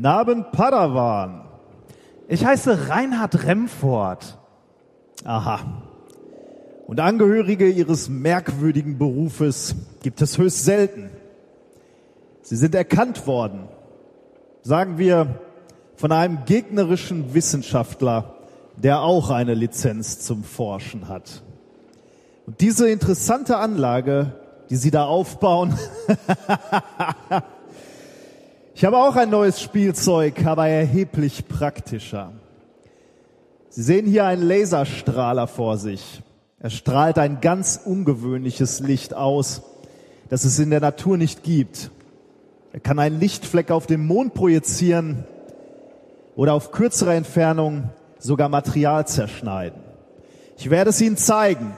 Naben Padawan. Ich heiße Reinhard Remford. Aha. Und Angehörige ihres merkwürdigen Berufes gibt es höchst selten. Sie sind erkannt worden, sagen wir, von einem gegnerischen Wissenschaftler, der auch eine Lizenz zum Forschen hat. Und diese interessante Anlage, die Sie da aufbauen, ich habe auch ein neues Spielzeug, aber erheblich praktischer. Sie sehen hier einen Laserstrahler vor sich. Er strahlt ein ganz ungewöhnliches Licht aus, das es in der Natur nicht gibt. Er kann einen Lichtfleck auf dem Mond projizieren oder auf kürzere Entfernung sogar Material zerschneiden. Ich werde es Ihnen zeigen.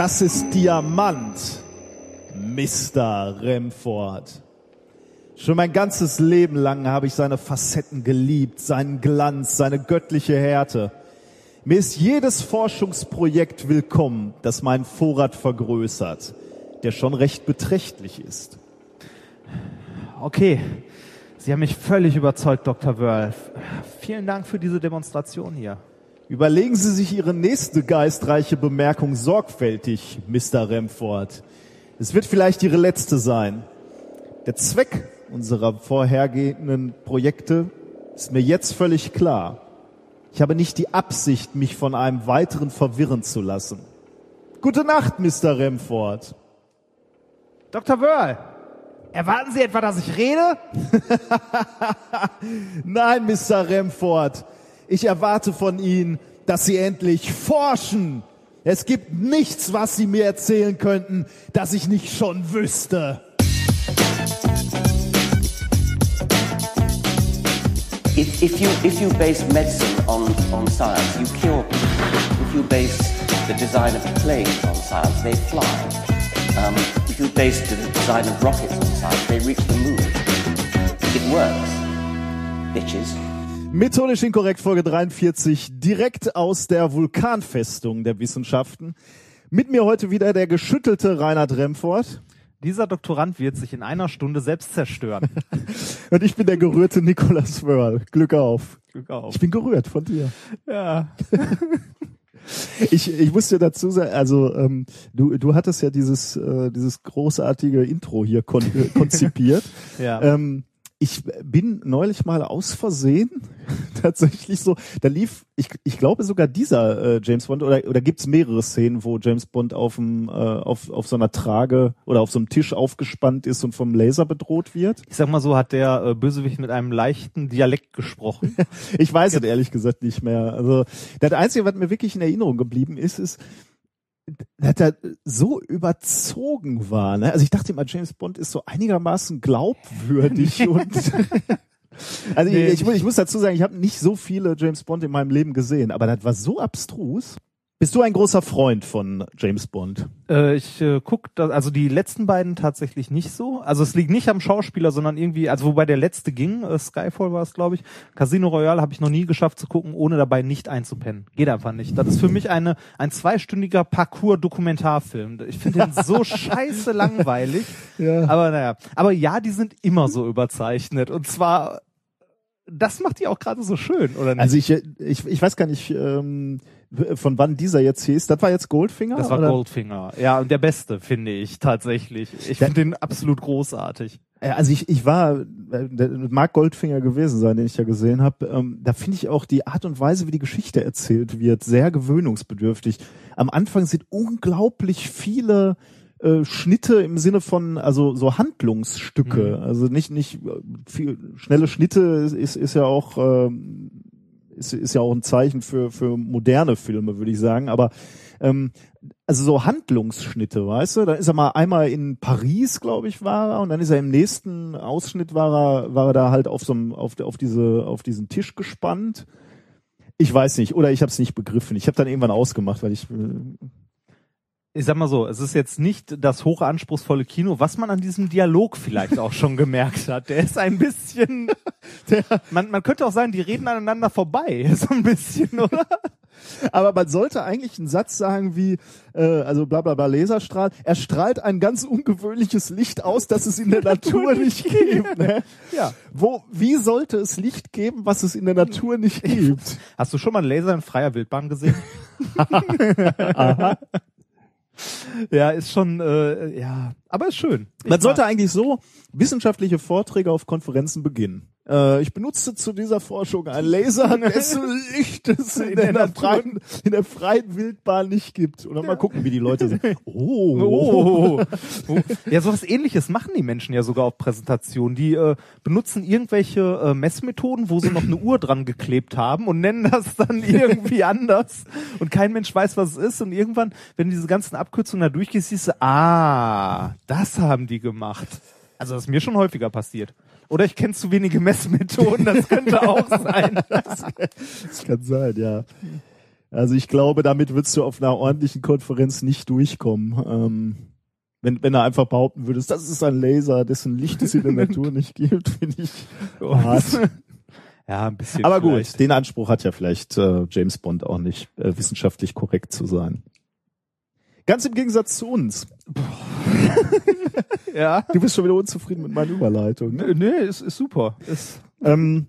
Das ist Diamant, Mr. Remford. Schon mein ganzes Leben lang habe ich seine Facetten geliebt, seinen Glanz, seine göttliche Härte. Mir ist jedes Forschungsprojekt willkommen, das meinen Vorrat vergrößert, der schon recht beträchtlich ist. Okay, Sie haben mich völlig überzeugt, Dr. Wörl. Vielen Dank für diese Demonstration hier. Überlegen Sie sich Ihre nächste geistreiche Bemerkung sorgfältig, Mr. Remford. Es wird vielleicht Ihre letzte sein. Der Zweck unserer vorhergehenden Projekte ist mir jetzt völlig klar. Ich habe nicht die Absicht, mich von einem weiteren verwirren zu lassen. Gute Nacht, Mr. Remford. Dr. Wörl, erwarten Sie etwa, dass ich rede? Nein, Mr. Remford. Ich erwarte von Ihnen, dass Sie endlich forschen. Es gibt nichts, was Sie mir erzählen könnten, das ich nicht schon wüsste. If, if, you, if you base medicine on, on science, you cure people. If you base the design of planes on science, they fly. Um, if you base the design of rockets on science, they reach the moon. It works, bitches. Methodisch inkorrekt Folge 43, direkt aus der Vulkanfestung der Wissenschaften. Mit mir heute wieder der geschüttelte Reinhard Remford. Dieser Doktorand wird sich in einer Stunde selbst zerstören. Und ich bin der gerührte Nicolas Wörl. Glück auf. Glück auf. Ich bin gerührt von dir. Ja. Ich, ich muss dir dazu sagen, also ähm, du, du hattest ja dieses, äh, dieses großartige Intro hier kon äh, konzipiert. Ja. Ähm, ich bin neulich mal aus Versehen tatsächlich so, da lief, ich, ich glaube sogar dieser äh, James Bond oder, oder gibt's mehrere Szenen, wo James Bond auf, dem, äh, auf, auf so einer Trage oder auf so einem Tisch aufgespannt ist und vom Laser bedroht wird. Ich sag mal so, hat der äh, Bösewicht mit einem leichten Dialekt gesprochen. Ich weiß es ehrlich gesagt nicht mehr. Also das Einzige, was mir wirklich in Erinnerung geblieben ist, ist, dass er so überzogen war. Ne? Also ich dachte immer, James Bond ist so einigermaßen glaubwürdig und also Nee, ich, ich, ich muss dazu sagen, ich habe nicht so viele James Bond in meinem Leben gesehen, aber das war so abstrus. Bist du ein großer Freund von James Bond? Äh, ich äh, guck, da, also die letzten beiden tatsächlich nicht so. Also es liegt nicht am Schauspieler, sondern irgendwie, also wobei der letzte ging, äh, Skyfall war es, glaube ich. Casino Royale habe ich noch nie geschafft zu gucken, ohne dabei nicht einzupennen. Geht einfach nicht. Das ist für mich eine ein zweistündiger Parcours-Dokumentarfilm. Ich finde den so scheiße langweilig. Ja. Aber naja. Aber ja, die sind immer so überzeichnet. Und zwar, das macht die auch gerade so schön, oder nicht? Also ich, ich, ich weiß gar nicht, ähm, von wann dieser jetzt hieß. Das war jetzt Goldfinger? das war oder? Goldfinger. Ja, und der beste, finde ich, tatsächlich. Ich finde den absolut großartig. Also ich, ich war, äh, mag Goldfinger gewesen sein, den ich ja gesehen habe. Ähm, da finde ich auch die Art und Weise, wie die Geschichte erzählt wird, sehr gewöhnungsbedürftig. Am Anfang sind unglaublich viele äh, Schnitte im Sinne von also so Handlungsstücke. Mhm. Also nicht nicht äh, viel, schnelle Schnitte ist ist ja auch ähm, ist, ist ja auch ein Zeichen für für moderne Filme, würde ich sagen. Aber ähm, also so Handlungsschnitte, weißt du? Da ist er mal einmal in Paris, glaube ich, war er, und dann ist er im nächsten Ausschnitt war er, war er da halt auf so einem, auf, auf diese, auf diesen Tisch gespannt. Ich weiß nicht, oder ich habe es nicht begriffen. Ich habe dann irgendwann ausgemacht, weil ich äh, ich sag mal so, es ist jetzt nicht das hochanspruchsvolle Kino, was man an diesem Dialog vielleicht auch schon gemerkt hat. Der ist ein bisschen, der, man, man könnte auch sagen, die reden aneinander vorbei, so ein bisschen, oder? Aber man sollte eigentlich einen Satz sagen wie, äh, also bla bla bla Laserstrahl, er strahlt ein ganz ungewöhnliches Licht aus, das es in der Natur nicht gibt. Ne? Ja. Wo, wie sollte es Licht geben, was es in der Natur nicht gibt? Hast du schon mal einen Laser in freier Wildbahn gesehen? Ja, ist schon, äh, ja, aber ist schön. Ich Man sollte mag- eigentlich so wissenschaftliche Vorträge auf Konferenzen beginnen. Äh, ich benutze zu dieser Forschung einen Laser, dessen Licht es in, In der, der freien, in der freien Wildbahn nicht gibt. Und dann mal gucken, wie die Leute sind. Oh. Oh. oh. Ja, sowas ähnliches machen die Menschen ja sogar auf Präsentationen. Die äh, benutzen irgendwelche äh, Messmethoden, wo sie noch eine Uhr dran geklebt haben und nennen das dann irgendwie anders. Und kein Mensch weiß, was es ist. Und irgendwann, wenn du diese ganzen Abkürzungen da durchgehst, siehst du, ah, das haben die gemacht. Also das ist mir schon häufiger passiert. Oder ich kenne zu wenige Messmethoden, das könnte auch sein. Das kann sein, ja. Also ich glaube, damit würdest du auf einer ordentlichen Konferenz nicht durchkommen. Ähm, wenn, wenn du einfach behaupten würdest, das ist ein Laser, dessen Licht es in der Natur nicht gibt, finde ich hart. Ja, ein bisschen. Aber vielleicht. gut, den Anspruch hat ja vielleicht äh, James Bond auch nicht, äh, wissenschaftlich korrekt zu sein. Ganz im Gegensatz zu uns. Ja. Du bist schon wieder unzufrieden mit meiner Überleitung. Ne? Nö, nee, ist, ist super. Ist, Ähm,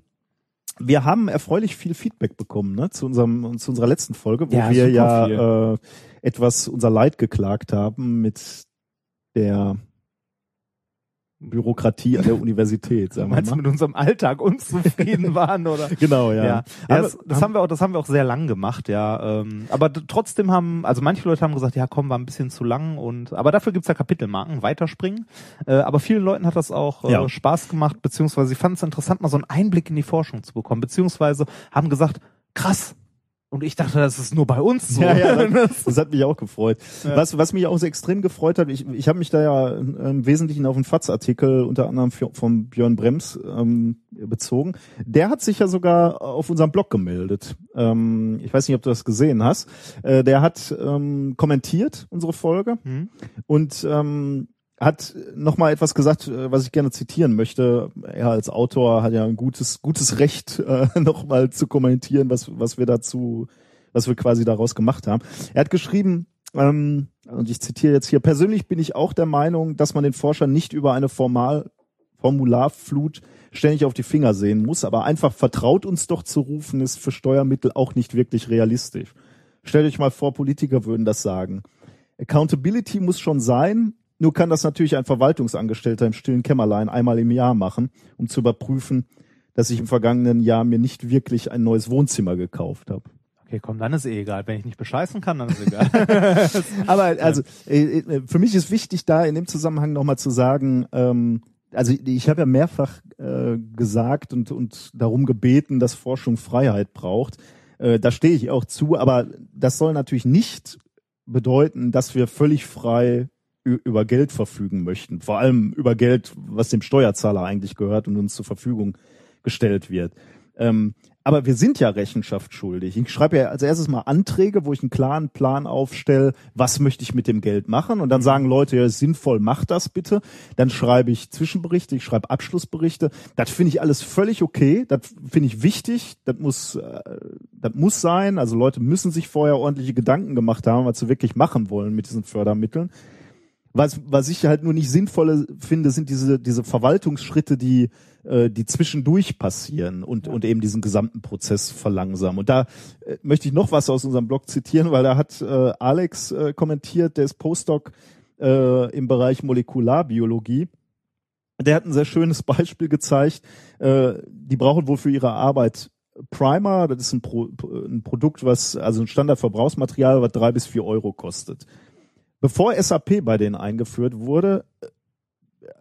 wir haben erfreulich viel Feedback bekommen ne, zu, unserem, zu unserer letzten Folge, wo Ja, wir ja äh, etwas unser Leid geklagt haben mit der Bürokratie an der Universität. Sagen wir meinst du mal. mit unserem Alltag unzufrieden waren oder? Genau, ja. Ja, ja das, wir- das haben wir auch, das haben wir auch sehr lang gemacht, ja. Ähm, aber trotzdem haben, also manche Leute haben gesagt, ja, komm, war ein bisschen zu lang und, aber dafür gibt's ja Kapitelmarken, weiterspringen. Äh, aber vielen Leuten hat das auch äh, Ja. Spaß gemacht, beziehungsweise sie fanden es interessant, mal so einen Einblick in die Forschung zu bekommen, beziehungsweise haben gesagt, krass. Und ich dachte, das ist nur bei uns so. Ja, ja, das, das hat mich auch gefreut. Ja. Was, was mich auch so extrem gefreut hat, ich, ich habe mich da ja im Wesentlichen auf einen FATS-Artikel unter anderem für, von Björn Brems ähm, bezogen. Der hat sich ja sogar auf unserem Blog gemeldet. Ähm, ich weiß nicht, ob du das gesehen hast. Äh, der hat ähm, kommentiert unsere Folge Hm? und ähm, hat nochmal etwas gesagt, äh, was ich gerne zitieren möchte. Er als Autor hat ja ein gutes, gutes Recht, äh, nochmal zu kommentieren, was, was wir dazu, was wir quasi daraus gemacht haben. Er hat geschrieben, ähm, und ich zitiere jetzt hier, persönlich bin ich auch der Meinung, dass man den Forschern nicht über eine Formal, Formularflut ständig auf die Finger sehen muss, aber einfach vertraut uns doch zu rufen, ist für Steuermittel auch nicht wirklich realistisch. Stellt euch mal vor, Politiker würden das sagen. Accountability muss schon sein, nur kann das natürlich ein Verwaltungsangestellter im stillen Kämmerlein einmal im Jahr machen, um zu überprüfen, dass ich im vergangenen Jahr mir nicht wirklich ein neues Wohnzimmer gekauft habe. Okay, komm, dann ist eh egal. Wenn ich nicht bescheißen kann, dann ist egal. Aber also äh, äh, für mich ist wichtig, da in dem Zusammenhang nochmal zu sagen, ähm, also ich habe ja mehrfach äh, gesagt und, und darum gebeten, dass Forschung Freiheit braucht. Äh, da stehe ich auch zu, aber das soll natürlich nicht bedeuten, dass wir völlig frei über Geld verfügen möchten. Vor allem über Geld, was dem Steuerzahler eigentlich gehört und uns zur Verfügung gestellt wird. Ähm, aber wir sind ja Rechenschaft schuldig. Ich schreibe ja als erstes mal Anträge, wo ich einen klaren Plan aufstelle, was möchte ich mit dem Geld machen. Und dann sagen Leute, ja, ist sinnvoll, mach das bitte. Dann schreibe ich Zwischenberichte, ich schreibe Abschlussberichte. Das finde ich alles völlig okay. Das finde ich wichtig. Das muss, äh, das muss sein. Also Leute müssen sich vorher ordentliche Gedanken gemacht haben, was sie wirklich machen wollen mit diesen Fördermitteln. Was, was ich halt nur nicht sinnvoll finde, sind diese, diese Verwaltungsschritte, die, äh, die zwischendurch passieren und, und eben diesen gesamten Prozess verlangsamen. Und da äh, möchte ich noch was aus unserem Blog zitieren, weil da hat äh, Alex äh, kommentiert, der ist Postdoc äh, im Bereich Molekularbiologie. Der hat ein sehr schönes Beispiel gezeigt. Äh, die brauchen wohl für ihre Arbeit Primer, das ist ein, Pro, ein Produkt, was, also ein Standardverbrauchsmaterial, was drei bis vier Euro kostet. Bevor SAP bei denen eingeführt wurde,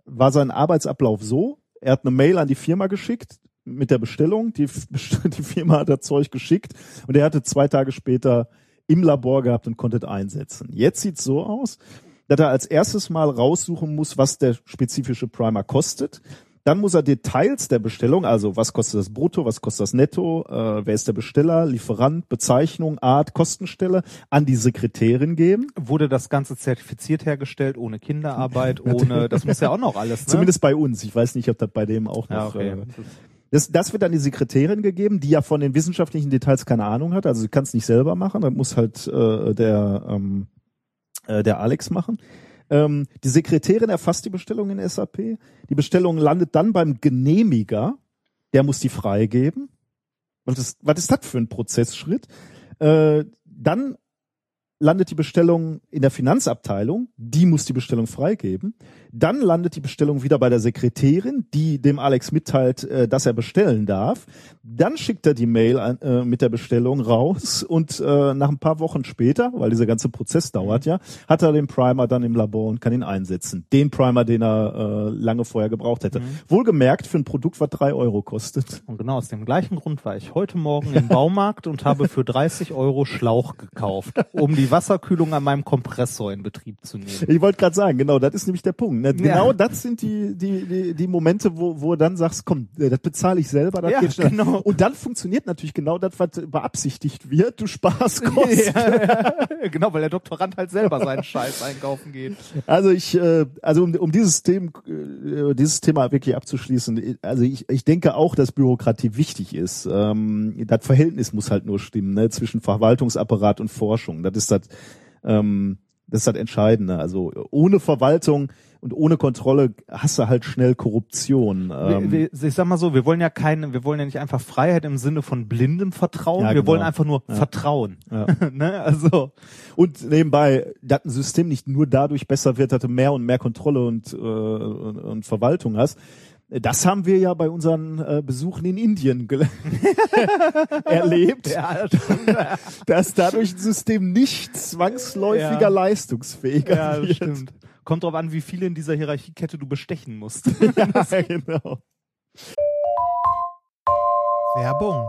war sein Arbeitsablauf so, er hat eine Mail an die Firma geschickt mit der Bestellung, die, die Firma hat das Zeug geschickt und er hatte zwei Tage später im Labor gehabt und konnte es einsetzen. Jetzt sieht's so aus, dass er als erstes mal raussuchen muss, was der spezifische Primer kostet. Dann muss er Details der Bestellung, also was kostet das Brutto, was kostet das Netto, äh, wer ist der Besteller, Lieferant, Bezeichnung, Art, Kostenstelle an die Sekretärin geben. Wurde das Ganze zertifiziert hergestellt, ohne Kinderarbeit, ohne, das muss ja auch noch alles, ne? Zumindest bei uns. Ich weiß nicht, ob das bei dem auch noch. ja, okay. Äh, das, das wird an die Sekretärin gegeben, die ja von den wissenschaftlichen Details keine Ahnung hat. Also sie kann es nicht selber machen. Das muss halt äh, der ähm, äh, der Alex machen. Ähm, die Sekretärin erfasst die Bestellung in SAP. Die Bestellung landet dann beim Genehmiger. Der muss die freigeben. Was ist, was ist das für ein Prozessschritt? Äh, dann landet die Bestellung in der Finanzabteilung, die muss die Bestellung freigeben. Dann landet die Bestellung wieder bei der Sekretärin, die dem Alex mitteilt, äh, dass er bestellen darf. Dann schickt er die Mail an, äh, mit der Bestellung raus und äh, nach ein paar Wochen später, weil dieser ganze Prozess dauert ja, hat er den Primer dann im Labor und kann ihn einsetzen. Den Primer, den er äh, lange vorher gebraucht hätte. Wohlgemerkt für ein Produkt, was drei Euro kostet. Und genau aus dem gleichen Grund war ich heute Morgen im Baumarkt und habe für 30 Euro Schlauch gekauft, um die Wasserkühlung an meinem Kompressor in Betrieb zu nehmen. Ich wollte gerade sagen, genau, das ist nämlich der Punkt. Ja. Genau das sind die, die, die, die Momente, wo, wo du dann sagst, komm, äh, das bezahle ich selber, das Ja, geht schnell. genau. Und dann funktioniert natürlich genau das, was beabsichtigt wird. Du sparst Kosten. Ja, ja, genau, weil der Doktorand halt selber seinen Scheiß einkaufen geht. Also ich, äh, also um, um dieses Thema, äh, dieses Thema wirklich abzuschließen, also ich, ich denke auch, dass Bürokratie wichtig ist. Ähm, das Verhältnis muss halt nur stimmen, ne, zwischen Verwaltungsapparat und Forschung. Das ist das, ähm, das ist das Entscheidende. Also ohne Verwaltung und ohne Kontrolle hast du halt schnell Korruption. Ähm, wir, wir, ich sag mal so, wir wollen ja keine, wir wollen ja nicht einfach Freiheit im Sinne von blindem Vertrauen, Ja, wir genau. wollen einfach nur Ja. Vertrauen. Ja. ne? Also Und nebenbei, dass ein System nicht nur dadurch besser wird, dass du mehr und mehr Kontrolle und, äh, und, und Verwaltung hast. Das haben wir ja bei unseren äh, Besuchen in Indien erlebt, ja, dass dadurch ein System nicht zwangsläufiger Ja. leistungsfähiger ja, das wird. stimmt. Kommt drauf an, wie viele in dieser Hierarchiekette du bestechen musst. Ja, genau. Werbung.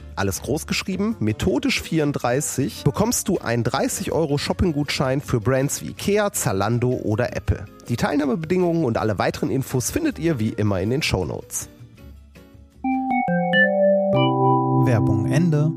alles groß geschrieben, methodisch 34, bekommst du einen 30 Euro Shopping-Gutschein für Brands wie Ikea, Zalando oder Apple. Die Teilnahmebedingungen und alle weiteren Infos findet ihr wie immer in den Shownotes. Werbung Ende.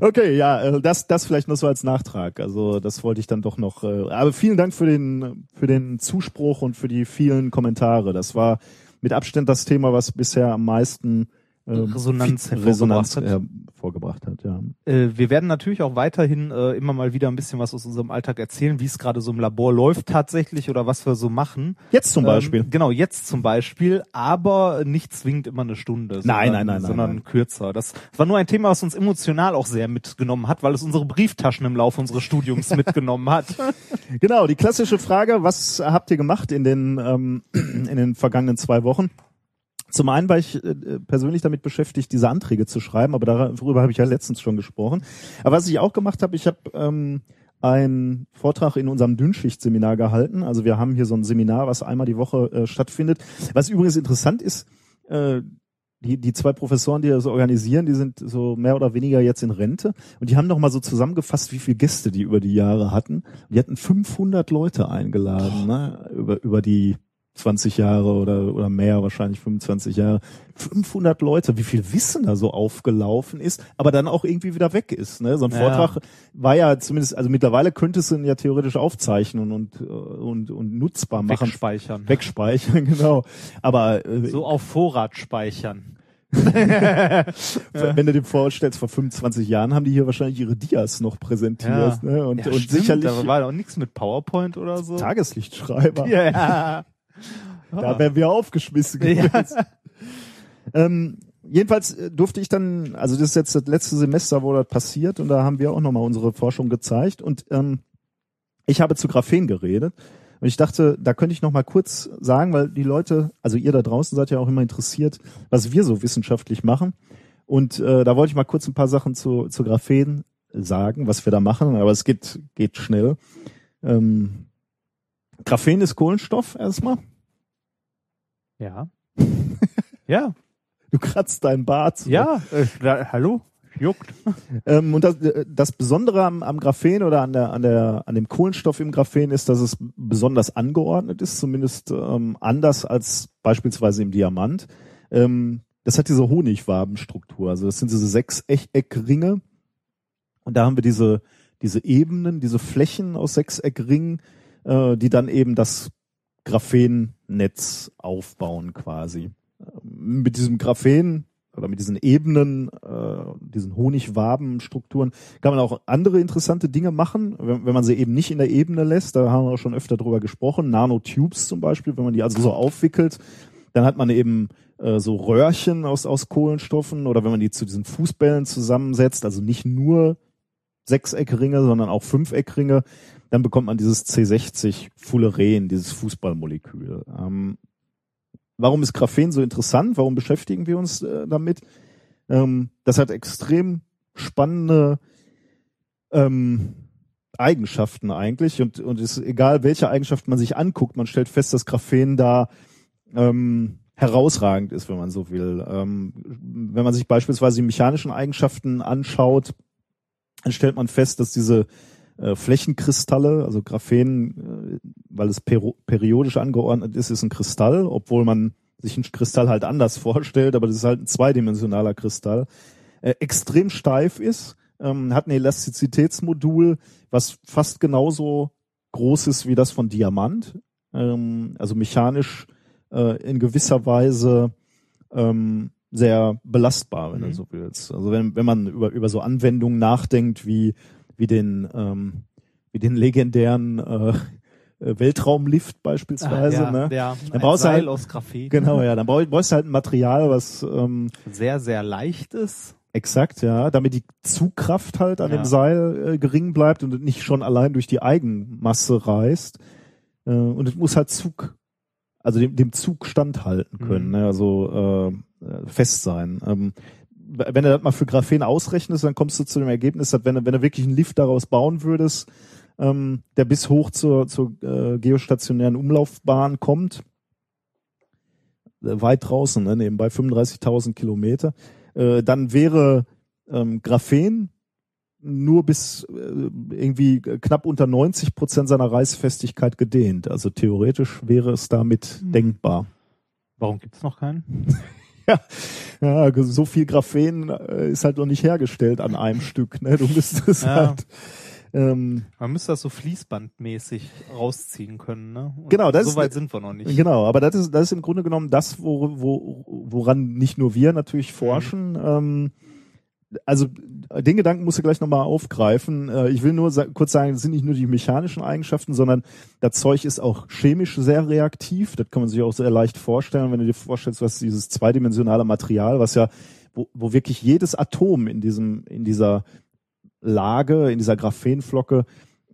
Okay, ja, äh, das, das vielleicht noch so als Nachtrag. Also das wollte ich dann doch noch. äh, Aber vielen Dank für den, für den Zuspruch und für die vielen Kommentare. Das war mit Abstand das Thema, was bisher am meisten äh, Resonanz viel- hervorgebracht Resonanz hat. hervorgebracht hat. Ja. Äh, wir werden natürlich auch weiterhin äh, immer mal wieder ein bisschen was aus unserem Alltag erzählen, wie es gerade so im Labor läuft tatsächlich oder was wir so machen. Jetzt zum Beispiel. Ähm, genau, jetzt zum Beispiel, aber nicht zwingend immer eine Stunde, sondern, Nein, nein, nein, nein, sondern nein. kürzer. Das war nur ein Thema, was uns emotional auch sehr mitgenommen hat, weil es unsere Brieftaschen im Laufe unseres Studiums mitgenommen hat. Genau, die klassische Frage, was habt ihr gemacht in den, ähm, in den vergangenen zwei Wochen? Zum einen war ich äh, persönlich damit beschäftigt, diese Anträge zu schreiben, aber darüber habe ich ja letztens schon gesprochen. Aber was ich auch gemacht habe, ich habe ähm, einen Vortrag in unserem Dünnschicht-Seminar gehalten. Also wir haben hier so ein Seminar, was einmal die Woche äh, stattfindet. Was übrigens interessant ist, äh, die, die zwei Professoren, die das organisieren, die sind so mehr oder weniger jetzt in Rente und die haben noch mal so zusammengefasst, wie viele Gäste die über die Jahre hatten. Die hatten 500 Leute eingeladen, ne, über, über die 20 Jahre oder, oder mehr, wahrscheinlich 25 Jahre. 500 Leute, wie viel Wissen da so aufgelaufen ist, aber dann auch irgendwie wieder weg ist. Ne? So ein Ja. Vortrag war ja zumindest, also mittlerweile könntest du ihn ja theoretisch aufzeichnen und, und, und nutzbar machen. Wegspeichern. Wegspeichern, genau. Aber äh, So auf Vorrat speichern. wenn du dir vorstellst, vor 25 Jahren haben die hier wahrscheinlich ihre Dias noch präsentiert. Ne? Und, Ja, und stimmt, sicherlich Da war doch nichts mit PowerPoint oder so. Tageslichtschreiber. Ja, ja. Da wären wir aufgeschmissen gewesen. ähm, jedenfalls äh, durfte ich dann, also das ist jetzt das letzte Semester, wo das passiert und da haben wir auch nochmal unsere Forschung gezeigt. Und ähm, ich habe zu Graphen geredet. Und ich dachte, da könnte ich nochmal kurz sagen, weil die Leute, also ihr da draußen seid ja auch immer interessiert, was wir so wissenschaftlich machen. Und äh, da wollte ich mal kurz ein paar Sachen zu, zu Graphen sagen, was wir da machen, aber es geht, geht schnell. Ähm, Graphen ist Kohlenstoff erstmal. Ja. ja. Du kratzt deinen Bart. Ja. Äh, da, hallo? Juckt. Ähm, und das, äh, das Besondere am, am Graphen oder an der, an der, an dem Kohlenstoff im Graphen ist, dass es besonders angeordnet ist, zumindest ähm, anders als beispielsweise im Diamant. Ähm, das hat diese Honigwabenstruktur. Also das sind diese sechs Eckringe. Und da haben wir diese, diese Ebenen, diese Flächen aus Sechseckringen, äh, die dann eben das Graphennetz aufbauen quasi. Ähm, Mit diesem Graphen oder mit diesen Ebenen, äh, diesen Honigwabenstrukturen kann man auch andere interessante Dinge machen, wenn, wenn man sie eben nicht in der Ebene lässt. Da haben wir auch schon öfter drüber gesprochen. Nanotubes zum Beispiel, wenn man die also so aufwickelt, dann hat man eben äh, so Röhrchen aus, aus Kohlenstoffen oder wenn man die zu diesen Fußbällen zusammensetzt, also nicht nur Sechseckringe, sondern auch Fünfeckringe, dann bekommt man dieses C60 Fulleren, dieses Fußballmolekül. Ähm, warum ist Graphen so interessant? Warum beschäftigen wir uns äh, damit? Ähm, das hat extrem spannende ähm, Eigenschaften eigentlich und und ist egal welche Eigenschaften man sich anguckt, man stellt fest, dass Graphen da ähm, herausragend ist, wenn man so will. Ähm, wenn man sich beispielsweise die mechanischen Eigenschaften anschaut, dann stellt man fest, dass diese äh, Flächenkristalle, also Graphen, äh, weil es peri periodisch angeordnet ist, ist ein Kristall, obwohl man sich einen Kristall halt anders vorstellt, aber das ist halt ein zweidimensionaler Kristall, äh, extrem steif ist, ähm, hat ein Elastizitätsmodul, was fast genauso groß ist wie das von Diamant, ähm, also mechanisch äh, in gewisser Weise ähm, sehr belastbar, wenn Mhm. du so willst. Also wenn, wenn man über, über so Anwendungen nachdenkt, wie, wie den, ähm, wie den legendären äh, äh, Weltraumlift beispielsweise, ja, ne? ja. Dann brauchst du Seil halt- aus Graphen. Genau, ja. Dann brauch- brauchst du halt ein Material, was ähm, Sehr, sehr leicht ist. exakt, ja, damit die Zugkraft halt an Ja. dem Seil äh, gering bleibt und nicht schon allein durch die Eigenmasse reißt. Äh, und es muss halt Zug, also dem, dem Zug standhalten können, Mhm. ne? also äh, fest sein. Ähm, wenn du das mal für Graphen ausrechnest, dann kommst du zu dem Ergebnis, dass wenn du, wenn du wirklich einen Lift daraus bauen würdest, ähm, der bis hoch zur, zur äh, geostationären Umlaufbahn kommt, äh, weit draußen, ne, nebenbei 35.000 Kilometer, äh, dann wäre ähm, Graphen nur bis äh, irgendwie knapp unter 90 Prozent seiner Reißfestigkeit gedehnt. Also theoretisch wäre es damit Hm. denkbar. Warum gibt's noch keinen? Ja, so viel Graphen äh, ist halt noch nicht hergestellt an einem Stück. Ne? Du müsstest Ja. halt ähm, Man müsste das so fließbandmäßig rausziehen können, ne? Und Genau, das so ist- weit sind wir noch nicht. Genau, aber das ist, das ist im Grunde genommen das, wo, wo, woran nicht nur wir natürlich forschen. Ähm, also den Gedanken musst du gleich nochmal aufgreifen. Äh, ich will nur kurz sagen, es sind nicht nur die mechanischen Eigenschaften, sondern das Zeug ist auch chemisch sehr reaktiv. Das kann man sich auch sehr leicht vorstellen, wenn du dir vorstellst, was dieses zweidimensionale Material, was ja, wo, wo wirklich jedes Atom in diesem, in dieser Lage, in dieser Graphenflocke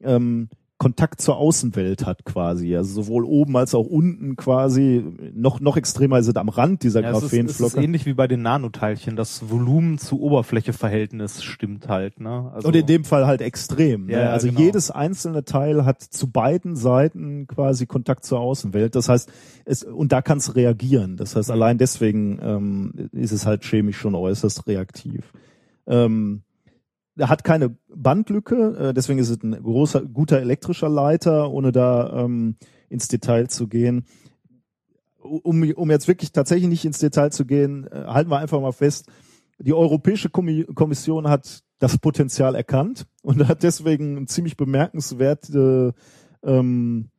ähm, Kontakt zur Außenwelt hat quasi. Also sowohl oben als auch unten quasi. Noch, noch extremer ist es am Rand dieser Ja, es, ist, es ist Graphenflocke. ähnlich wie bei den Nanoteilchen. Das Volumen zu Oberfläche-Verhältnis stimmt halt. Ne? Also, Und in dem Fall halt extrem. Ja, ne? ja, Also genau. jedes einzelne Teil hat zu beiden Seiten quasi Kontakt zur Außenwelt. Das heißt, es, und da kann es reagieren. Das Mhm. heißt, allein deswegen ähm, ist es halt chemisch schon äußerst reaktiv. Ähm, er hat keine Bandlücke, äh, deswegen ist es ein großer, guter elektrischer Leiter, ohne da ähm, ins Detail zu gehen. Um, um jetzt wirklich tatsächlich nicht ins Detail zu gehen, äh, halten wir einfach mal fest, die Europäische Kommi- Kommission hat das Potenzial erkannt und hat deswegen ein ziemlich bemerkenswerte ähm,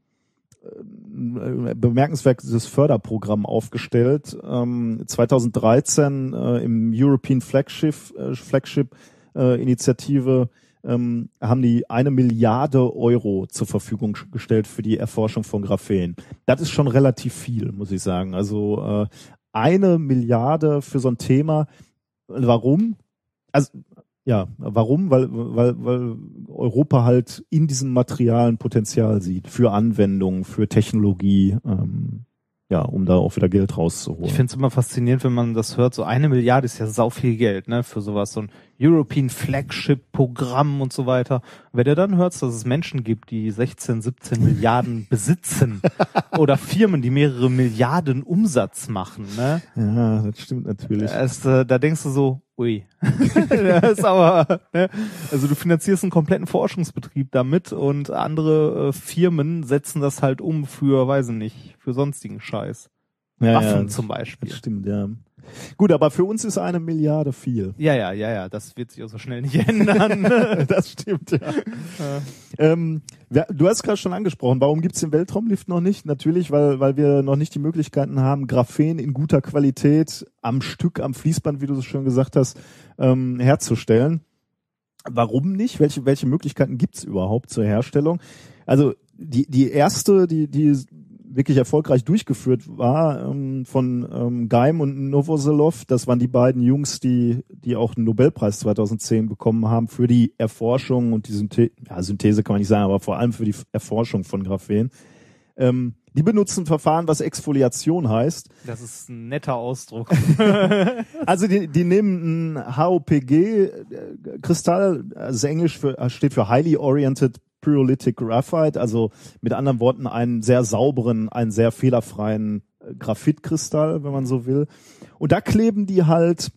äh, bemerkenswertes Förderprogramm aufgestellt. Ähm, 2013 äh, im European Flagship, äh, Flagship äh, Initiative ähm, haben die eine Milliarde Euro zur Verfügung gestellt für die Erforschung von Graphen. Das ist schon relativ viel, muss ich sagen. Also äh, eine Milliarde für so ein Thema. Warum? Also ja, warum? Weil, weil, weil Europa halt in diesem Material ein Potenzial sieht für Anwendungen, für Technologie, ähm, ja, um da auch wieder Geld rauszuholen. Ich finde es immer faszinierend, wenn man das hört. So eine Milliarde ist ja sau viel Geld, ne, für sowas, so ein European Flagship Programm und so weiter. Wenn du dann hörst, dass es Menschen gibt, die 16, 17 Milliarden besitzen oder Firmen, die mehrere Milliarden Umsatz machen, ne, ja, das stimmt natürlich. es, äh, da denkst du so, ui. das ist aber, ne? Also du finanzierst einen kompletten Forschungsbetrieb damit und andere äh, Firmen setzen das halt um für, weiß ich nicht, für sonstigen Scheiß. ja, Waffen ja, zum Beispiel. das stimmt, ja. Gut, aber für uns ist eine Milliarde viel. Ja, ja, ja, ja, das wird sich auch so schnell nicht ändern. das stimmt, ja. Ähm, du hast gerade schon angesprochen, warum gibt's den Weltraumlift noch nicht? Natürlich, weil, weil wir noch nicht die Möglichkeiten haben, Graphen in guter Qualität am Stück, am Fließband, wie du so schön gesagt hast, ähm, herzustellen. Warum nicht? Welche, welche Möglichkeiten gibt's überhaupt zur Herstellung? Also die, die erste, die, die wirklich erfolgreich durchgeführt war ähm, von ähm, Geim und Novoselov. Das waren die beiden Jungs, die, die auch den Nobelpreis 2010 bekommen haben für die Erforschung und die Synthe ja, Synthese kann man nicht sagen, aber vor allem für die Erforschung von Graphen. Ähm, die benutzen ein Verfahren, was Exfoliation heißt. Das ist ein netter Ausdruck. Also die, die nehmen ein HOPG-Kristall, also Englisch für, steht für Highly Oriented Pyrolytic Graphite, also mit anderen Worten einen sehr sauberen, einen sehr fehlerfreien äh, Graphitkristall, wenn man so will. Und da kleben die halt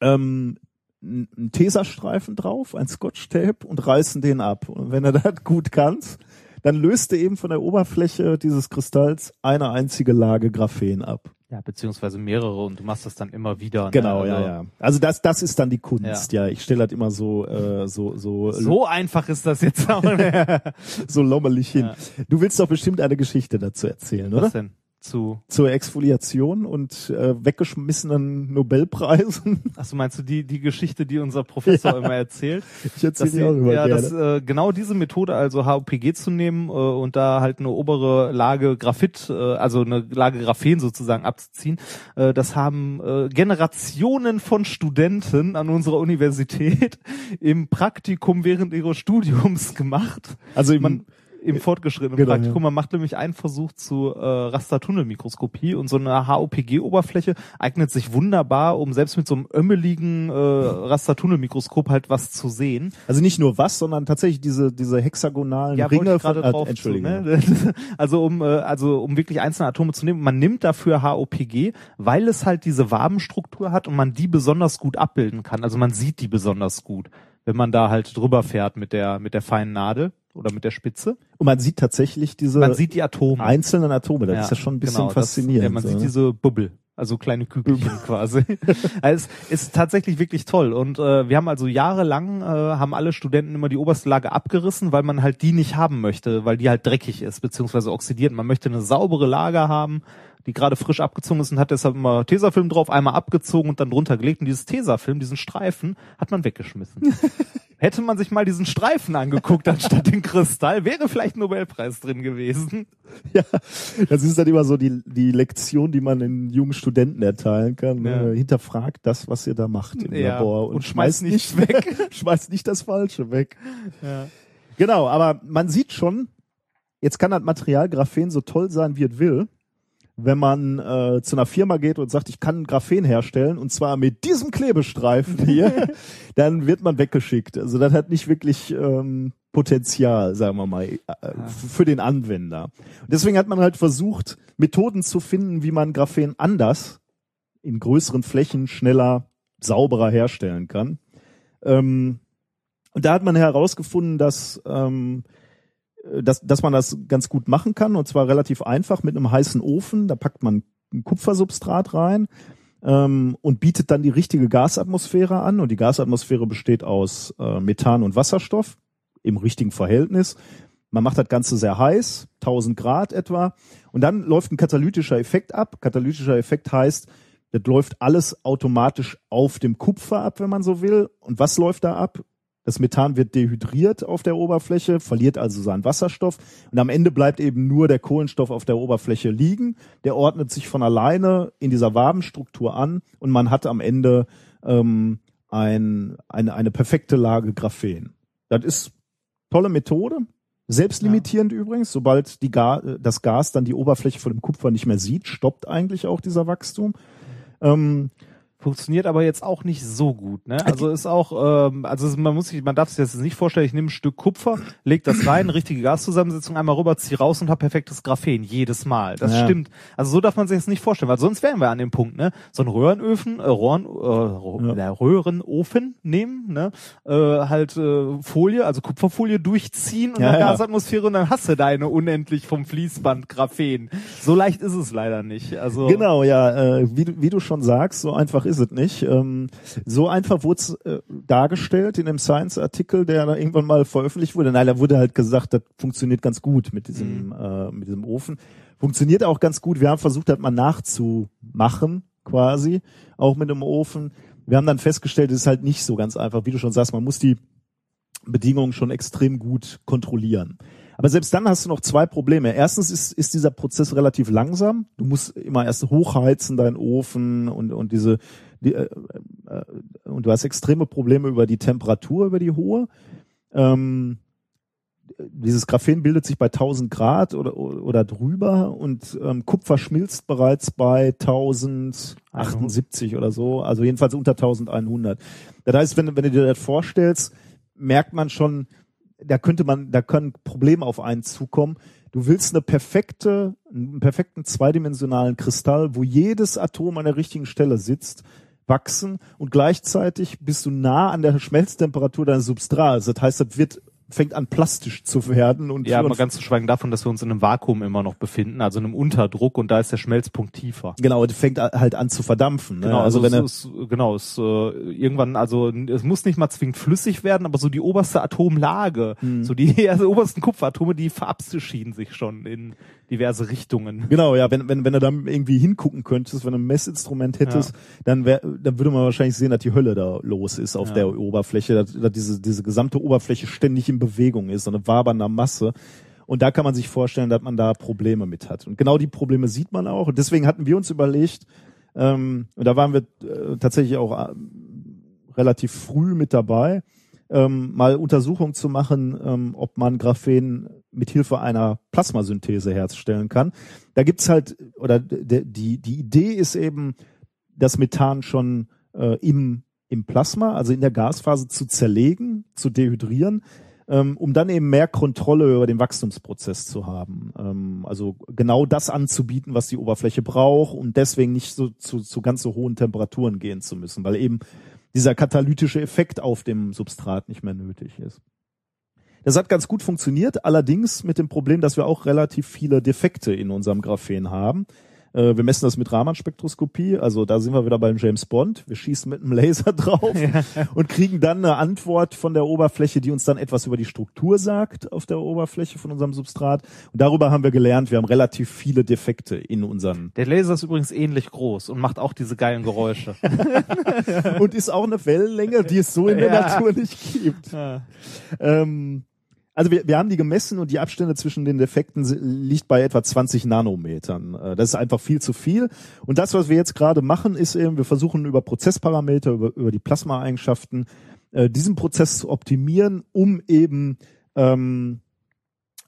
ähm, einen Tesastreifen drauf, ein Scotch-Tape und reißen den ab. Und wenn du das gut kannst, dann löst du eben von der Oberfläche dieses Kristalls eine einzige Lage Graphen ab. Ja, beziehungsweise mehrere und du machst das dann immer wieder. ne? Genau, Also, ja, ja. Also das, das ist dann die Kunst, ja. Ich stelle das immer so, äh, so, so, So einfach ist das jetzt auch. so lommelig hin. Ja. Du willst doch bestimmt eine Geschichte dazu erzählen, oder? Was denn? Zu. Zur Exfoliation und äh, weggeschmissenen Nobelpreisen. Achso, meinst du die, die Geschichte, die unser Professor immer erzählt? Ich erzähle dass die auch immer ja, gerne. dass, äh, genau diese Methode, also HOPG zu nehmen äh, und da halt eine obere Lage Graphit, äh, also eine Lage Graphen sozusagen abzuziehen, äh, das haben äh, Generationen von Studenten an unserer Universität im Praktikum während ihres Studiums gemacht. also im, Man, im fortgeschrittenen Genau, Praktikum. Man macht nämlich einen Versuch zu äh, Rastertunnelmikroskopie und so eine HOPG-Oberfläche eignet sich wunderbar, um selbst mit so einem ömmeligen äh, Rastertunnelmikroskop halt was zu sehen. also nicht nur was, sondern tatsächlich diese, diese hexagonalen Ja, Ringe von, drauf äh, zu, Entschuldigung. ne? Also um äh, also um wirklich einzelne Atome zu nehmen. Man nimmt dafür HOPG, weil es halt diese Wabenstruktur hat und man die besonders gut abbilden kann. Also man sieht die besonders gut, wenn man da halt drüber fährt mit der mit der feinen Nadel oder mit der Spitze. Und man sieht tatsächlich diese Man sieht die Atome. einzelnen Atome. Das ist ja schon ein bisschen genau, faszinierend. Das, ja, man so, sieht ne? diese Bubble, also kleine Kügelchen quasi. also es ist tatsächlich wirklich toll. Und äh, wir haben also jahrelang, äh, haben alle Studenten immer die oberste Lage abgerissen, weil man halt die nicht haben möchte, weil die halt dreckig ist, beziehungsweise oxidiert. Man möchte eine saubere Lage haben, die gerade frisch abgezogen ist und hat deshalb immer Tesafilm drauf, einmal abgezogen und dann drunter gelegt. Und dieses Tesafilm, diesen Streifen, hat man weggeschmissen. Hätte man sich mal diesen Streifen angeguckt, anstatt den Kristall, wäre vielleicht ein Nobelpreis drin gewesen. Ja, das ist dann immer so die, die Lektion, die man den jungen Studenten erteilen kann. Ja. Ne? Hinterfragt das, was ihr da macht im Ja, Labor und, und schmeißt schmeißt nicht weg. schmeißt nicht das Falsche weg. Ja. Genau, aber man sieht schon, jetzt kann das Material Graphen so toll sein, wie es will. Wenn man äh, zu einer Firma geht und sagt, ich kann Graphen herstellen und zwar mit diesem Klebestreifen hier, dann wird man weggeschickt. Also das hat nicht wirklich ähm, Potenzial, sagen wir mal, äh, für den Anwender. Und deswegen hat man halt versucht, Methoden zu finden, wie man Graphen anders in größeren Flächen schneller, sauberer herstellen kann. Ähm, und da hat man herausgefunden, dass, ähm, dass, dass man das ganz gut machen kann und zwar relativ einfach mit einem heißen Ofen. Da packt man ein Kupfersubstrat rein ähm, und bietet dann die richtige Gasatmosphäre an. Und die Gasatmosphäre besteht aus äh, Methan und Wasserstoff im richtigen Verhältnis. Man macht das Ganze sehr heiß, 1000 Grad etwa. Und dann läuft ein katalytischer Effekt ab. Katalytischer Effekt heißt, das läuft alles automatisch auf dem Kupfer ab, wenn man so will. Und was läuft da ab? Das Methan wird dehydriert auf der Oberfläche, verliert also seinen Wasserstoff und am Ende bleibt eben nur der Kohlenstoff auf der Oberfläche liegen. Der ordnet sich von alleine in dieser Wabenstruktur an und man hat am Ende ähm, ein, eine, eine perfekte Lage Graphen. Das ist tolle Methode, selbstlimitierend ja. übrigens. Sobald die Ga das Gas dann die Oberfläche von dem Kupfer nicht mehr sieht, stoppt eigentlich auch dieser Wachstum. Ähm, Funktioniert aber jetzt auch nicht so gut, ne? Also ist auch, ähm, also man muss sich, man darf sich das jetzt nicht vorstellen, ich nehme ein Stück Kupfer, leg das rein, richtige Gaszusammensetzung einmal rüber, zieh raus und hab perfektes Graphen jedes Mal. Das ja. stimmt. Also so darf man sich das nicht vorstellen, weil sonst wären wir an dem Punkt, ne? So ein Röhrenöfen, äh, Rohren, äh, ja. Röhrenofen nehmen, ne? Äh, halt äh, Folie, also Kupferfolie durchziehen und ja, dann Gasatmosphäre und dann hast du deine unendlich vom Fließband Graphen. So leicht ist es leider nicht. Also genau, ja, äh, wie, du, wie du schon sagst, so einfach ist es nicht. Ähm, so einfach wurde es äh, dargestellt in dem Science-Artikel, der da irgendwann mal veröffentlicht wurde. Nein, da wurde halt gesagt, das funktioniert ganz gut mit diesem, mhm. äh, mit diesem Ofen. Funktioniert auch ganz gut. Wir haben versucht, das mal nachzumachen, quasi, auch mit dem Ofen. Wir haben dann festgestellt, es ist halt nicht so ganz einfach. Wie du schon sagst, man muss die Bedingungen schon extrem gut kontrollieren. Aber selbst dann hast du noch zwei Probleme. Erstens ist, ist dieser Prozess relativ langsam. Du musst immer erst hochheizen, deinen Ofen und, und diese, die, äh, äh, und du hast extreme Probleme über die Temperatur, über die hohe. Ähm, dieses Graphen bildet sich bei 1000 Grad oder, oder drüber und ähm, Kupfer schmilzt bereits bei 1078 oder so, also jedenfalls unter 1100. Das heißt, wenn, wenn du dir das vorstellst, merkt man schon, da könnte man, da können Probleme auf einen zukommen. Du willst eine perfekte, einen perfekten zweidimensionalen Kristall, wo jedes Atom an der richtigen Stelle sitzt, wachsen und gleichzeitig bist du nah an der Schmelztemperatur deines Substrats. Das heißt, das wird fängt an plastisch zu werden und ja, mal ganz zu schweigen davon, dass wir uns in einem Vakuum immer noch befinden, also in einem Unterdruck und da ist der Schmelzpunkt tiefer. Genau, es fängt halt an zu verdampfen. Ne? Genau, also, also wenn es, es, genau, es äh, irgendwann, also es muss nicht mal zwingend flüssig werden, aber so die oberste Atomlage, hm. so die also obersten Kupferatome, die verabschieden sich schon in diverse Richtungen. Genau, ja, wenn wenn wenn du da irgendwie hingucken könntest, wenn du ein Messinstrument hättest, ja. dann wär, dann würde man wahrscheinlich sehen, dass die Hölle da los ist auf ja. der Oberfläche, dass, dass diese diese gesamte Oberfläche ständig im Bewegung ist, so eine wabernde Masse. Und da kann man sich vorstellen, dass man da Probleme mit hat. Und genau die Probleme sieht man auch. Und deswegen hatten wir uns überlegt, ähm, und da waren wir äh, tatsächlich auch äh, relativ früh mit dabei, ähm, mal Untersuchungen zu machen, ähm, ob man Graphen mit Hilfe einer Plasmasynthese herstellen kann. Da gibt's halt, oder die, die Idee ist eben, das Methan schon äh, im, im Plasma, also in der Gasphase zu zerlegen, zu dehydrieren, um dann eben mehr Kontrolle über den Wachstumsprozess zu haben. Ähm, also genau das anzubieten, was die Oberfläche braucht und deswegen nicht so zu, zu ganz so hohen Temperaturen gehen zu müssen, weil eben dieser katalytische Effekt auf dem Substrat nicht mehr nötig ist. Das hat ganz gut funktioniert, allerdings mit dem Problem, dass wir auch relativ viele Defekte in unserem Graphen haben. Äh, wir messen das mit Raman-Spektroskopie, also da sind wir wieder beim James Bond. Wir schießen mit einem Laser drauf ja. und kriegen dann eine Antwort von der Oberfläche, die uns dann etwas über die Struktur sagt auf der Oberfläche von unserem Substrat. Und darüber haben wir gelernt, wir haben relativ viele Defekte in unseren. Der Laser ist übrigens ähnlich groß und macht auch diese geilen Geräusche. und ist auch eine Wellenlänge, die es so in der ja. Natur nicht gibt. Ja. Ähm, also wir, wir haben die gemessen und die Abstände zwischen den Defekten liegt bei etwa 20 Nanometern. Äh, das ist einfach viel zu viel. Und das, was wir jetzt gerade machen, ist eben, wir versuchen über Prozessparameter, über, über die Plasmaeigenschaften, äh, diesen Prozess zu optimieren, um eben ähm,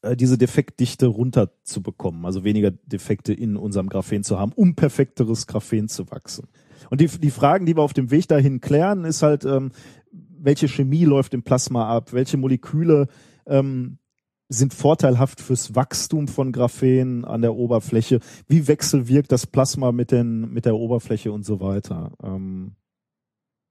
äh, diese Defektdichte runterzubekommen, also weniger Defekte in unserem Graphen zu haben, um perfekteres Graphen zu wachsen. Und die, die Fragen, die wir auf dem Weg dahin klären, ist halt, ähm, welche Chemie läuft im Plasma ab, welche Moleküle ähm, sind vorteilhaft fürs Wachstum von Graphen an der Oberfläche, wie wechselwirkt das Plasma mit, den, mit der Oberfläche und so weiter. Ähm,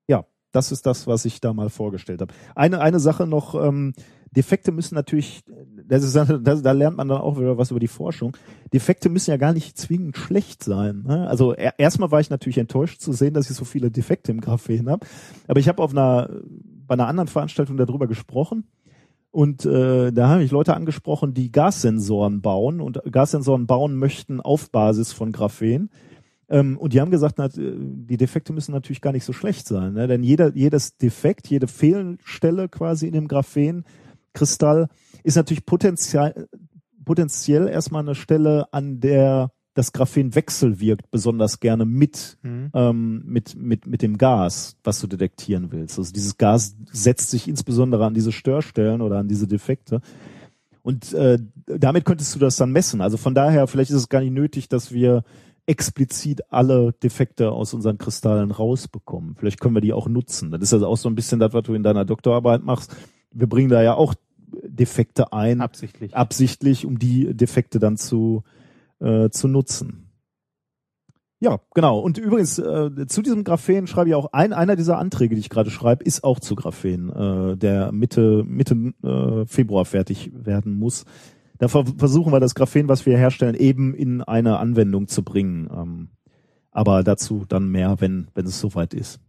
ja, das ist das, was ich da mal vorgestellt habe. Eine, eine Sache noch, ähm, Defekte müssen natürlich, das ist, das, da lernt man dann auch wieder was über die Forschung. Defekte müssen ja gar nicht zwingend schlecht sein. Ne? Also er, erstmal war ich natürlich enttäuscht zu sehen, dass ich so viele Defekte im Graphen habe. Aber ich habe auf einer bei einer anderen Veranstaltung darüber gesprochen. Und äh, da habe ich Leute angesprochen, die Gassensoren bauen und Gassensoren bauen möchten auf Basis von Graphen. Ähm, und die haben gesagt, na, die Defekte müssen natürlich gar nicht so schlecht sein, ne? denn jeder, jedes Defekt, jede Fehlstelle quasi in dem Graphenkristall ist natürlich potenziell, potenziell erstmal eine Stelle, an der das Graphen wechselwirkt besonders gerne mit, mhm. ähm, mit, mit, mit dem Gas, was du detektieren willst. Also dieses Gas setzt sich insbesondere an diese Störstellen oder an diese Defekte. Und äh, damit könntest du das dann messen. Also von daher, vielleicht ist es gar nicht nötig, dass wir explizit alle Defekte aus unseren Kristallen rausbekommen. Vielleicht können wir die auch nutzen. Das ist also auch so ein bisschen das, was du in deiner Doktorarbeit machst. Wir bringen da ja auch Defekte ein. Absichtlich. Absichtlich, um die Defekte dann zu, äh, zu nutzen. Ja, genau. Und übrigens, äh, zu diesem Graphen schreibe ich auch ein, einer dieser Anträge, die ich gerade schreibe, ist auch zu Graphen, äh, der Mitte, Mitte äh, Februar fertig werden muss. Da versuchen wir das Graphen, was wir herstellen, eben in eine Anwendung zu bringen. Ähm, aber dazu dann mehr, wenn, wenn es soweit ist.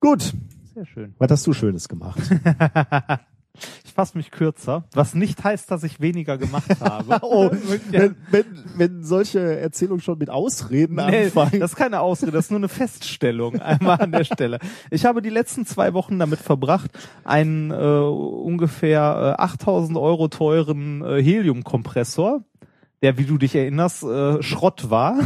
Gut. Sehr schön. Was hast du Schönes gemacht? Ich fasse mich kürzer, was nicht heißt, dass ich weniger gemacht habe. oh, wenn, wenn, wenn solche Erzählungen schon mit Ausreden nee, anfangen. Das ist keine Ausrede, das ist nur eine Feststellung einmal an der Stelle. Ich habe die letzten zwei Wochen damit verbracht, einen äh, ungefähr äh, 8000 Euro teuren äh, Heliumkompressor, der, wie du dich erinnerst, äh, Schrott war.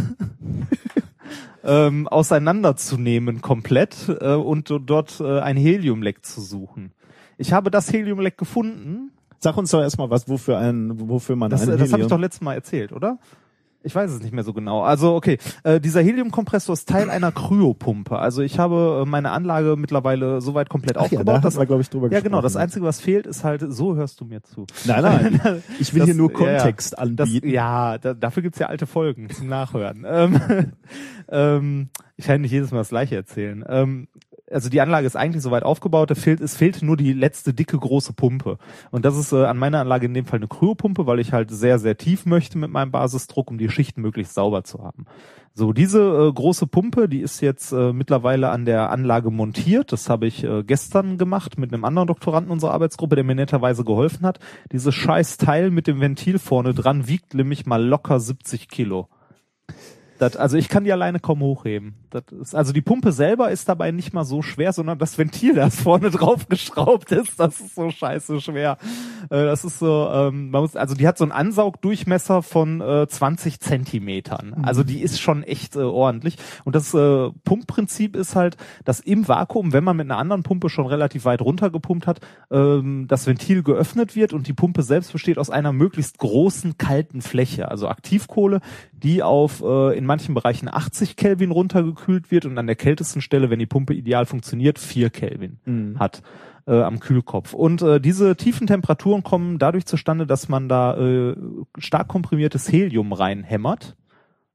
ähm, auseinanderzunehmen komplett äh, und dort äh, ein Heliumleck zu suchen. Ich habe das Heliumleck gefunden. Sag uns doch erstmal was, wofür ein, wofür man das, ein Das habe ich doch letztes Mal erzählt, oder? Ich weiß es nicht mehr so genau. Also okay, äh, dieser Heliumkompressor ist Teil einer Kryopumpe. Also ich habe äh, meine Anlage mittlerweile soweit komplett Ach aufgebaut. Ja, da dass, wir, glaube ich, drüber Ja, genau. Das Einzige, was fehlt, ist halt, so hörst du mir zu. Nein, nein. ich will das, hier nur Kontext ja, anbieten. Das, ja, da, dafür gibt's ja alte Folgen zum Nachhören. ähm, ähm, ich kann nicht jedes Mal das gleiche erzählen. Ähm, also die Anlage ist eigentlich soweit aufgebaut, es fehlt, es fehlt nur die letzte dicke große Pumpe. Und das ist äh, an meiner Anlage in dem Fall eine Kryopumpe, weil ich halt sehr, sehr tief möchte mit meinem Basisdruck, um die Schichten möglichst sauber zu haben. So, diese äh, große Pumpe, die ist jetzt äh, mittlerweile an der Anlage montiert. Das habe ich äh, gestern gemacht mit einem anderen Doktoranden unserer Arbeitsgruppe, der mir netterweise geholfen hat. Dieses scheiß Teil mit dem Ventil vorne dran wiegt nämlich mal locker 70 Kilo. Das, also ich kann die alleine kaum hochheben. Das ist, also die Pumpe selber ist dabei nicht mal so schwer, sondern das Ventil, das vorne drauf geschraubt ist, das ist so scheiße schwer. Äh, das ist so, ähm, man muss, also die hat so einen Ansaugdurchmesser von äh, 20 Zentimetern. Mhm. Also die ist schon echt äh, ordentlich. Und das äh, Pumpprinzip ist halt, dass im Vakuum, wenn man mit einer anderen Pumpe schon relativ weit runtergepumpt hat, ähm, das Ventil geöffnet wird und die Pumpe selbst besteht aus einer möglichst großen kalten Fläche, also Aktivkohle, die auf äh, in manchen Bereichen 80 Kelvin runtergekühlt wird und an der kältesten Stelle, wenn die Pumpe ideal funktioniert, 4 Kelvin mhm. hat äh, am Kühlkopf. Und äh, diese tiefen Temperaturen kommen dadurch zustande, dass man da äh, stark komprimiertes Helium reinhämmert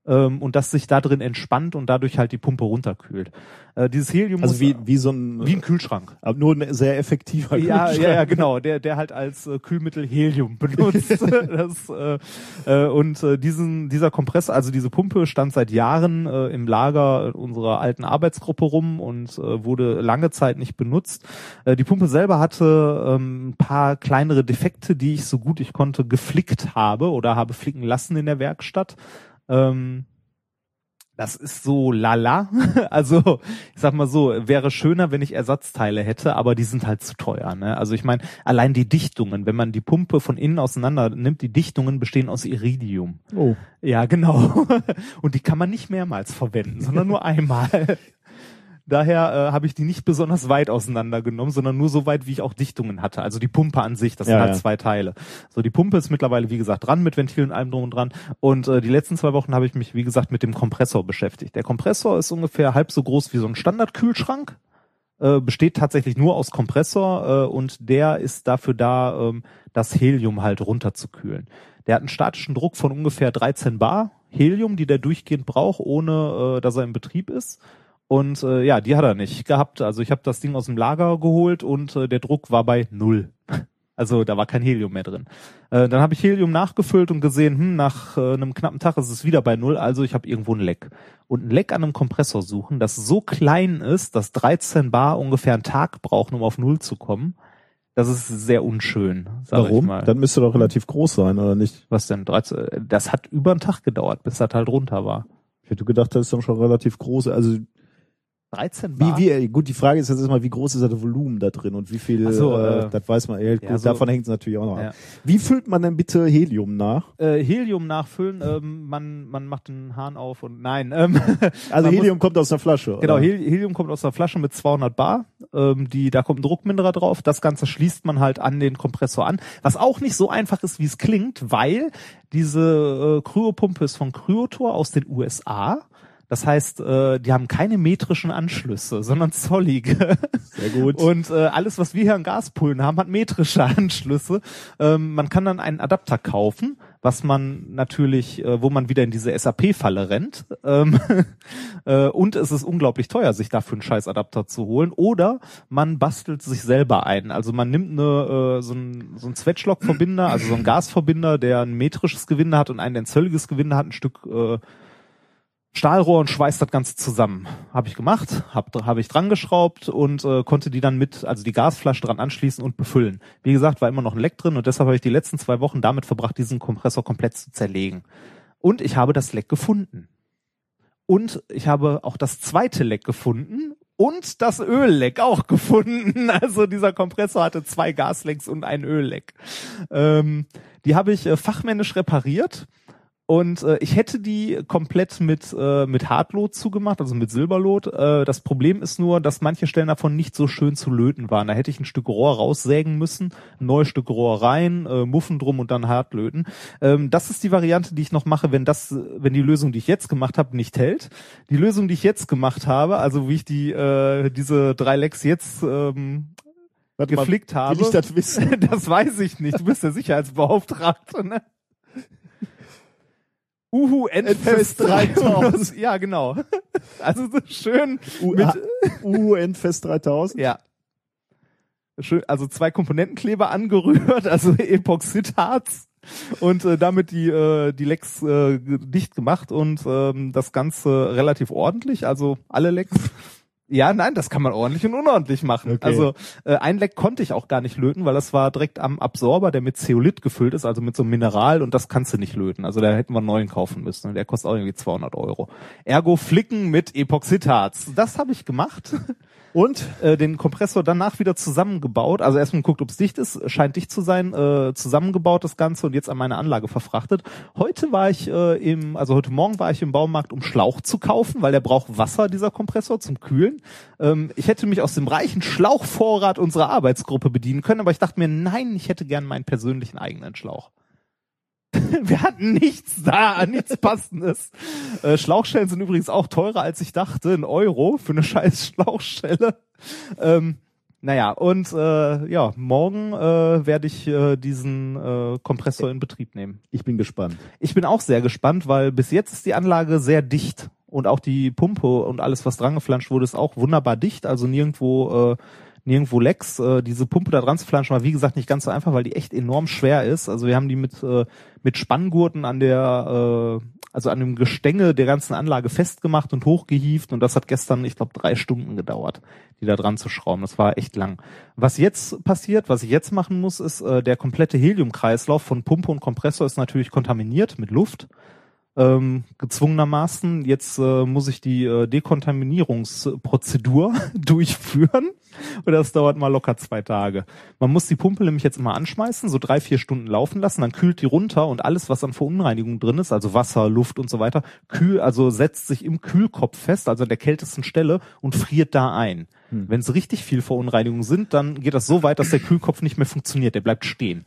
ähm, und das sich da drin entspannt und dadurch halt die Pumpe runterkühlt. Äh, dieses Helium also wie wie so ein wie ein Kühlschrank, aber nur ein sehr effektiver ja, Kühlschrank. Ja, ja, genau, der der halt als äh, Kühlmittel Helium benutzt. das, äh, äh, und äh, diesen dieser Kompressor, also diese Pumpe stand seit Jahren äh, im Lager unserer alten Arbeitsgruppe rum und äh, wurde lange Zeit nicht benutzt. Äh, die Pumpe selber hatte ähm, ein paar kleinere Defekte, die ich so gut ich konnte geflickt habe oder habe flicken lassen in der Werkstatt. Ähm, das ist so lala. Also, ich sag mal so, wäre schöner, wenn ich Ersatzteile hätte, aber die sind halt zu teuer. Ne? Also ich meine, allein die Dichtungen, wenn man die Pumpe von innen auseinander nimmt, die Dichtungen bestehen aus Iridium. Oh. Ja, genau. Und die kann man nicht mehrmals verwenden, sondern nur einmal. Daher äh, habe ich die nicht besonders weit auseinandergenommen, sondern nur so weit, wie ich auch Dichtungen hatte. Also die Pumpe an sich, das Ja, sind halt ja. zwei Teile. So, die Pumpe ist mittlerweile, wie gesagt, dran mit Ventilen und allem drum und dran. Und äh, die letzten zwei Wochen habe ich mich, wie gesagt, mit dem Kompressor beschäftigt. Der Kompressor ist ungefähr halb so groß wie so ein Standardkühlschrank äh, besteht tatsächlich nur aus Kompressor äh, und der ist dafür da, ähm, das Helium halt runterzukühlen. Der hat einen statischen Druck von ungefähr 13 Bar Helium, die der durchgehend braucht, ohne äh, dass er in Betrieb ist. Und äh, ja, die hat er nicht gehabt. Also ich habe das Ding aus dem Lager geholt und äh, der Druck war bei null. Also da war kein Helium mehr drin. Äh, dann habe ich Helium nachgefüllt und gesehen, hm, nach äh, einem knappen Tag ist es wieder bei null, also ich habe irgendwo ein Leck. Und ein Leck an einem Kompressor suchen, das so klein ist, dass 13 Bar ungefähr einen Tag brauchen, um auf null zu kommen, das ist sehr unschön. Sag Ich Warum? mal. Dann müsste doch relativ groß sein, oder nicht? Was denn? 13, das hat über einen Tag gedauert, bis das halt runter war. Ich hätte gedacht, das ist dann schon relativ groß. Also 13 wie, Bar? wie, äh, gut, die Frage ist jetzt erstmal, wie groß ist das Volumen da drin und wie viel, so, äh, äh, das weiß man, ja, gut, ja, so- davon hängt es natürlich auch noch Ja. ab. Wie füllt man denn bitte Helium nach? Äh, Helium nachfüllen, ähm, man, man macht den Hahn auf und nein. Ähm, Also Helium kommt aus der Flasche. Genau, oder? Hel Helium kommt aus einer Flasche mit 200 Bar. Ähm, die, da kommt ein Druckminderer drauf. Das Ganze schließt man halt an den Kompressor an. Was auch nicht so einfach ist, wie es klingt, weil diese äh, Kryopumpe ist von Kryotor aus den USA. Das heißt, äh, die haben keine metrischen Anschlüsse, sondern zollige. Sehr gut. Und äh, alles, was wir hier an Gaspullen haben, hat metrische Anschlüsse. Ähm, man kann dann einen Adapter kaufen, was man natürlich, äh, wo man wieder in diese SAP-Falle rennt. Ähm, äh, und es ist unglaublich teuer, sich dafür einen scheiß Adapter zu holen. Oder man bastelt sich selber ein. Also man nimmt eine, äh, so ein, so Zwetschlock-Verbinder, also so ein Gasverbinder, der ein metrisches Gewinde hat und ein, der ein zölliges Gewinde hat, ein Stück äh, Stahlrohr und schweißt das Ganze zusammen. Habe ich gemacht, habe hab ich dran geschraubt und äh, konnte die dann mit, also die Gasflasche dran anschließen und befüllen. Wie gesagt, war immer noch ein Leck drin und deshalb habe ich die letzten zwei Wochen damit verbracht, diesen Kompressor komplett zu zerlegen. Und ich habe das Leck gefunden. Und ich habe auch das zweite Leck gefunden und das Ölleck auch gefunden. Also dieser Kompressor hatte zwei Gaslecks und ein Ölleck. Ähm, die habe ich äh, fachmännisch repariert. Und äh, ich hätte die komplett mit, äh, mit Hartlot zugemacht, also mit Silberlot. Äh, das Problem ist nur, dass manche Stellen davon nicht so schön zu löten waren. Da hätte ich ein Stück Rohr raussägen müssen, ein neues Stück Rohr rein, äh, Muffen drum und dann Hartlöten. Ähm, das ist die Variante, die ich noch mache, wenn das, wenn die Lösung, die ich jetzt gemacht habe, nicht hält. Die Lösung, die ich jetzt gemacht habe, also wie ich die äh, diese drei Lecks jetzt ähm, Warte mal, geflickt habe. Will ich das wissen? Das weiß ich nicht. Du bist der Sicherheitsbeauftragte, ne? Uhu Endfest Endfest 3000. Ja, genau. Also so schön U mit, U Endfest 3000? ja. Schön, also zwei Komponentenkleber angerührt, also Epoxidharz und äh, damit die äh, die Lecks äh, dicht gemacht und ähm, das Ganze relativ ordentlich, also alle Lecks ja, nein, das kann man ordentlich und unordentlich machen. Okay. Also äh, ein Leck konnte ich auch gar nicht löten, weil das war direkt am Absorber, der mit Zeolit gefüllt ist, also mit so einem Mineral und das kannst du nicht löten. Also da hätten wir einen neuen kaufen müssen und der kostet auch irgendwie 200 Euro. Ergo Flicken mit Epoxidharz. Das habe ich gemacht. Und? Äh, den Kompressor danach wieder zusammengebaut. Also erstmal geguckt, ob es dicht ist, scheint dicht zu sein, äh, zusammengebaut das Ganze und jetzt an meine Anlage verfrachtet. Heute war ich äh, im, also heute Morgen war ich im Baumarkt, um Schlauch zu kaufen, weil der braucht Wasser, dieser Kompressor, zum Kühlen. Ähm, ich hätte mich aus dem reichen Schlauchvorrat unserer Arbeitsgruppe bedienen können, aber ich dachte mir, nein, ich hätte gern meinen persönlichen eigenen Schlauch. Wir hatten nichts da, nichts passendes. Äh, Schlauchstellen sind übrigens auch teurer, als ich dachte. Ein Euro für eine scheiß Schlauchstelle. Ähm, naja, und äh, ja, morgen äh, werde ich äh, diesen äh, Kompressor in Betrieb nehmen. Ich bin gespannt. Ich bin auch sehr gespannt, weil bis jetzt ist die Anlage sehr dicht und auch die Pumpe und alles, was dran geflanscht wurde, ist auch wunderbar dicht. Also nirgendwo, äh, nirgendwo Lecks. Äh, diese Pumpe da dran zu flanschen war wie gesagt nicht ganz so einfach, weil die echt enorm schwer ist. Also wir haben die mit äh, mit Spanngurten an der, äh, also an dem Gestänge der ganzen Anlage festgemacht und hochgehieft und das hat gestern, ich glaube, drei Stunden gedauert, die da dran zu schrauben. Das war echt lang. Was jetzt passiert, was ich jetzt machen muss, ist, äh, der komplette Heliumkreislauf von Pumpe und Kompressor ist natürlich kontaminiert mit Luft. Ähm, gezwungenermaßen. Jetzt äh, muss ich die äh, Dekontaminierungsprozedur durchführen und das dauert mal locker zwei Tage. Man muss die Pumpe nämlich jetzt immer anschmeißen, so drei, vier Stunden laufen lassen, dann kühlt die runter und alles, was an Verunreinigung drin ist, also Wasser, Luft und so weiter, kühl, also setzt sich im Kühlkopf fest, also an der kältesten Stelle und friert da ein. Wenn es richtig viel Verunreinigungen sind, dann geht das so weit, dass der Kühlkopf nicht mehr funktioniert, der bleibt stehen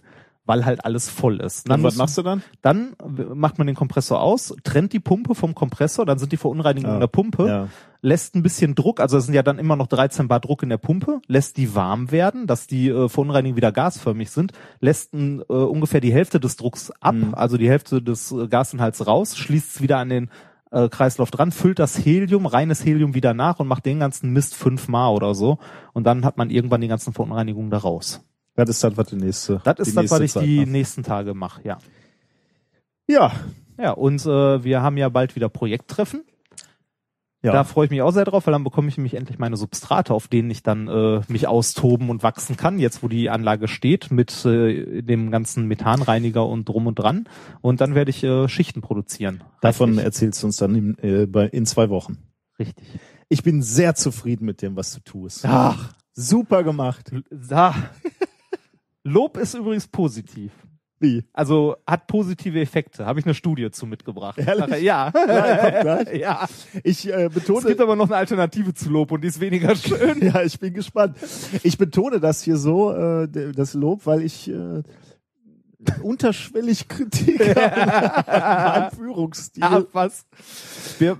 weil halt alles voll ist. Dann was muss- machst du dann? dann macht man den Kompressor aus, trennt die Pumpe vom Kompressor, dann sind die Verunreinigungen Ja. in der Pumpe, Ja. lässt ein bisschen Druck, also es sind ja dann immer noch 13 Bar Druck in der Pumpe, lässt die warm werden, dass die äh, Verunreinigungen wieder gasförmig sind, lässt ein, äh, ungefähr die Hälfte des Drucks ab, Mhm. also die Hälfte des äh, Gasinhalts raus, schließt es wieder an den äh, Kreislauf dran, füllt das Helium, reines Helium wieder nach und macht den ganzen Mist fünfmal oder so und dann hat man irgendwann die ganzen Verunreinigungen da raus. Das ist das, was die nächste. Das ist das, nächste was ich Zeit die macht. nächsten Tage mache, ja. Ja. Ja, und äh, wir haben ja bald wieder Projekttreffen. Ja. Da freue ich mich auch sehr drauf, weil dann bekomme ich nämlich endlich meine Substrate, auf denen ich dann äh, mich austoben und wachsen kann, jetzt wo die Anlage steht, mit äh, dem ganzen Methanreiniger und drum und dran. Und dann werde ich äh, Schichten produzieren. Davon Richtig. erzählst du uns dann in, äh, bei, in zwei Wochen. Richtig. Ich bin sehr zufrieden mit dem, was du tust. Ach, Super gemacht. da. Lob ist übrigens positiv. Wie? Also hat positive Effekte. Habe ich eine Studie zu mitgebracht. Ehrlich? Ja. Ja, ja. Ich äh, Es betone. gibt aber noch eine Alternative zu Lob und die ist weniger schön. ja, ich bin gespannt. Ich betone das hier so, äh, das Lob, weil ich äh, unterschwellig Kritik an meinem Führungsstil. Ach, was? Wir,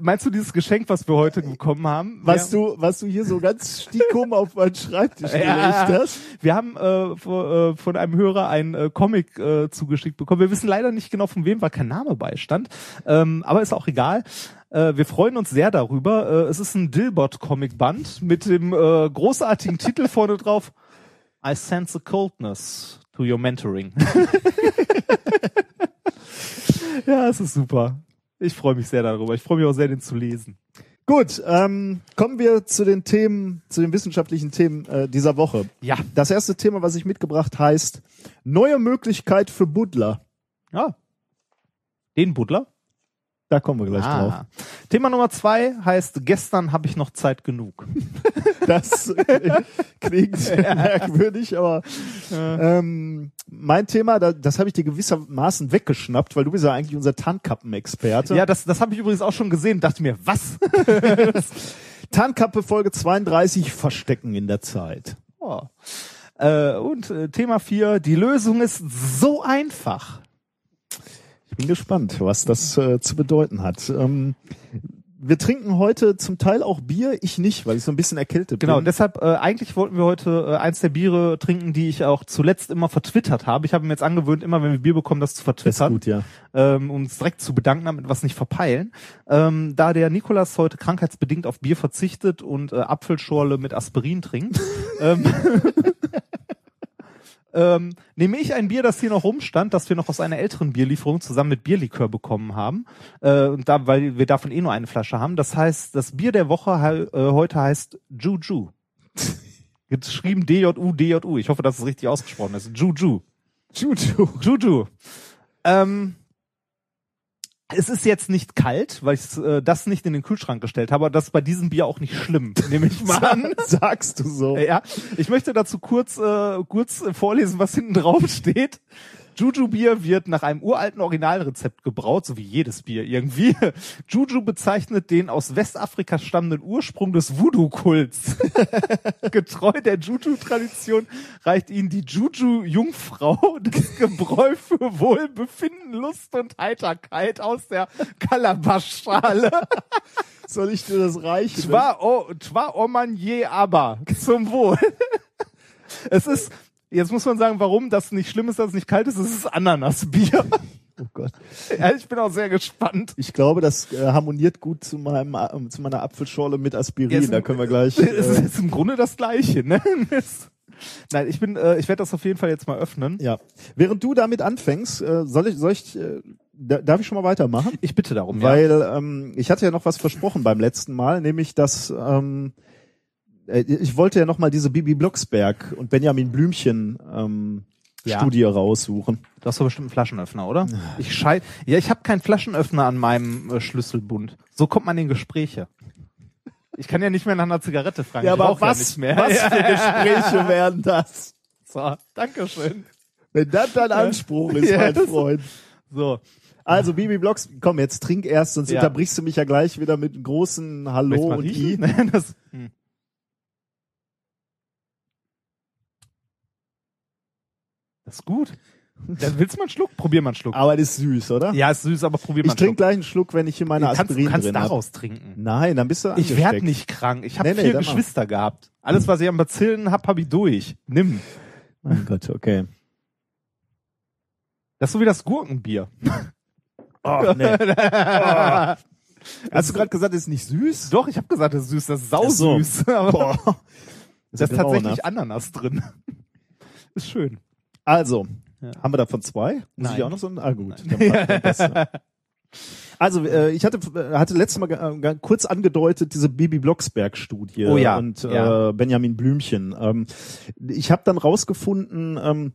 meinst du dieses Geschenk, was wir heute bekommen haben? was wir, du, was du hier so ganz stickum auf meinen Schreibtisch Ja. gelegt hast. Wir haben äh, von, äh, von einem Hörer einen äh, Comic äh, zugeschickt bekommen. Wir wissen leider nicht genau von wem, weil kein Name beistand. Ähm, aber ist auch egal. Äh, wir freuen uns sehr darüber. Äh, es ist ein Dilbot-Comic-Band mit dem äh, großartigen Titel vorne drauf. I sense a coldness to your mentoring. ja, es ist super. Ich freue mich sehr darüber. Ich freue mich auch sehr, den zu lesen. Gut, ähm, kommen wir zu den Themen, zu den wissenschaftlichen Themen äh, dieser Woche. Ja. Das erste Thema, was ich mitgebracht heißt neue Möglichkeit für Buddler. Ja. Den Buddler? Da kommen wir gleich drauf. Ah. Thema Nummer zwei heißt, gestern habe ich noch Zeit genug. Das klingt merkwürdig, aber ähm, mein Thema, da, das habe ich dir gewissermaßen weggeschnappt, weil du bist ja eigentlich unser Tarnkappenexperte. Ja, das, das habe ich übrigens auch schon gesehen. Dachte mir, was? Tarnkappe Folge 32, Verstecken in der Zeit. Oh. Äh, und äh, Thema vier, die Lösung ist so einfach. Ich bin gespannt, was das äh, zu bedeuten hat. Ähm, wir trinken heute zum Teil auch Bier, ich nicht, weil ich so ein bisschen erkältet Genau, bin. deshalb äh, eigentlich wollten wir heute äh, eins der Biere trinken, die ich auch zuletzt immer vertwittert habe. Ich habe mir jetzt angewöhnt, immer wenn wir Bier bekommen, das zu ist vertwittern. gut, ja. ähm, um uns direkt zu bedanken, damit wir es nicht verpeilen. Ähm, da der Nikolas heute krankheitsbedingt auf Bier verzichtet und äh, Apfelschorle mit Aspirin trinkt, ähm, ähm, nehme ich ein Bier, das hier noch rumstand, das wir noch aus einer älteren Bierlieferung zusammen mit Bierlikör bekommen haben. Äh, und da, weil wir davon eh nur eine Flasche haben. Das heißt, das Bier der Woche äh, heute heißt Juju. Geschrieben D-J-U, D-J-U. Ich hoffe, dass es richtig ausgesprochen ist. Juju. Juju. Juju. Ähm, es ist jetzt nicht kalt, weil ich äh, das nicht in den Kühlschrank gestellt habe, aber das ist bei diesem Bier auch nicht schlimm, nehme ich mal an. Sagst du so. Ja, ich möchte dazu kurz, äh, kurz vorlesen, was hinten drauf steht. Juju-Bier wird nach einem uralten Originalrezept gebraut, so wie jedes Bier irgendwie. Juju bezeichnet den aus Westafrika stammenden Ursprung des Voodoo-Kults. Getreu der Juju-Tradition reicht ihnen die Juju-Jungfrau das Gebräu für Wohlbefinden, Lust und Heiterkeit aus der Kalabaschschale. Soll ich dir das reichen? Twa, oh, twa oman je aber. Zum Wohl. Es ist, jetzt muss man sagen, warum das nicht schlimm ist, dass es nicht kalt ist. Es ist Ananasbier. Oh Gott. Ja, ich bin auch sehr gespannt. Ich glaube, das äh, harmoniert gut zu meinem äh, zu meiner Apfelschorle mit Aspirin. Ja, da können wir gleich. Es Äh, ist im Grunde das Gleiche, ne? Nein, ich bin, äh, ich werde das auf jeden Fall jetzt mal öffnen. ja. Während du damit anfängst, äh, soll ich, soll ich, äh, da, darf ich schon mal weitermachen? Ich bitte darum, ja. Weil ähm, ich hatte ja noch was versprochen beim letzten Mal, nämlich dass ähm, äh, ich wollte ja noch mal diese Bibi Blocksberg und Benjamin Blümchen ähm, Ja. Studie raussuchen. Du hast doch bestimmt einen Flaschenöffner, oder? Ich schei ja, ich habe keinen Flaschenöffner an meinem äh, Schlüsselbund. So kommt man in Gespräche. Ich kann ja nicht mehr nach einer Zigarette fragen. Ja, ich aber rauch was, ja was für Gespräche wären das? So, Dankeschön. Wenn das dein Anspruch ist, Ja, mein Freund. So, Also Bibi Blocks, komm, jetzt trink erst, sonst Ja. unterbrichst du mich ja gleich wieder mit einem großen Hallo und I. das, hm. Das ist gut. Dann willst du mal einen Schluck? Probier mal einen Schluck. Aber das ist süß, oder? Ja, ist süß, aber probier mal ich einen trinke Schluck. gleich einen Schluck, wenn ich hier meine kannst, Aspirin du kannst drin habe. daraus trinken. Nein, dann bist du Ich angesteckt. werde nicht krank. Ich habe Nee, nee, vier dann mach. Geschwister gehabt. Alles, was ich an Bazillen hab, habe ich durch. Nimm. Mein Gott, okay. Das ist so wie das Gurkenbier. Oh, nee. Hast du gerade gesagt, es ist nicht süß? Doch, ich habe gesagt, das ist süß. Das ist so. sausüß. Aber Boah. da ist grauenhaft. tatsächlich Ananas drin. Ist schön. Also, Ja. haben wir davon zwei? Muss Nein. ich auch noch so ein? Ah, gut. Also, äh, ich hatte, äh, hatte letztes Mal äh, kurz angedeutet, diese Bibi Blocksberg-Studie Oh ja, und ja. Äh, Benjamin Blümchen. Ähm, ich habe dann rausgefunden, ähm,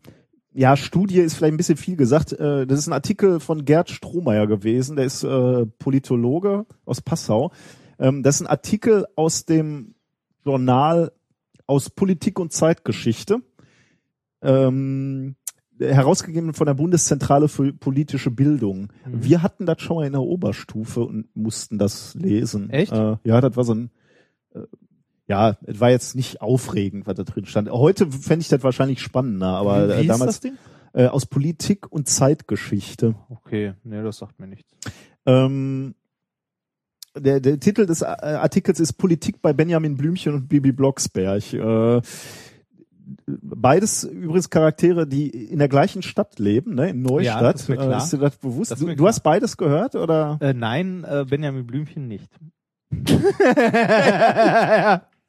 ja, Studie ist vielleicht ein bisschen viel gesagt. Äh, das ist ein Artikel von Gerd Strohmeier gewesen, der ist äh, Politologe aus Passau. Ähm, das ist ein Artikel aus dem Journal aus Politik und Zeitgeschichte. Ähm, herausgegeben von der Bundeszentrale für politische Bildung. Mhm. Wir hatten das schon mal in der Oberstufe und mussten das lesen. Echt? Äh, ja, das war so ein, äh, ja, es war jetzt nicht aufregend, was da drin stand. Heute fände ich das wahrscheinlich spannender, aber Wie äh, hieß damals das Ding? äh, aus Politik und Zeitgeschichte. Okay, nee, das sagt mir nichts. Ähm, der, der Titel des äh, Artikels ist Politik bei Benjamin Blümchen und Bibi Blocksberg. Äh, beides übrigens Charaktere, die in der gleichen Stadt leben, ne, in Neustadt. Ja, das ist mir klar. Äh, ist dir das bewusst? Das du, du klar. hast beides gehört oder? Äh, nein, äh, Benjamin Blümchen nicht.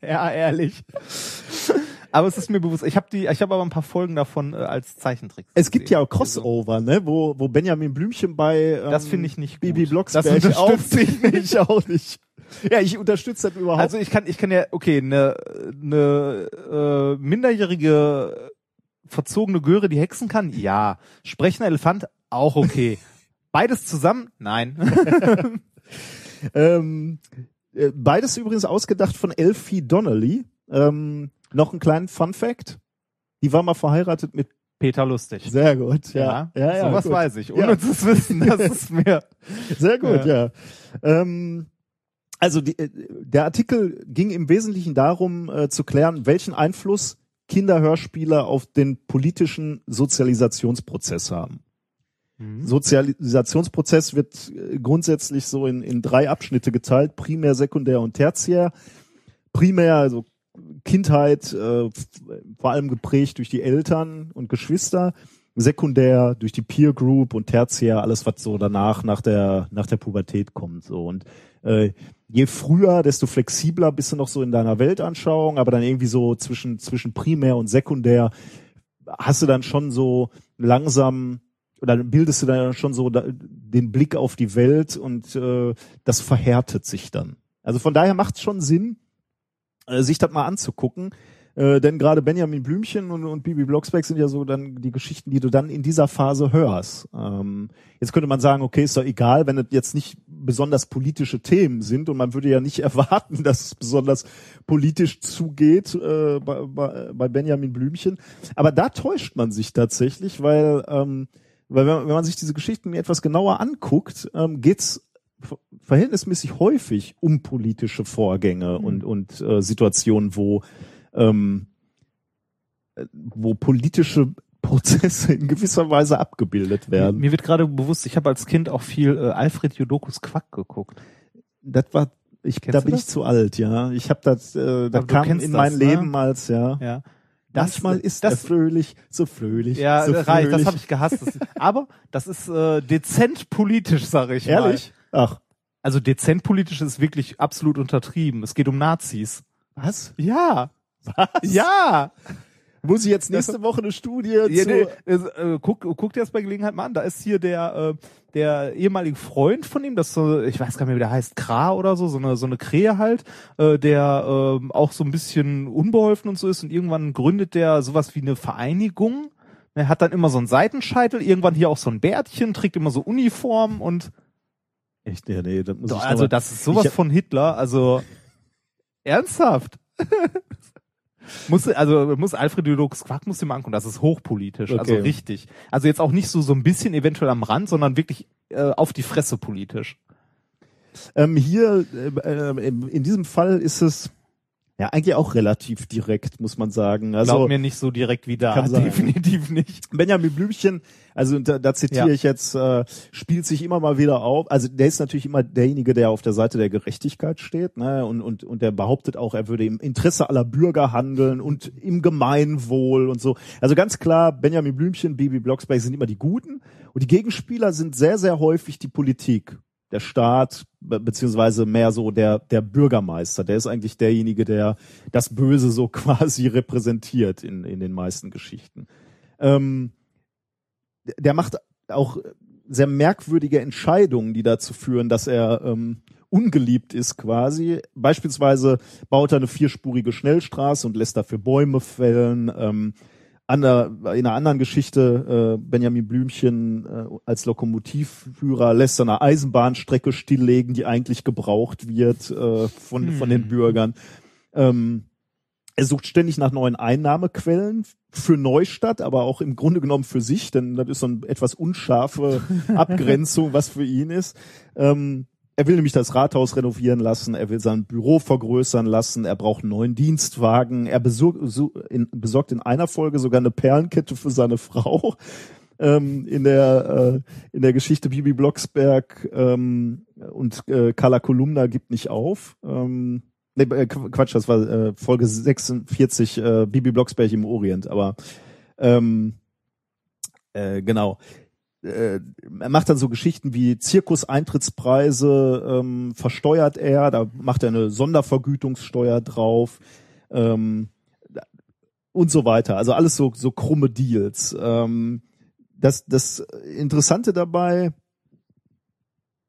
ja, ehrlich. Aber es ist mir bewusst. Ich habe die, ich habe aber ein paar Folgen davon äh, als Zeichentrick. Es gibt ja auch Crossover, ne, wo, wo Benjamin Blümchen bei ähm, Das finde ich nicht gut. Bibi Das Blocksberg unterstütze ich nicht. ich auch nicht. Ja, ich unterstütze das überhaupt. Also ich kann, ich kann ja, okay, eine ne, äh, minderjährige verzogene Göre, die hexen kann, ja. Sprechender Elefant, auch okay. Beides zusammen, nein. Ähm, äh, beides übrigens ausgedacht von Elfie Donnelly. Ähm, noch einen kleinen Fun Fact. Die war mal verheiratet mit Peter Lustig. sehr gut, ja. Ja, ja, sowas gut. weiß ich. Ohne Ja. zu wissen, das ist mir. Sehr gut, ja. Ähm, also die, äh, der Artikel ging im Wesentlichen darum äh, zu klären, welchen Einfluss Kinderhörspiele auf den politischen Sozialisationsprozess haben. Sozialisationsprozess wird äh, grundsätzlich so in, in drei Abschnitte geteilt, primär, sekundär und tertiär. Primär, also Kindheit, äh, vor allem geprägt durch die Eltern und Geschwister. Sekundär durch die Peer Group und tertiär alles, was so danach, nach der, nach der Pubertät kommt. So. Und äh, je früher, desto flexibler bist du noch so in deiner Weltanschauung, aber dann irgendwie so zwischen, zwischen primär und sekundär hast du dann schon so langsam oder bildest du dann schon so den Blick auf die Welt und äh, das verhärtet sich dann. Also von daher macht es schon Sinn, äh, sich das mal anzugucken. Äh, denn gerade Benjamin Blümchen und, und Bibi Blocksberg sind ja so dann die Geschichten, die du dann in dieser Phase hörst. Ähm, jetzt könnte man sagen, okay, ist doch egal, wenn es jetzt nicht besonders politische Themen sind und man würde ja nicht erwarten, dass es besonders politisch zugeht äh, bei, bei, bei Benjamin Blümchen. Aber da täuscht man sich tatsächlich, weil, ähm, weil wenn, wenn man sich diese Geschichten etwas genauer anguckt, ähm, geht's verhältnismäßig häufig um politische Vorgänge und, und äh, Situationen, wo ähm, äh, wo politische Prozesse in gewisser Weise abgebildet werden. Mir wird gerade bewusst, ich habe als Kind auch viel äh, Alfred Jodokus Quack geguckt. Das war ich, Kennst da bin das? ich zu alt, ja. Ich habe das, äh, das kam in das, mein ne? Leben als ja. Ja. Manchmal ist das, fröhlich, so fröhlich. Ja, so reicht, das fröhlich. habe ich gehasst. Das, aber das ist äh, dezent politisch, sage ich Ehrlich? mal. Ach, Also dezent politisch ist wirklich absolut untertrieben. Es geht um Nazis. was? Ja. Was? Ja. Muss ich jetzt nächste Woche eine Studie ja zu nee, äh, guck, guck dir das bei Gelegenheit mal an. Da ist hier der äh, der ehemalige Freund von ihm, das so, ich weiß gar nicht mehr, wie der heißt, Kra oder so, so eine so eine Krähe halt, äh, der ähm, auch so ein bisschen unbeholfen und so ist und irgendwann gründet der sowas wie eine Vereinigung Er hat dann immer so einen Seitenscheitel, irgendwann hier auch so ein Bärtchen, trägt immer so Uniform und Echt, ja, nee, das muss Doch, ich also das ist sowas hab- von Hitler, also ernsthaft. muss, also muss Alfred Lux Quack muss dir mal angucken, das ist hochpolitisch, also Okay. richtig. Also jetzt auch nicht so so ein bisschen eventuell am Rand, sondern wirklich äh, auf die Fresse politisch. Ähm, hier, äh, äh, in diesem Fall ist es ja eigentlich auch relativ direkt, muss man sagen. Also Glaub mir nicht so direkt wie da, definitiv nicht. Benjamin Blümchen, also da, da zitiere Ja. ich jetzt, äh, spielt sich immer mal wieder auf. Also der ist natürlich immer derjenige, der auf der Seite der Gerechtigkeit steht, ne? Und, und, und der behauptet auch, er würde im Interesse aller Bürger handeln und im Gemeinwohl und so. Also ganz klar, Benjamin Blümchen, Bibi Blocksberg sind immer die Guten und die Gegenspieler sind sehr, sehr häufig die Politik. Der Staat, be beziehungsweise mehr so der, der Bürgermeister, der ist eigentlich derjenige, der das Böse so quasi repräsentiert in, in den meisten Geschichten. Ähm, der macht auch sehr merkwürdige Entscheidungen, die dazu führen, dass er ähm, ungeliebt ist quasi. Beispielsweise baut er eine vierspurige Schnellstraße und lässt dafür Bäume fällen. Ähm, an der, in einer anderen Geschichte, äh, Benjamin Blümchen äh, als Lokomotivführer lässt eine Eisenbahnstrecke stilllegen, die eigentlich gebraucht wird äh, von, von den Bürgern. Ähm, er sucht ständig nach neuen Einnahmequellen für Neustadt, aber auch im Grunde genommen für sich, denn das ist so eine etwas unscharfe Abgrenzung, was für ihn ist. Ähm, er will nämlich das Rathaus renovieren lassen, er will sein Büro vergrößern lassen, er braucht einen neuen Dienstwagen, er besorgt in einer Folge sogar eine Perlenkette für seine Frau. Ähm, in der äh, in der Geschichte Bibi Blocksberg ähm, und äh, Carla Kolumna gibt nicht auf. Ähm, Nee, äh, Qu- Quatsch, das war äh, Folge 46, äh, Bibi Blocksberg im Orient, aber ähm, äh, genau. Äh, er macht dann so Geschichten wie Zirkuseintrittspreise ähm, versteuert er, da macht er eine Sondervergütungssteuer drauf ähm, und so weiter. Also alles so so krumme Deals. Ähm, das das Interessante dabei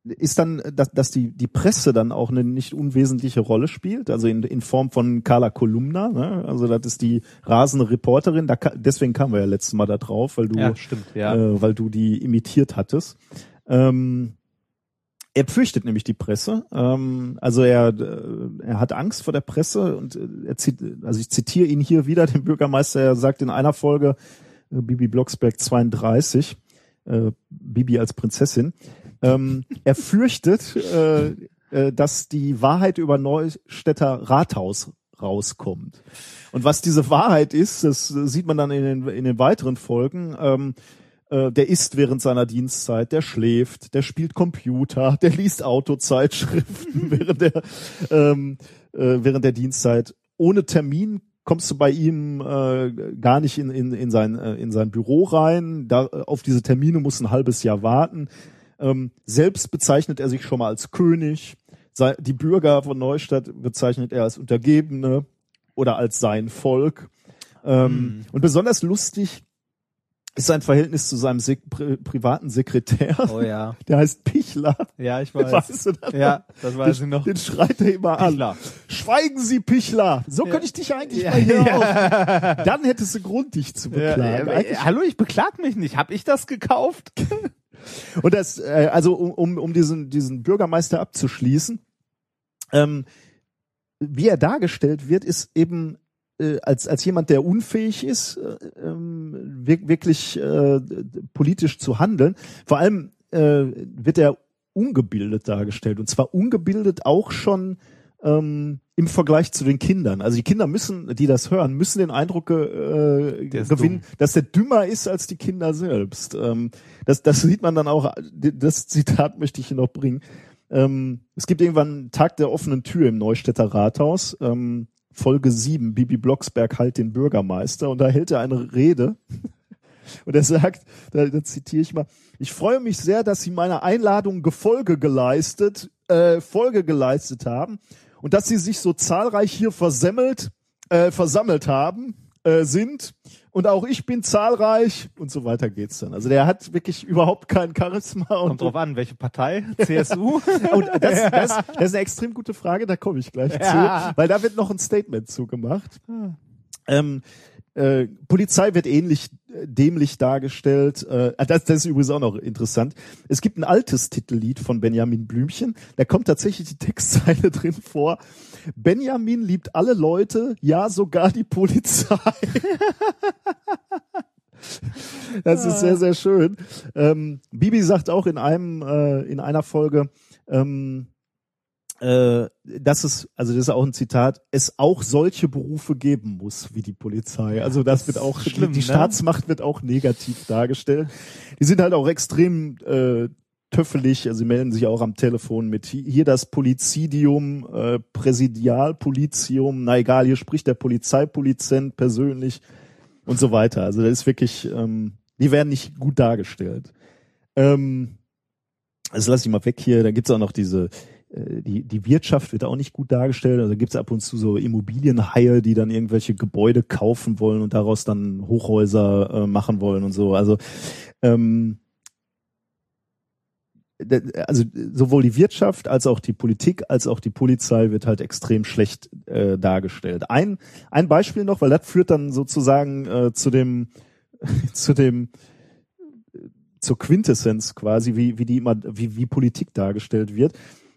ist dann, dass, dass die, die Presse dann auch eine nicht unwesentliche Rolle spielt, also in, in Form von Carla Kolumna, ne? also das ist die rasende Reporterin, da, deswegen kamen wir ja letztes Mal da drauf, weil du, Ja, stimmt, ja. äh, weil du die imitiert hattest. Ähm, er fürchtet nämlich die Presse, ähm, also er, äh, er hat Angst vor der Presse und äh, er zieht, also ich zitiere ihn hier wieder, den Bürgermeister, er sagt in einer Folge, äh, Bibi Blocksberg 32, äh, Bibi als Prinzessin, ähm, er fürchtet, äh, äh, dass die Wahrheit über Neustädter Rathaus rauskommt. Und was diese Wahrheit ist, das sieht man dann in den, in den weiteren Folgen. Ähm, äh, der isst während seiner Dienstzeit, der schläft, der spielt Computer, der liest Autozeitschriften während der ähm, äh, während der Dienstzeit. Ohne Termin kommst du bei ihm äh, gar nicht in, in, in, sein, äh, in sein Büro rein. Da, auf diese Termine muss ein halbes Jahr warten. Ähm, selbst bezeichnet er sich schon mal als König. Die Bürger von Neustadt bezeichnet er als Untergebene oder als sein Volk. Ähm, Und besonders lustig ist sein Verhältnis zu seinem Sek pri privaten Sekretär. Oh ja. Der heißt Pichler. Ja, ich weiß. Weißt du das Ja, das weiß den, ich noch. Den schreit er immer Pichler. an. Schweigen Sie, Pichler. So könnte ich dich eigentlich Ja, mal hier ja. auf. Dann hättest du Grund, dich zu Ja, beklagen. äh, Eigentlich hallo, ich beklag mich nicht. Hab ich das gekauft? Und das, äh, also um, um, diesen, diesen Bürgermeister abzuschließen, ähm, wie er dargestellt wird, ist eben äh, als, als jemand, der unfähig ist, äh, ähm, wir, wirklich äh, politisch zu handeln. Vor allem äh, wird er ungebildet dargestellt. Und zwar ungebildet auch schon ähm, im Vergleich zu den Kindern. Also die Kinder müssen, die das hören, müssen den Eindruck äh, gewinnen, dumm. dass der dümmer ist als die Kinder selbst. Ähm, das, das sieht man dann auch, das Zitat möchte ich hier noch bringen. Ähm, es gibt irgendwann einen Tag der offenen Tür im Neustädter Rathaus, ähm, Folge 7, Bibi Blocksberg halt den Bürgermeister und da hält er eine Rede und er sagt, da, da zitiere ich mal, ich freue mich sehr, dass Sie meiner Einladung Gefolge geleistet, äh, Folge geleistet haben und dass Sie sich so zahlreich hier versemmelt, äh, versammelt haben, äh, sind. Und auch ich bin zahlreich und so weiter geht's dann. Also der hat wirklich überhaupt kein Charisma Kommt drauf an, welche Partei? CSU? und das, das, das ist eine extrem gute Frage, da komme ich gleich Ja. zu, weil da wird noch ein Statement zugemacht. Ähm, Äh, Polizei wird ähnlich äh, dämlich dargestellt. Äh, das, das ist übrigens auch noch interessant. Es gibt ein altes Titellied von Benjamin Blümchen. Da kommt tatsächlich die Textzeile drin vor. Benjamin liebt alle Leute, ja sogar die Polizei. Das ist sehr, sehr schön. Ähm, Bibi sagt auch in einem, äh, in einer Folge, ähm, äh, dass es, also das ist auch ein Zitat, es auch solche Berufe geben muss wie die Polizei. Also das, wird auch, schlimm, die, die ne? Staatsmacht wird auch negativ dargestellt. Die sind halt auch extrem äh, töffelig, also sie melden sich auch am Telefon mit hi- hier das Polizidium, äh, Präsidialpolizium, na egal, hier spricht der Polizeipolizent persönlich und so weiter. Also das ist wirklich, ähm, die werden nicht gut dargestellt. Ähm, also lass ich mal weg hier, da gibt's auch noch diese, die, die Wirtschaft wird auch nicht gut dargestellt. Also gibt's ab und zu so Immobilienhaie, die dann irgendwelche Gebäude kaufen wollen und daraus dann Hochhäuser äh, machen wollen und so. Also ähm, also sowohl die Wirtschaft als auch die Politik als auch die Polizei wird halt extrem schlecht äh, dargestellt. Ein ein Beispiel noch, weil das führt dann sozusagen äh, zu dem zu dem zur Quintessenz quasi, wie wie die immer wie wie Politik dargestellt wird.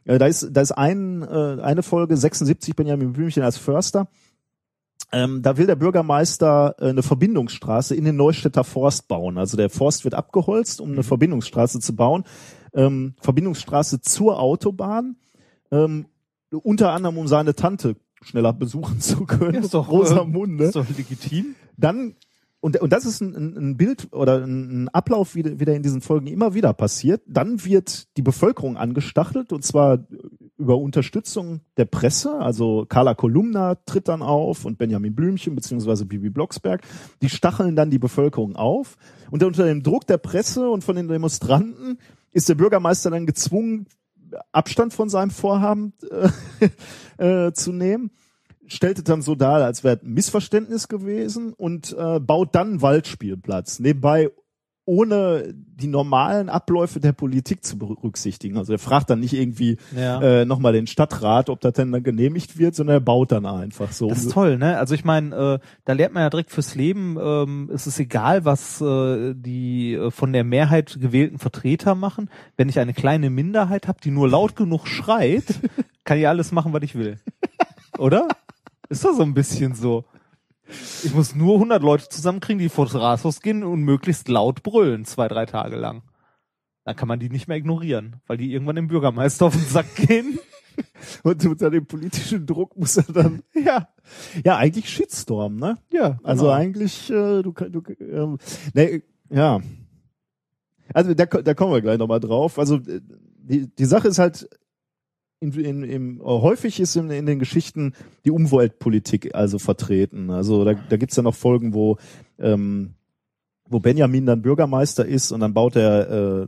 Äh, da ist da ist ein äh, eine Folge 76 Benjamin Blümchen als Förster. Ähm, da will der Bürgermeister äh, eine Verbindungsstraße in den Neustädter Forst bauen. Also der Forst wird abgeholzt, um eine Verbindungsstraße zu bauen. Ähm, Verbindungsstraße zur Autobahn. Ähm, unter anderem, um seine Tante schneller besuchen zu können. Ist doch, Rosamunde. äh, ist doch legitim. Dann und, und das ist ein, ein, Bild oder ein, Ablauf, wie, der- wie der in diesen Folgen immer wieder passiert. Dann wird die Bevölkerung angestachelt und zwar über Unterstützung der Presse. Also Carla Kolumna tritt dann auf und Benjamin Blümchen beziehungsweise Bibi Blocksberg. Die stacheln dann die Bevölkerung auf und unter dem Druck der Presse und von den Demonstranten ist der Bürgermeister dann gezwungen, Abstand von seinem Vorhaben äh, äh, zu nehmen stellt es dann so dar, als wäre ein Missverständnis gewesen und äh, baut dann einen Waldspielplatz. Nebenbei ohne die normalen Abläufe der Politik zu berücksichtigen. Also er fragt dann nicht irgendwie Ja. äh, nochmal den Stadtrat, ob das denn dann genehmigt wird, sondern er baut dann einfach so. Das ist toll, ne? Also ich meine, äh, da lernt man ja direkt fürs Leben, ähm, es ist egal, was äh, die äh, von der Mehrheit gewählten Vertreter machen. Wenn ich eine kleine Minderheit habe, die nur laut genug schreit, kann ich alles machen, was ich will. Oder? Ist doch so ein bisschen so. Ich muss nur 100 Leute zusammenkriegen, die vor das Rathaus gehen und möglichst laut brüllen, zwei, drei Tage lang. Dann kann man die nicht mehr ignorieren, weil die irgendwann dem Bürgermeister auf den Sack gehen. und unter dem politischen Druck muss er dann ja ja eigentlich Shitstorm, ne? Ja, Also genau. eigentlich äh, du, kann- du ähm, nee, ja. Also da, da kommen wir gleich nochmal drauf. Also äh, die, die Sache ist halt in, in, im, häufig ist in, in den Geschichten die Umweltpolitik also vertreten. Also da, da gibt's ja noch Folgen, wo ähm, wo Benjamin dann Bürgermeister ist und dann baut er, äh,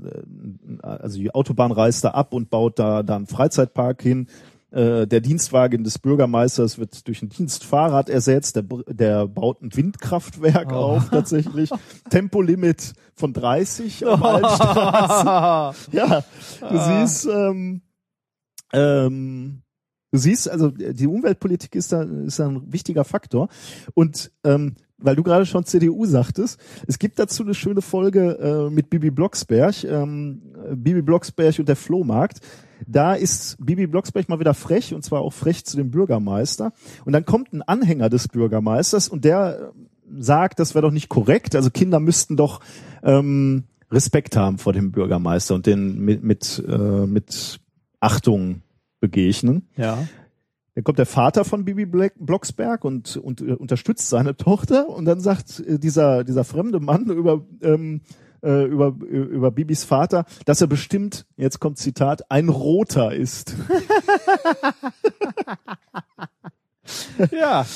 also die Autobahn reißt da ab und baut da, da einen Freizeitpark hin. Äh, der Dienstwagen des Bürgermeisters wird durch ein Dienstfahrrad ersetzt. Der, der baut ein Windkraftwerk Oh. auf tatsächlich. Tempolimit von 30 auf Straßen. Ja, du siehst, ähm, ähm, du siehst, also die Umweltpolitik ist da, ist da ein wichtiger Faktor. Und ähm, weil du gerade schon CDU sagtest, es gibt dazu eine schöne Folge äh, mit Bibi Blocksberg, ähm, Bibi Blocksberg und der Flohmarkt. Da ist Bibi Blocksberg mal wieder frech und zwar auch frech zu dem Bürgermeister. Und dann kommt ein Anhänger des Bürgermeisters und der äh, sagt, das wäre doch nicht korrekt. Also Kinder müssten doch ähm, Respekt haben vor dem Bürgermeister und den mit mit, äh, mit Achtung begegnen. Ja. Dann kommt der Vater von Bibi Black, Blocksberg und, und äh, unterstützt seine Tochter und dann sagt äh, dieser, dieser fremde Mann über, ähm, äh, über, über Bibis Vater, dass er bestimmt, jetzt kommt Zitat, ein Roter ist. Ja.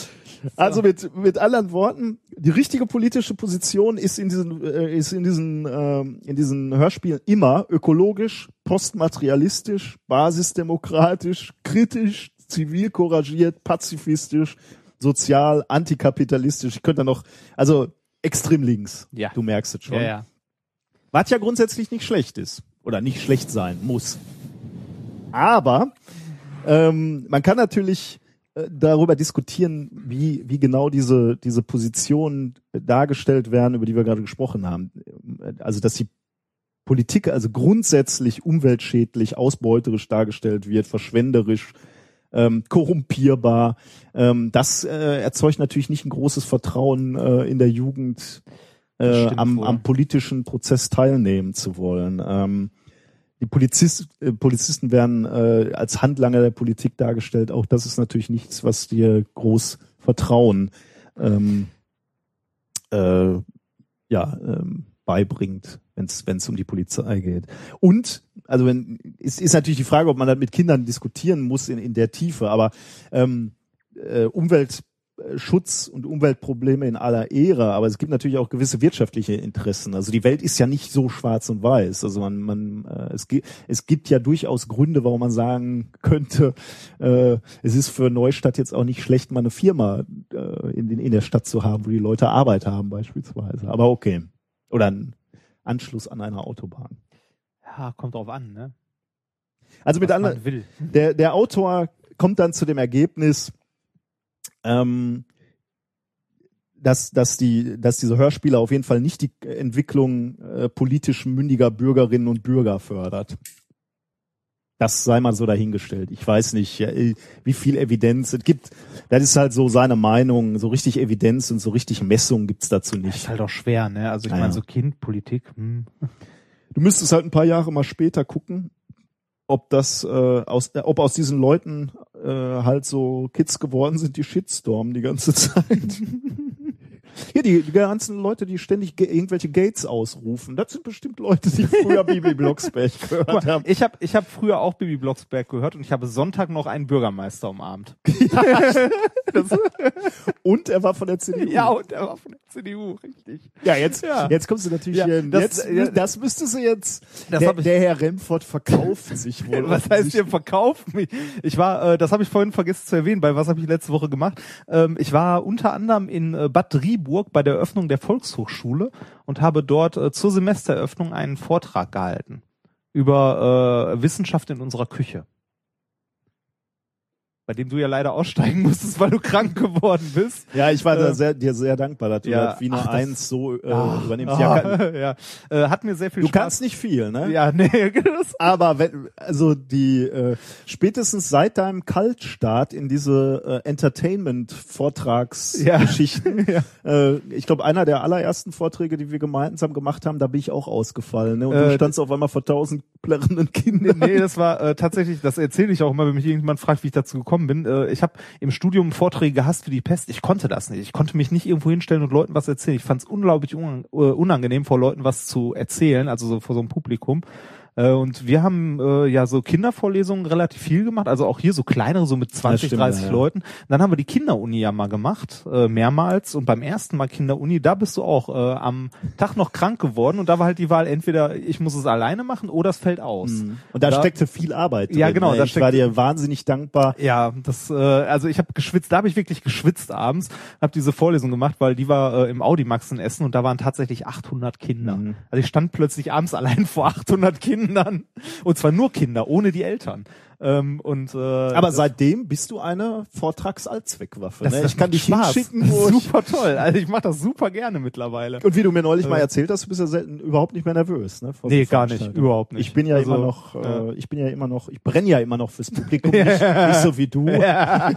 Also mit, mit anderen Worten, die richtige politische Position ist in diesen, äh, ist in diesen, ähm, in diesen Hörspielen immer ökologisch, postmaterialistisch, basisdemokratisch, kritisch, zivil couragiert, pazifistisch, sozial, antikapitalistisch. Ich könnte da noch, also extrem links. Ja. Du merkst es schon. Ja, ja. Was ja grundsätzlich nicht schlecht ist oder nicht schlecht sein muss. Aber ähm, man kann natürlich äh, darüber diskutieren, wie, wie genau diese, diese Positionen dargestellt werden, über die wir gerade gesprochen haben. Also, dass die Politik also grundsätzlich umweltschädlich, ausbeuterisch dargestellt wird, verschwenderisch, ähm, korrumpierbar. Ähm, das äh, erzeugt natürlich nicht ein großes Vertrauen äh, in der Jugend, äh, am, am politischen Prozess teilnehmen zu wollen. Ähm, die Polizist, äh, Polizisten werden äh, als Handlanger der Politik dargestellt. Auch das ist natürlich nichts, was dir groß Vertrauen ähm, äh, ja, ähm, beibringt, wenn es um die Polizei geht. Und, also wenn, ist, ist natürlich die Frage, ob man das mit Kindern diskutieren muss in, in der Tiefe, aber ähm, äh, Umweltschutz und Umweltprobleme in aller Ehre, aber es gibt natürlich auch gewisse wirtschaftliche Interessen. Also die Welt ist ja nicht so schwarz und weiß. Also man, man äh, es, gibt, es gibt ja durchaus Gründe, warum man sagen könnte, äh, es ist für Neustadt jetzt auch nicht schlecht, mal eine Firma äh, in, in der Stadt zu haben, wo die Leute Arbeit haben beispielsweise. Aber okay. Oder ein Anschluss an einer Autobahn. Ja, kommt drauf an, ne? Also mit anderen, der, der Autor kommt dann zu dem Ergebnis, ähm, dass, dass, die, dass diese Hörspiele auf jeden Fall nicht die Entwicklung äh, politisch mündiger Bürgerinnen und Bürger fördert. Das sei mal so dahingestellt. Ich weiß nicht, wie viel Evidenz es gibt. Das ist halt so seine Meinung. So richtig Evidenz und so richtig Messung gibt's dazu Das nicht. ist halt auch schwer, ne? Also ich Ja, meine, so Kindpolitik, hm. Du müsstest halt ein paar Jahre mal später gucken, ob das äh, aus, äh, ob aus diesen Leuten äh, halt so Kids geworden sind, die Shitstormen die ganze Zeit. Hier, die, die ganzen Leute, die ständig ge irgendwelche Gates ausrufen, das sind bestimmt Leute, die früher Bibi Blocksberg gehört haben. ich habe ich hab früher auch Bibi Blocksberg gehört und ich habe Sonntag noch einen Bürgermeister umarmt. Und er war von der CDU. Ja, und er war von der CDU, richtig. Ja, jetzt, Ja. jetzt kommst du natürlich Ja, hier. das- jetzt, ja. das müsstest du jetzt. Der, der Herr Remford verkauft sich wohl. Was heißt hier verkaufen? Ich- Ich war, äh, das habe ich vorhin vergessen zu erwähnen, bei was habe ich letzte Woche gemacht? Ähm, ich war unter anderem in äh, Bad Driburg bei der Eröffnung der Volkshochschule und habe dort äh, zur Semestereröffnung einen Vortrag gehalten über äh, Wissenschaft in unserer Küche. Bei dem du ja leider aussteigen musstest, weil du krank geworden bist. Ja, ich war da Äh, sehr, dir sehr dankbar, dass du ja, das Wiener ach, das- 1 so äh, Ah, übernimmst. Ja, kann, ja. Äh, hat mir sehr viel du Spaß. kannst nicht viel, ne? Ja, nee, Aber wenn, also die äh, spätestens seit deinem Kaltstart in diese äh, Entertainment-Vortragsgeschichten, Ja. äh, ich glaube, einer der allerersten Vorträge, die wir gemeinsam gemacht haben, da bin ich auch ausgefallen. Ne? Und Äh, du standst auf einmal vor tausend plärrenden Kindern. Nee, das war äh, tatsächlich, das erzähle ich auch immer, wenn mich irgendjemand fragt, wie ich dazu gekommen bin. Äh, ich habe im Studium Vorträge gehasst wie die Pest. Ich konnte das nicht. Ich konnte mich nicht irgendwo hinstellen und Leuten was erzählen. Ich fand es unglaublich äh, unangenehm, vor Leuten was zu erzählen, also so vor so einem Publikum. Äh, und wir haben äh, ja so Kindervorlesungen relativ viel gemacht, also auch hier so kleinere, so mit 20, stimmt, 30 ja, ja. Leuten. Dann haben wir die Kinderuni ja mal gemacht, äh, mehrmals. Und beim ersten Mal Kinderuni, da bist du auch äh, am Tag noch krank geworden. Und da war halt die Wahl, entweder ich muss es alleine machen oder es fällt aus. Mhm. Und da, Da- steckte viel Arbeit drin. Ja, genau, Ne? da Ich war dir wahnsinnig dankbar. Ja, das, äh, also ich habe geschwitzt, da habe ich wirklich geschwitzt abends, habe diese Vorlesung gemacht, weil die war äh, im Audimax in Essen und da waren tatsächlich 800 Kinder. Mhm. Also ich stand plötzlich abends allein vor 800 Kindern und zwar nur Kinder, ohne die Eltern. Ähm, und äh, Aber seitdem bist du eine Vortragsallzweckwaffe. ne? Ich kann dich Spaß. hinschicken, super toll. Also ich mache das super gerne mittlerweile. Und wie du mir neulich mal Äh. erzählt hast, du bist ja selten überhaupt nicht mehr nervös, ne? Nee, gar nicht, überhaupt nicht. Ich bin ja Also, immer noch, äh, ich bin ja immer noch, ich brenne ja immer noch fürs Publikum, nicht, nicht so wie du. Ja.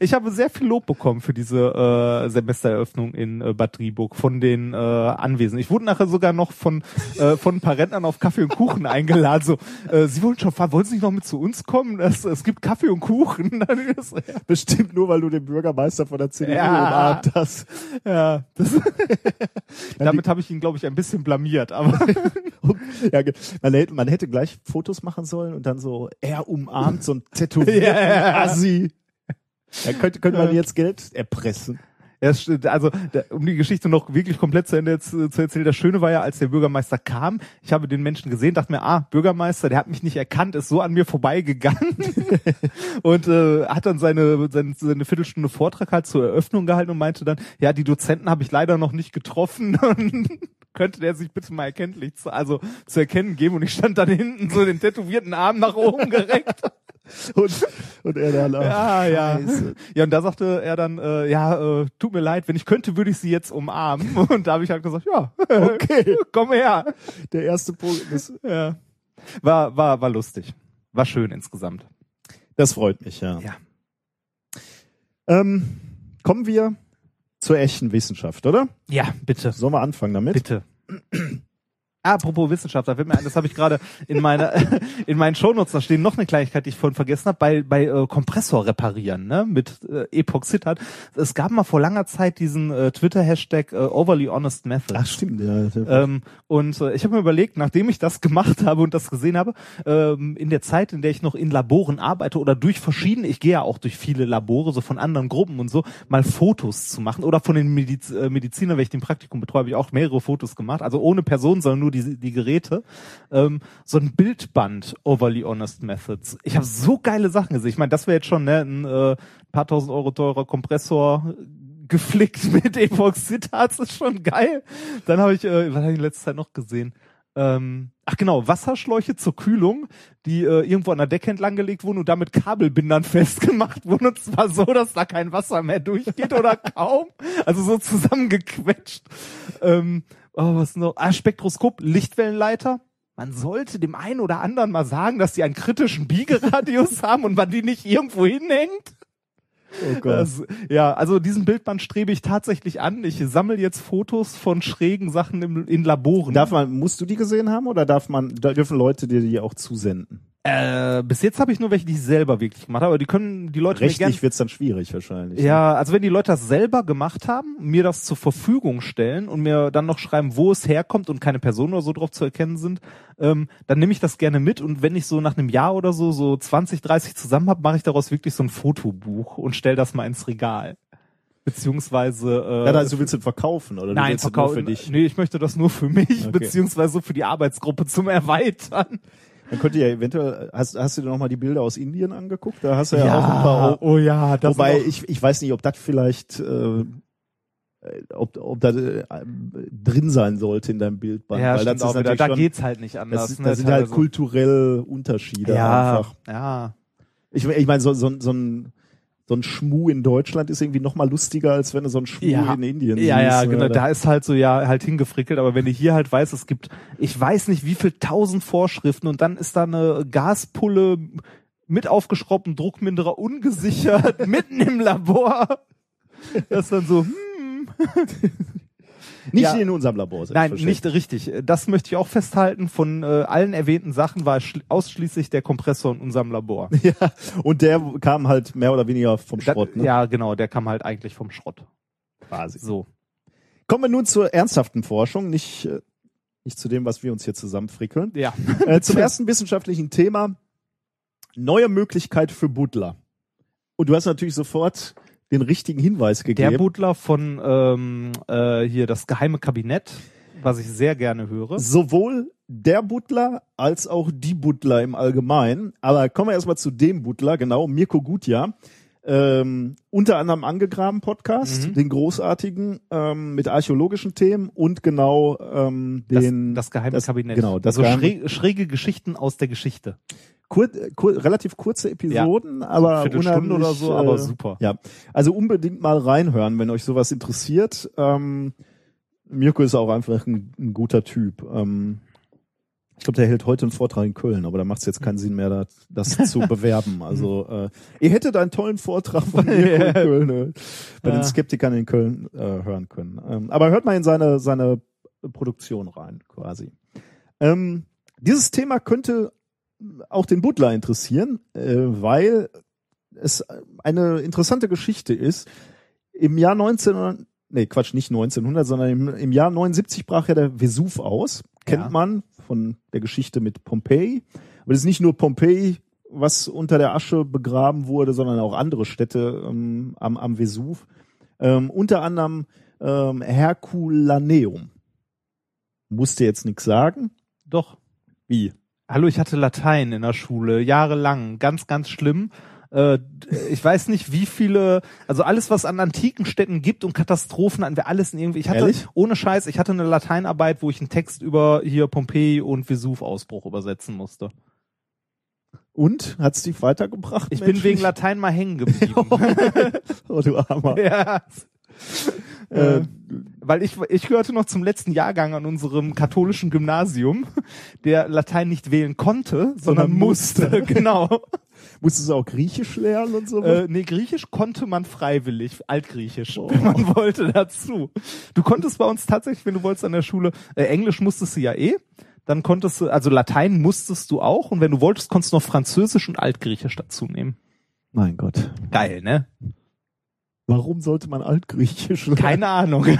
Ich habe sehr viel Lob bekommen für diese äh, Semestereröffnung in äh, Bad Driburg von den äh, Anwesenden. Ich wurde nachher sogar noch von äh, von ein paar Rentnern auf Kaffee und Kuchen eingeladen. So, äh, Sie wollen schon fahren, wollen Sie nicht noch mit zu uns kommen? Es, es gibt Kaffee und Kuchen. Dann Bestimmt nur, weil du den Bürgermeister von der CDU Ja. umarmt hast. ja, das, damit habe ich ihn, glaube ich, ein bisschen blamiert. Aber Ja, man, hätte, man hätte gleich Fotos machen sollen und dann so, er umarmt so ein tätowierten Ja, ja, ja. Assi. Da könnte, könnte man jetzt Geld erpressen. Stimmt. also um die Geschichte noch wirklich komplett zu Ende zu, zu erzählen, das Schöne war ja, als der Bürgermeister kam, ich habe den Menschen gesehen, dachte mir, ah, Bürgermeister, der hat mich nicht erkannt, ist so an mir vorbeigegangen und äh, hat dann seine, seine, seine Viertelstunde Vortrag halt zur Eröffnung gehalten und meinte dann, ja, die Dozenten habe ich leider noch nicht getroffen und könnte der sich bitte mal erkenntlich zu, also zu erkennen geben und ich stand dann hinten so den tätowierten Arm nach oben gereckt. Und, Und er dann, ach, Ja, ja. Ja, und da sagte er dann, äh, ja, äh, tut mir leid, wenn ich könnte, würde ich sie jetzt umarmen. Und da habe ich halt gesagt, ja, Okay. komm her. Der erste Punkt ist, Ja. War, war, war lustig. War schön insgesamt. das freut mich, ja. Ja. Ähm, kommen wir zur echten Wissenschaft, oder? Ja, bitte. Sollen wir anfangen damit? Bitte. Apropos Wissenschaft, da fällt mir ein, das habe ich gerade in meiner in meinen Shownotes, da stehen noch eine Kleinigkeit, die ich vorhin vergessen habe, bei bei äh, Kompressor reparieren, ne, mit äh, Epoxidhat. Es gab mal vor langer Zeit diesen äh, Twitter Hashtag äh, Overly Honest Method. Ach, stimmt, ja. Ähm, und äh, ich habe mir überlegt, nachdem ich das gemacht habe und das gesehen habe, ähm, in der Zeit, in der ich noch in Laboren arbeite oder durch verschiedene, ich gehe ja auch durch viele Labore, so von anderen Gruppen und so, mal Fotos zu machen oder von den Mediz äh, Medizinern, wenn ich den Praktikum betreue, habe ich auch mehrere Fotos gemacht, also ohne Person, sondern nur die, die Geräte. Ähm, so ein Bildband Overly Honest Methods. Ich habe so geile Sachen gesehen. Ich meine, das wäre jetzt schon ne, ein äh, paar tausend Euro teurer Kompressor geflickt mit Epoxidharz, das ist schon geil. Dann habe ich, äh, was habe ich in letzter Zeit noch gesehen? Ähm, ach genau, Wasserschläuche zur Kühlung, die äh, irgendwo an der Decke entlang gelegt wurden und damit Kabelbindern festgemacht wurden. Und zwar so, dass da kein Wasser mehr durchgeht oder kaum. Also so zusammengequetscht. Ähm, oh, was noch? Ah, Spektroskop, Lichtwellenleiter. Man sollte dem einen oder anderen mal sagen, dass die einen kritischen Biegeradius haben und man die nicht irgendwo hinhängt. Oh Gott. Das, ja, also diesen Bildband strebe ich tatsächlich an. Ich sammle jetzt Fotos von schrägen Sachen im, in Laboren. Darf man, musst du die gesehen haben oder darf man, dürfen Leute dir die auch zusenden? Äh, bis jetzt habe ich nur welche, die ich selber wirklich gemacht habe, aber die können die Leute mir Rechtlich gern, wird's dann schwierig wahrscheinlich. ne? ja, also wenn die Leute das selber gemacht haben, mir das zur Verfügung stellen und mir dann noch schreiben, wo es herkommt und keine Personen oder so drauf zu erkennen sind, ähm, dann nehme ich das gerne mit und wenn ich so nach einem Jahr oder so so 20, 30 zusammen habe, mache ich daraus wirklich so ein Fotobuch und stell das mal ins Regal. Beziehungsweise äh, Ja, also du willst es verkaufen oder du Nein, willst es nur verkaufen. für dich? Nee, ich möchte das nur für mich, Okay. beziehungsweise für die Arbeitsgruppe zum Erweitern. Dann könnte ja eventuell, hast, hast du dir noch mal die Bilder aus Indien angeguckt? Da hast du ja, auch ein paar, oh ja, das wobei ich, ich weiß nicht, ob das vielleicht, äh, ob, ob das äh, drin sein sollte in deinem Bildband. ja, weil das ist natürlich Da schon, geht's halt nicht anders. das, ist, ne, das sind halt teilweise. kulturelle Unterschiede ja, einfach. ja. Ich, ich meine, so, so, so ein so ein Schmuh in Deutschland ist irgendwie noch mal lustiger, als wenn du so ein Schmuh Ja. in Indien Ja, ja, siehst. genau. ne? Da ist halt so ja halt hingefrickelt, aber wenn du hier halt weißt, es gibt, ich weiß nicht, wie viel tausend Vorschriften und dann ist da eine Gaspulle mit aufgeschraubtem Druckminderer ungesichert mitten im Labor. Das ist dann so, hm, Nicht Ja. in unserem Labor. Nein, selbstverständlich. nicht richtig. Das möchte ich auch festhalten. Von äh, allen erwähnten Sachen war schl- ausschließlich der Kompressor in unserem Labor. Ja, und der kam halt mehr oder weniger vom Schrott, ne? Ja, genau, der kam halt eigentlich vom Schrott. quasi. So. Kommen wir nun zur ernsthaften Forschung, nicht, äh, nicht zu dem, was wir uns hier zusammenfrickeln. Ja. Äh, zum ersten wissenschaftlichen Thema. Neue Möglichkeit für Butler. Und du hast natürlich sofort den richtigen Hinweis Der gegeben. Butler von ähm, äh, hier das geheime Kabinett, was ich sehr gerne höre. Sowohl der Butler als auch die Butler im Allgemeinen. Aber kommen wir erstmal zu dem Butler, genau, Mirko Gutjahr. Ähm, unter anderem angegraben Podcast, Mhm. den großartigen ähm, mit archäologischen Themen und genau ähm, Das, den das geheime das- Kabinett. Genau, das so geheime, schräg, schräge Geschichten aus der Geschichte. Kur, kur, relativ kurze Episoden, aber Viertelstunde oder so, aber äh, super. Ja, also unbedingt mal reinhören, wenn euch sowas interessiert. Ähm, Mirko ist auch einfach ein, ein guter Typ. Ähm, ich glaube, der hält heute einen Vortrag in Köln, aber da macht es jetzt keinen Sinn mehr, das, das zu bewerben. Also äh, ihr hättet einen tollen Vortrag von Mirko in Köln äh, bei Ja. den Skeptikern in Köln äh, hören können. Ähm, aber hört mal in seine seine Produktion rein, quasi. Ähm, dieses Thema könnte auch den Butler interessieren, äh, weil es eine interessante Geschichte ist. Im Jahr 1900, nee, Quatsch, nicht 1900, sondern im, im Jahr 79 brach ja der Vesuv aus. Kennt Ja. man von der Geschichte mit Pompeji. Aber es ist nicht nur Pompeji, was unter der Asche begraben wurde, sondern auch andere Städte ähm, am, am Vesuv. Ähm, unter anderem ähm, Herculaneum. Musste jetzt nichts sagen. Doch. Wie? Hallo, ich hatte Latein in der Schule, jahrelang, ganz, ganz schlimm. Äh, Ich weiß nicht, wie viele, also alles, was an antiken Städten gibt und Katastrophen, an wir alles in irgendwie. Ich hatte Ehrlich? ohne Scheiß, ich hatte eine Lateinarbeit, wo ich einen Text über hier Pompeji und Vesuv-Ausbruch übersetzen musste. Und? Hat's dich weitergebracht? Ich bin wegen? Latein mal hängen geblieben. Oh, du Armer. ja. Äh, weil ich, ich gehörte noch zum letzten Jahrgang an unserem katholischen Gymnasium, der Latein nicht wählen konnte, sondern, Sondern musste. musste. genau. Musstest du auch Griechisch lernen und so? Äh, nee, Griechisch konnte man freiwillig, Altgriechisch, wenn man wollte dazu. Du konntest bei uns tatsächlich, wenn du wolltest an der Schule, äh, Englisch musstest du ja eh, dann konntest du, also Latein musstest du auch und wenn du wolltest, konntest du noch Französisch und Altgriechisch dazu nehmen. mein Gott. Geil, ne? Warum sollte man Altgriechisch lernen? Keine Ahnung.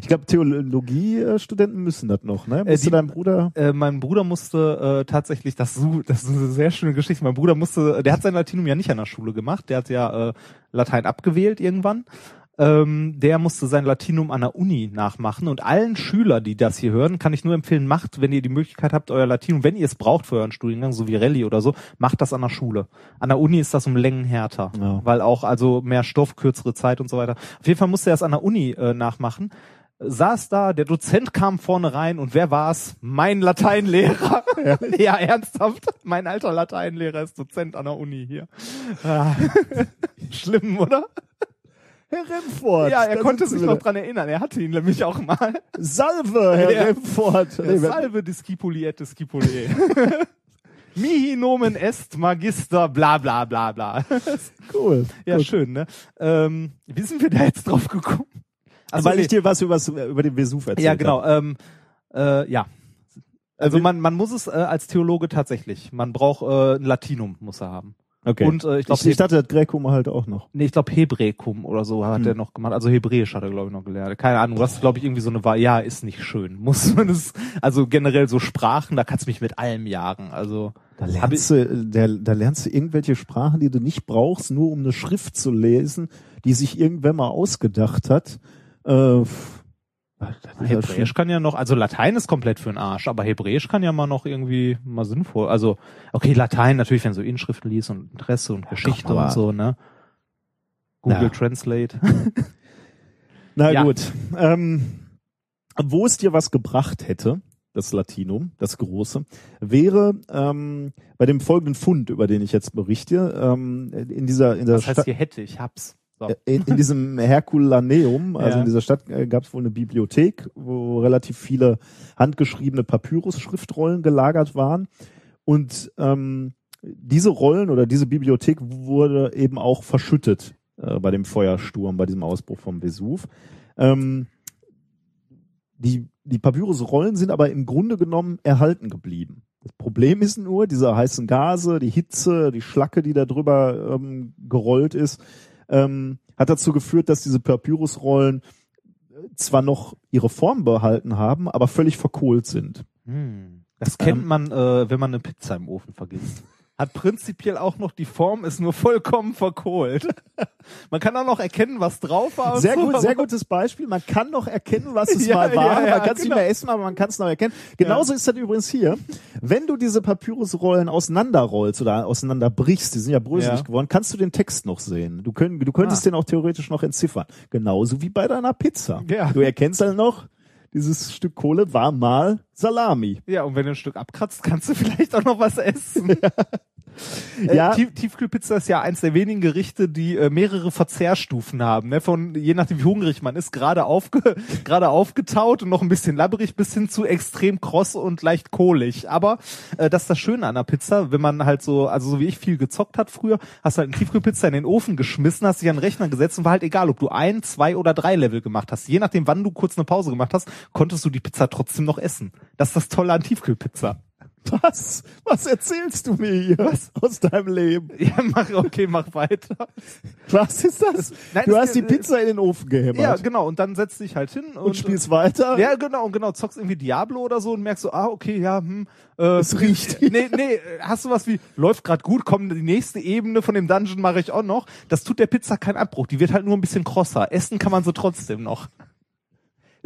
Ich glaube, Theologiestudenten müssen das noch, ne? Äh, Musste die- dein Bruder? Äh, mein Bruder musste äh, tatsächlich, das, das ist eine sehr schöne Geschichte. Mein Bruder musste, der hat sein Latinum ja nicht an der Schule gemacht, der hat ja äh, Latein abgewählt irgendwann. Ähm, der musste sein Latinum an der Uni nachmachen und allen Schüler, die das hier hören, kann ich nur empfehlen, macht, wenn ihr die Möglichkeit habt, euer Latinum, wenn ihr es braucht für euren Studiengang, so wie Rallye oder so, macht das an der Schule. An der Uni ist das um Längen härter, Ja. weil auch also mehr Stoff, kürzere Zeit und so weiter. Auf jeden Fall musste er es an der Uni äh, nachmachen saß da, der Dozent kam vorne rein und wer war's? Mein Lateinlehrer. ja, ernsthaft. Mein alter Lateinlehrer ist Dozent an der Uni hier. Ah. Schlimm, oder? Herr Remford. ja, er konnte sich Sie noch wieder. dran erinnern. Er hatte ihn nämlich auch mal. Salve, Herr Ja. Remford. Nee, Salve discipuli et discipuli. Mihi nomen est magister bla bla bla bla. cool. ja, Gut. schön, ne? Ähm, wie sind wir da jetzt drauf gekommen? Ach so, Weil nee. ich dir was über, über den Vesuv erzählt Ja, genau. Ähm, äh, ja. Also man, man muss es äh, als Theologe tatsächlich. Man braucht äh, ein Latinum, muss er haben. Okay. Und äh, ich glaube, ich, ich dachte, das Gräkum halt auch noch. nee, ich glaube Hebräikum oder so hat Hm. er noch gemacht. Also Hebräisch hat er glaube ich noch gelernt. Keine Ahnung. Was glaube ich irgendwie so eine war. Ja, ist nicht schön. Muss man es. Also generell so Sprachen, da kannst du mich mit allem jagen. Also Da lernst, du, da, da lernst du irgendwelche Sprachen, die du nicht brauchst, nur um eine Schrift zu lesen, die sich irgendwer mal ausgedacht hat. Äh, pff, das ist ja Hebräisch kann ja noch, also Latein ist komplett für den Arsch, aber Hebräisch kann ja mal noch irgendwie mal sinnvoll. Also, okay, Latein natürlich, wenn du so Inschriften liest und Interesse und Geschichte und so, ne? Google Ja. Translate. Na Ja. gut. Ähm, wo es dir was gebracht hätte, das Latinum, das große, wäre ähm, bei dem folgenden Fund, über den ich jetzt berichte, ähm, in dieser in der Das heißt, Stadt, hier hätte ich, hab's. So. in, in diesem Herculaneum, also Ja. in dieser Stadt äh, gab es wohl eine Bibliothek, wo relativ viele handgeschriebene Papyrus-Schriftrollen gelagert waren. Und ähm, diese Rollen oder diese Bibliothek wurde eben auch verschüttet äh, bei dem Feuersturm, bei diesem Ausbruch vom Vesuv. Ähm, die, die Papyrusrollen sind aber im Grunde genommen erhalten geblieben. Das Problem ist nur, diese heißen Gase, die Hitze, die Schlacke, die da drüber ähm, gerollt ist, ähm, hat dazu geführt, dass diese Papyrusrollen äh, zwar noch ihre Form behalten haben, aber völlig verkohlt sind. Hm. Das kennt Ähm. man, äh, wenn man eine Pizza im Ofen vergisst. Hat prinzipiell auch noch die Form, ist nur vollkommen verkohlt. man kann auch noch erkennen, was drauf war. Sehr so, gut, sehr gutes Beispiel. Man kann noch erkennen, was es Ja, mal war. ja, ja, man kann es genau. nicht mehr essen, aber man kann es noch erkennen. Genauso ist das übrigens hier. Wenn du diese Papyrusrollen auseinanderrollst oder auseinanderbrichst, die sind ja bröselig geworden, kannst du den Text noch sehen. Du, könnt, du könntest Ah. den auch theoretisch noch entziffern. Genauso wie bei deiner Pizza. Du erkennst halt noch, dieses Stück Kohle war mal Salami. Ja, und wenn du ein Stück abkratzt, kannst du vielleicht auch noch was essen. Äh, Ja. Tief Tiefkühlpizza ist ja eins der wenigen Gerichte, die äh, mehrere Verzehrstufen haben. Ne? Von je nachdem wie hungrig man ist, gerade aufge gerade aufgetaut und noch ein bisschen labberig bis hin zu extrem kross und leicht kohlig. Aber äh, das ist das Schöne an der Pizza, wenn man halt so, also so wie ich viel gezockt hat früher, hast halt eine Tiefkühlpizza in den Ofen geschmissen, hast dich an den Rechner gesetzt und war halt egal, ob du ein, zwei oder drei Level gemacht hast. Je nachdem, wann du kurz eine Pause gemacht hast, konntest du die Pizza trotzdem noch essen. Das ist das Tolle an Tiefkühlpizza. Was? Was erzählst du mir hier Was? aus deinem Leben? Ja, mach, okay, mach weiter. Was ist das? Nein, du hast die Pizza in den Ofen gehämmert Ja, genau. Und dann setzt dich halt hin und, und spielst weiter. Ja, genau, und genau, zockst irgendwie Diablo oder so und merkst so, ah, okay, ja, hm, äh, Es riecht. Nee, nee, hast du was wie, läuft grad gut, komm, die nächste Ebene von dem Dungeon mache ich auch noch. Das tut der Pizza keinen Abbruch, die wird halt nur ein bisschen krosser. Essen kann man so trotzdem noch.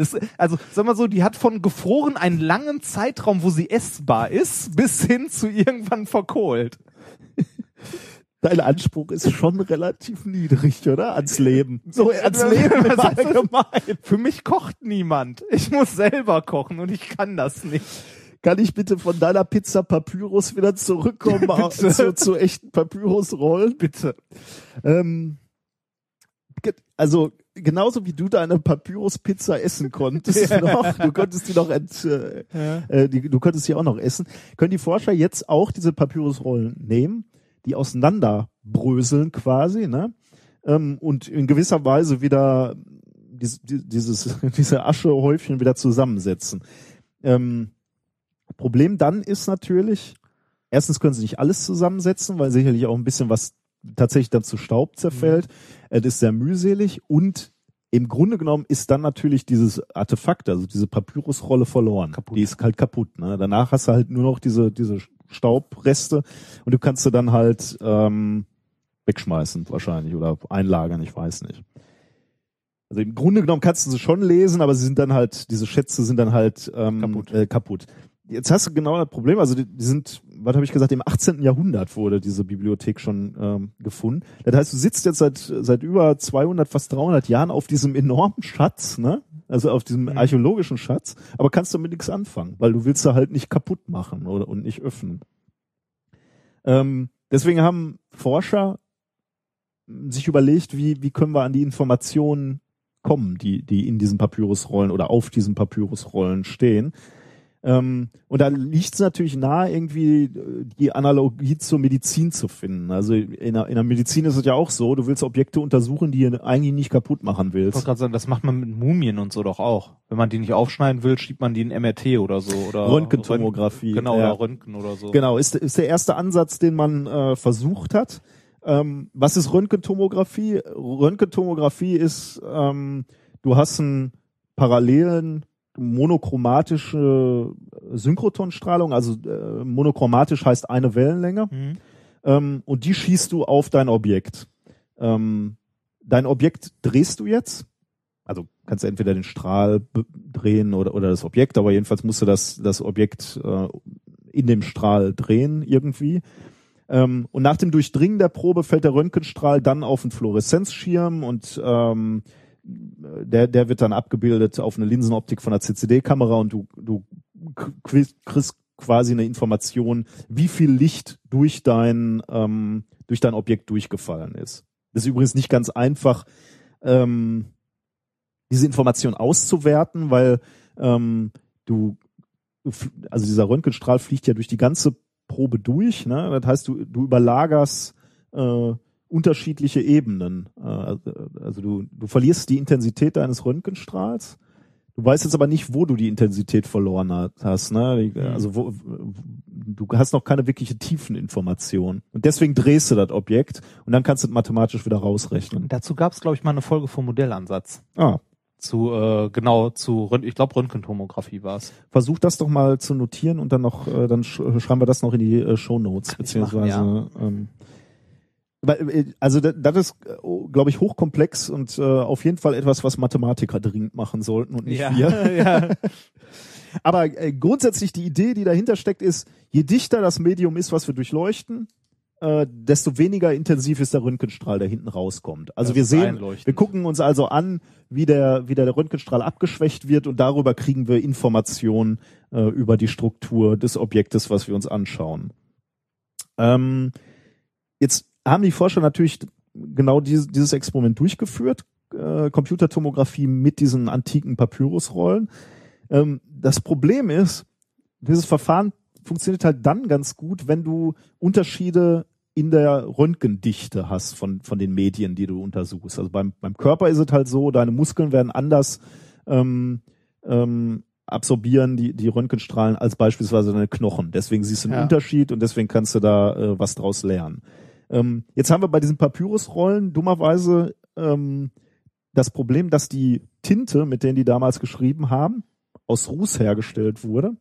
Das, also, sag mal so, die hat von gefroren einen langen Zeitraum, wo sie essbar ist, bis hin zu irgendwann verkohlt. Dein Anspruch ist schon relativ niedrig, oder? Ans Leben. So, ans Leben im das? Allgemeinen. Für mich kocht niemand. Ich muss selber kochen und ich kann das nicht. Kann ich bitte von deiner Pizza Papyrus wieder zurückkommen zu, zu echten Papyrusrollen? Bitte. Ähm, also genauso wie du deine Papyrus-Pizza essen konntest noch, du konntest die noch ent, äh, äh, die, du konntest die auch noch essen, können die Forscher jetzt auch diese Papyrusrollen nehmen, die auseinanderbröseln quasi, ne? Ähm, und in gewisser Weise wieder dies, die- dieses, diese Aschehäufchen wieder zusammensetzen. Ähm, Problem dann ist natürlich, erstens können sie nicht alles zusammensetzen, weil sicherlich auch ein bisschen was tatsächlich dann zu Staub zerfällt. Es ist sehr mühselig und im Grunde genommen ist dann natürlich dieses Artefakt, also diese Papyrusrolle verloren. Kaputt. Die ist halt kaputt. Ne? Danach hast du halt nur noch diese, diese Staubreste und du kannst sie dann halt ähm, wegschmeißen wahrscheinlich oder einlagern, ich weiß nicht. Also im Grunde genommen kannst du sie schon lesen, aber sie sind dann halt, diese Schätze sind dann halt ähm, Kaputt. Äh, kaputt. Jetzt hast du genau das Problem, also die, die sind, was habe ich gesagt, im 18. Jahrhundert wurde diese Bibliothek schon ähm, gefunden. Das heißt, du sitzt jetzt seit, seit über 200, fast 300 Jahren auf diesem enormen Schatz, ne? Also auf diesem Mhm. archäologischen Schatz, aber kannst damit nichts anfangen, weil du willst da halt nicht kaputt machen oder und nicht öffnen. Ähm, deswegen haben Forscher sich überlegt, wie, wie können wir an die Informationen kommen, die, die in diesen Papyrusrollen oder auf diesen Papyrusrollen stehen. Ähm, und da liegt es natürlich nahe, irgendwie äh, die Analogie zur Medizin zu finden. Also in der, in der Medizin ist es ja auch so, du willst Objekte untersuchen, die du eigentlich nicht kaputt machen Ich wollte willst. gerade sagen, das macht man mit Mumien und so doch auch. Wenn man die nicht aufschneiden will, schiebt man die in MRT oder so. Oder Röntgentomographie, Röntgen- Genau, ja. oder Röntgen oder so. Genau, ist, ist der erste Ansatz, den man äh, versucht hat. Ähm, was ist Röntgentomographie? Röntgentomographie ist, ähm, du hast einen parallelen monochromatische Synchrotonstrahlung, also äh, monochromatisch heißt eine Wellenlänge Mhm. ähm, und die schießt du auf dein Objekt. Ähm, dein Objekt drehst du jetzt, also kannst du entweder den Strahl drehen oder, oder das Objekt, aber jedenfalls musst du das, das Objekt äh, in dem Strahl drehen irgendwie. Ähm, und nach dem Durchdringen der Probe fällt der Röntgenstrahl dann auf einen Fluoreszenzschirm und ähm, der, der wird dann abgebildet auf eine Linsenoptik von der CCD-Kamera und du, du kriegst quasi eine Information, wie viel Licht durch dein, ähm, durch dein Objekt durchgefallen ist. Das ist übrigens nicht ganz einfach, ähm, diese Information auszuwerten, weil ähm, du, also dieser Röntgenstrahl fliegt ja durch die ganze Probe durch. Ne? Das heißt, du, du überlagerst äh, unterschiedliche Ebenen. Äh, also du, du verlierst die Intensität deines Röntgenstrahls. Du weißt jetzt aber nicht, wo du die Intensität verloren hast. Ne? Die- Also wo, du hast noch keine wirkliche Tiefeninformation. Und deswegen drehst du das Objekt und dann kannst du es mathematisch wieder rausrechnen. Dazu gab es, glaube ich, mal eine Folge vom Modellansatz. Ah, Zu, äh, genau, zu, ich glaube, Röntgentomographie war es. versuch das doch mal zu notieren und dann noch, äh, dann sch schreiben wir das noch in die äh, Show Notes beziehungsweise. machen, ähm, weil, äh, also das, ist, glaube ich, hochkomplex und äh, auf jeden Fall etwas, was Mathematiker dringend machen sollten und nicht wir. ja. Aber äh, grundsätzlich die Idee, die dahinter steckt, ist, je dichter das Medium ist, was wir durchleuchten, äh, desto weniger intensiv ist der Röntgenstrahl, der hinten rauskommt. Also Das wir sehen, wir gucken uns also an, wie der, wie der Röntgenstrahl abgeschwächt wird und darüber kriegen wir Informationen äh, über die Struktur des Objektes, was wir uns anschauen. Ähm, jetzt haben die Forscher natürlich genau dieses, dieses Experiment durchgeführt, äh, Computertomographie mit diesen antiken Papyrusrollen. Ähm, das Problem ist, dieses Verfahren funktioniert halt dann ganz gut, wenn du Unterschiede in der Röntgendichte hast von, von den Medien, die du untersuchst. Also beim, beim Körper ist es halt so, deine Muskeln werden anders ähm, ähm, absorbieren die, die Röntgenstrahlen als beispielsweise deine Knochen. Deswegen siehst du einen Ja. Unterschied und deswegen kannst du da äh, was draus lernen. Ähm, jetzt haben wir bei diesen Papyrusrollen dummerweise ähm, das Problem, dass die Tinte, mit denen die damals geschrieben haben, aus Ruß hergestellt wurde.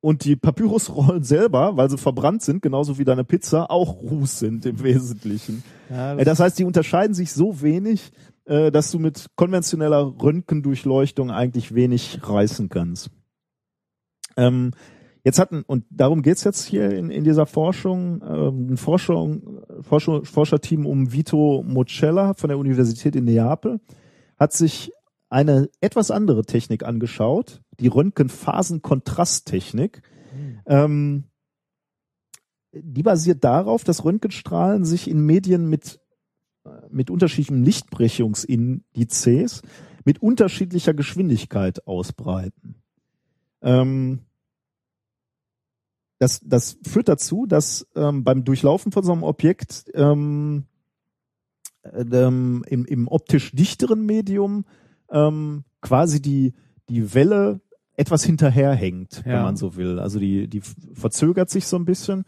Und die Papyrusrollen selber, weil sie verbrannt sind, genauso wie deine Pizza, auch Ruß sind im Wesentlichen. Ja, Äh, Das heißt, die unterscheiden sich so wenig, äh, dass du mit konventioneller Röntgendurchleuchtung eigentlich wenig reißen kannst. Ähm, jetzt hatten, und darum geht's jetzt hier in, in dieser Forschung, ähm, ein Forschung, Forschung, Forscherteam um Vito Mocella von der Universität in Neapel hat sich eine etwas andere Technik angeschaut, die Röntgenphasenkontrasttechnik. Ähm, die basiert darauf, dass Röntgenstrahlen sich in Medien mit, mit unterschiedlichen Lichtbrechungsindizes mit unterschiedlicher Geschwindigkeit ausbreiten. Ähm, das, das führt dazu, dass ähm, beim Durchlaufen von so einem Objekt ähm, äh, ähm, im, im optisch dichteren Medium ähm, quasi die, die Welle etwas hinterherhängt, wenn Ja. man so will. Also die, die verzögert sich so ein bisschen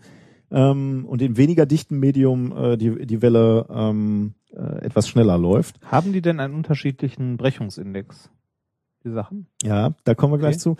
ähm, und im weniger dichten Medium äh, die, die Welle ähm, äh, etwas schneller läuft. Haben die denn einen unterschiedlichen Brechungsindex? Die Sachen? Ja, da kommen wir gleich Okay. zu.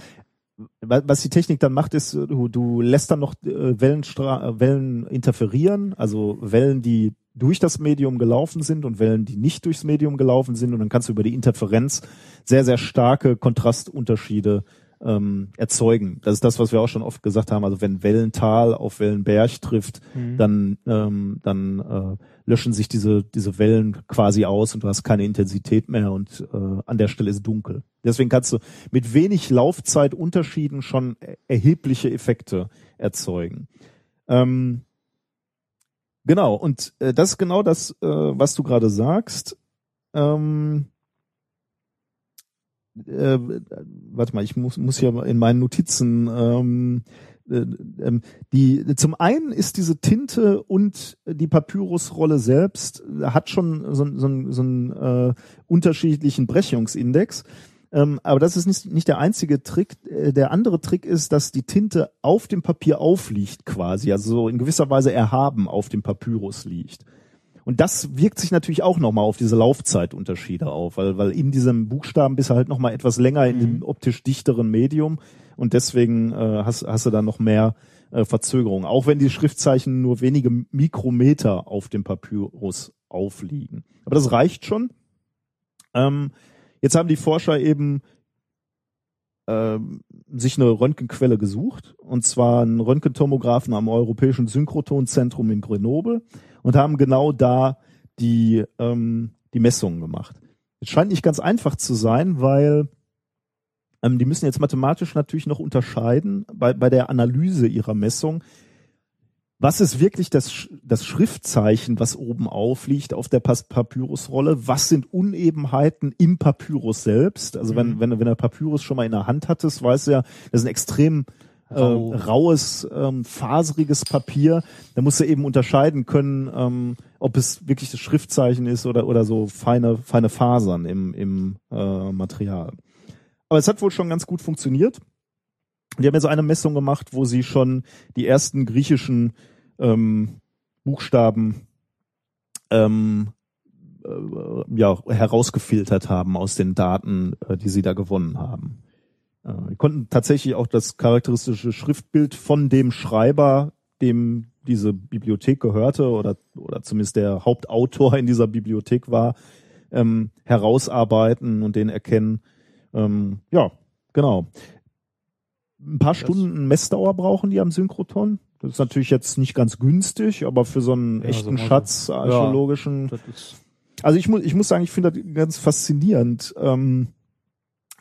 Wa- Was die Technik dann macht, ist, du, du lässt dann noch äh, Wellenstra äh, Wellen interferieren, also Wellen, die durch das Medium gelaufen sind und Wellen, die nicht durchs Medium gelaufen sind. Und dann kannst du über die Interferenz sehr, sehr starke Kontrastunterschiede ähm, erzeugen. Das ist das, was wir auch schon oft gesagt haben. Also wenn Wellental auf Wellenberg trifft, dann, ähm, dann äh, löschen sich diese, diese Wellen quasi aus und du hast keine Intensität mehr und äh, an der Stelle ist dunkel. Deswegen kannst du mit wenig Laufzeitunterschieden schon er- erhebliche Effekte erzeugen. Ähm, genau, und äh, das ist genau das, äh, was du gerade sagst. Ähm, äh, warte mal, ich muss, muss hier in meinen Notizen ähm, äh, ähm, die zum einen ist diese Tinte und die Papyrusrolle selbst äh, hat schon so, so, so, einen äh, unterschiedlichen Brechungsindex. Ähm, aber das ist nicht, nicht der einzige Trick. Äh, Der andere Trick ist, dass die Tinte auf dem Papier aufliegt quasi, also so in gewisser Weise erhaben auf dem Papyrus liegt. Und das wirkt sich natürlich auch nochmal auf diese Laufzeitunterschiede auf, weil, weil in diesem Buchstaben bist du halt nochmal etwas länger in dem optisch dichteren Medium und deswegen äh, hast, hast du da noch mehr äh, Verzögerung. Auch wenn die Schriftzeichen nur wenige Mikrometer auf dem Papyrus aufliegen. Aber das reicht schon. Ähm, jetzt haben die Forscher eben ähm, sich eine Röntgenquelle gesucht, und zwar einen Röntgentomographen am Europäischen Synchrotonzentrum in Grenoble und haben genau da die, ähm, die Messungen gemacht. Es scheint nicht ganz einfach zu sein, weil ähm, die müssen jetzt mathematisch natürlich noch unterscheiden bei, bei der Analyse ihrer Messung. Was ist wirklich das, das Schriftzeichen, was oben aufliegt auf der Papyrusrolle? Was sind Unebenheiten im Papyrus selbst? Also wenn, wenn, wenn der Papyrus schon mal in der Hand hattest, weißt du ja, das ist ein extrem äh, Rau. raues, ähm, faseriges Papier. Da musst du eben unterscheiden können, ähm, ob es wirklich das Schriftzeichen ist oder, oder so feine, feine Fasern im, im äh, Material. Aber es hat wohl schon ganz gut funktioniert. Die haben jetzt eine Messung gemacht, wo sie schon die ersten griechischen ähm, Buchstaben ähm, äh, ja, herausgefiltert haben aus den Daten, äh, die sie da gewonnen haben. Äh, wir konnten tatsächlich auch das charakteristische Schriftbild von dem Schreiber, dem diese Bibliothek gehörte oder, oder zumindest der Hauptautor in dieser Bibliothek war, ähm, herausarbeiten und den erkennen. Ähm, ja, genau. Ein paar Stunden Messdauer brauchen die am Synchrotron. Das ist natürlich jetzt nicht ganz günstig, aber für so einen Ja, echten so. Schatz, archäologischen. Das ist Also ich muss, ich muss sagen, ich finde das ganz faszinierend, ähm,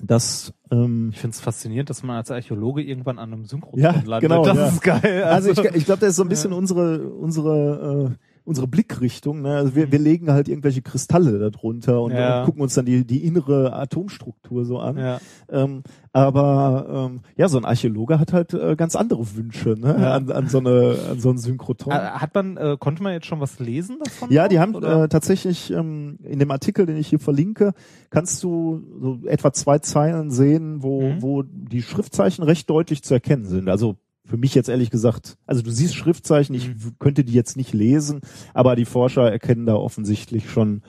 dass ähm, Ich finde es faszinierend, dass man als Archäologe irgendwann an einem Synchron Ja, landet. genau, das ja. ist geil. Also ich, ich glaube, das ist so ein bisschen unsere unsere äh, unsere Blickrichtung. Ne? Also wir, wir legen halt irgendwelche Kristalle darunter und, Mhm. Ja. und gucken uns dann die die innere Atomstruktur so an. ja. Ähm, aber ähm, ja, so ein Archäologe hat halt äh, ganz andere Wünsche ne? Ja. an, an so eine an so ein Synchrotron. Äh, Hat man, äh, konnte man jetzt schon was lesen davon? Ja, die haben oder? äh, tatsächlich ähm, in dem Artikel, den ich hier verlinke, kannst du so etwa zwei Zeilen sehen, wo, Mhm. wo die Schriftzeichen recht deutlich zu erkennen sind. Also für mich jetzt ehrlich gesagt, also du siehst Schriftzeichen, ich Mhm. könnte die jetzt nicht lesen, aber die Forscher erkennen da offensichtlich schon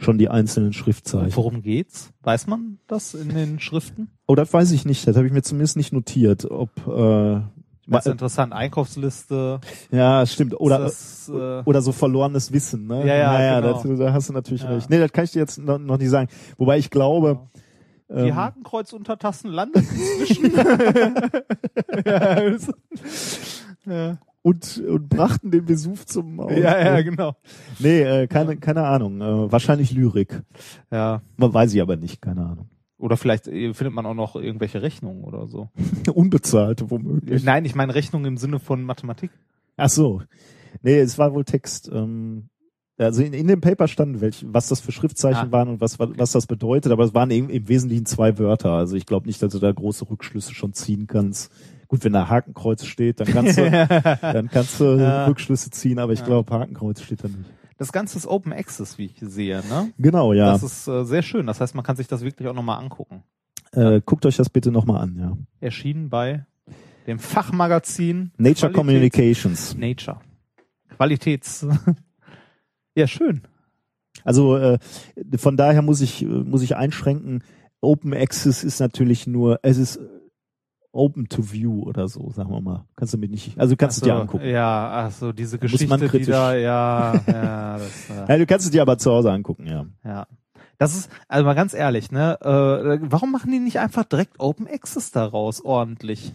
schon die einzelnen Schriftzeichen. Worum geht's? Weiß man das in den Schriften? Oh, das weiß ich nicht. Das habe ich mir zumindest nicht notiert. Ob äh, Das ist ma- interessant. Einkaufsliste. ja, stimmt. Oder das, äh, oder so verlorenes Wissen, ne? Ja, ja, naja, genau. da hast du natürlich Ja. recht. Nee, das kann ich dir jetzt noch, noch nicht sagen. Wobei ich glaube, die ähm, Hakenkreuzuntertassen landen inzwischen. ja, und, und brachten den Besuch zum Ausbruch. ja, ja, genau. Nee, äh, keine, keine Ahnung. Äh, wahrscheinlich Lyrik. Ja, Man weiß ich aber nicht, keine Ahnung. Oder vielleicht äh, findet man auch noch irgendwelche Rechnungen oder so. Unbezahlte womöglich. Nein, ich meine Rechnungen im Sinne von Mathematik. Ach so. Nee, es war wohl Text. Ähm, also in, in dem Paper stand, welch, was das für Schriftzeichen Ah. waren und was, was das bedeutet, aber es waren im, im Wesentlichen zwei Wörter. Also ich glaube nicht, dass du da große Rückschlüsse schon ziehen kannst. Gut, wenn da Hakenkreuz steht, dann kannst du, dann kannst du Ja. Rückschlüsse ziehen, aber ich glaube, Hakenkreuz steht da nicht. Das Ganze ist Open Access, wie ich sehe, ne? Genau, ja. Das ist äh, sehr schön. Das heißt, man kann sich das wirklich auch nochmal angucken. Äh, guckt euch das bitte nochmal an, ja. Erschienen bei dem Fachmagazin Nature Qualität- Communications. Nature. Qualitäts. ja, schön. Also äh, von daher muss ich muss ich einschränken. Open Access ist natürlich nur, es ist Open to View oder so, sagen wir mal. Kannst du mir nicht, also du kannst Ach es dir so, angucken. Ja, ach so, diese Muss Geschichte, man die kritisch- da, ja, ja, das, äh, Ja, du kannst es dir aber zu Hause angucken, ja. ja. Das ist, also mal ganz ehrlich, ne, äh, warum machen die nicht einfach direkt Open Access daraus ordentlich?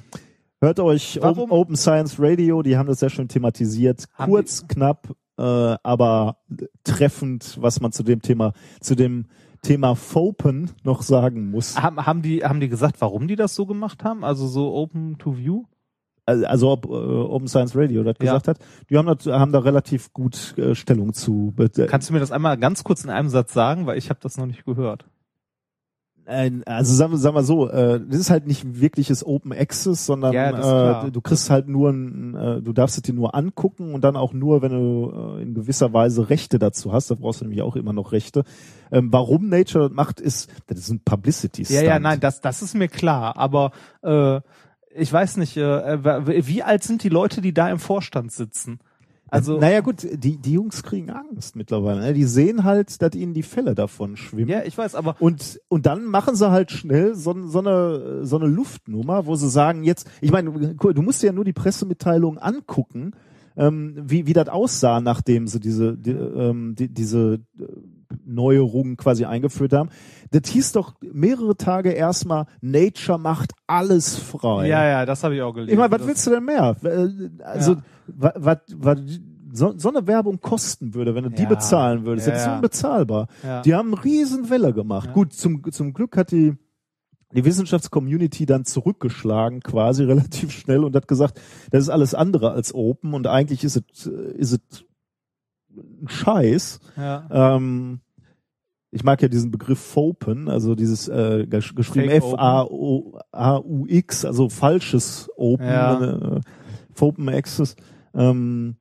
Hört euch? Open, Open Science Radio, die haben das sehr schön thematisiert. Haben Kurz, knapp, äh, aber treffend, was man zu dem Thema, zu dem Thema Fopen noch sagen muss. Haben, haben die, haben die gesagt, warum die das so gemacht haben? Also so Open to View? Also, ob äh, Open Science Radio das Ja. gesagt hat, die haben, das, haben da relativ gut äh, Stellung zu. Kannst du mir das einmal ganz kurz in einem Satz sagen, weil ich habe das noch nicht gehört. Ein- Also sagen wir, sagen wir so, äh, das ist halt nicht wirkliches Open Access, sondern Ja, äh, du kriegst halt nur, ein, äh, du darfst es dir nur angucken und dann auch nur, wenn du äh, in gewisser Weise Rechte dazu hast. Da brauchst du nämlich auch immer noch Rechte. Ähm, warum Nature das macht, ist, das ist ein Publicity Ja, Stunt. ja, nein, das, das ist mir klar, aber äh, ich weiß nicht, äh, äh, wie alt sind die Leute, die da im Vorstand sitzen? Also, naja gut, die, die Jungs kriegen Angst mittlerweile. Ne? Die sehen halt, dass ihnen die Fälle davon schwimmen. ja, ich weiß, aber Und, und dann machen sie halt schnell so, so, eine, so eine Luftnummer, wo sie sagen, jetzt, ich meine, du musst dir ja nur die Pressemitteilung angucken, ähm, wie, wie das aussah, nachdem sie diese, die, ähm, die, diese äh, Neuerungen quasi eingeführt haben. Das hieß doch mehrere Tage erstmal, Nature macht alles frei. ja, ja, das habe ich auch gelesen. Ich meine, was willst du denn mehr? Äh, Also, Ja. was, was, so, so eine Werbung kosten würde, wenn du die Ja. bezahlen würdest, Ja, das ist unbezahlbar. Ja. Die haben eine riesen Welle gemacht. Gut, zum, zum Glück hat die, die Wissenschaftscommunity dann zurückgeschlagen, quasi relativ schnell und hat gesagt, das ist alles andere als Open und eigentlich ist es, äh, ist es ein Scheiß. Ja. Ähm, ich mag ja diesen Begriff Fopen, also dieses äh, gesch geschrieben Fake F-A-U-X, also falsches Open, Ja. äh, Fopen Access. Ähm,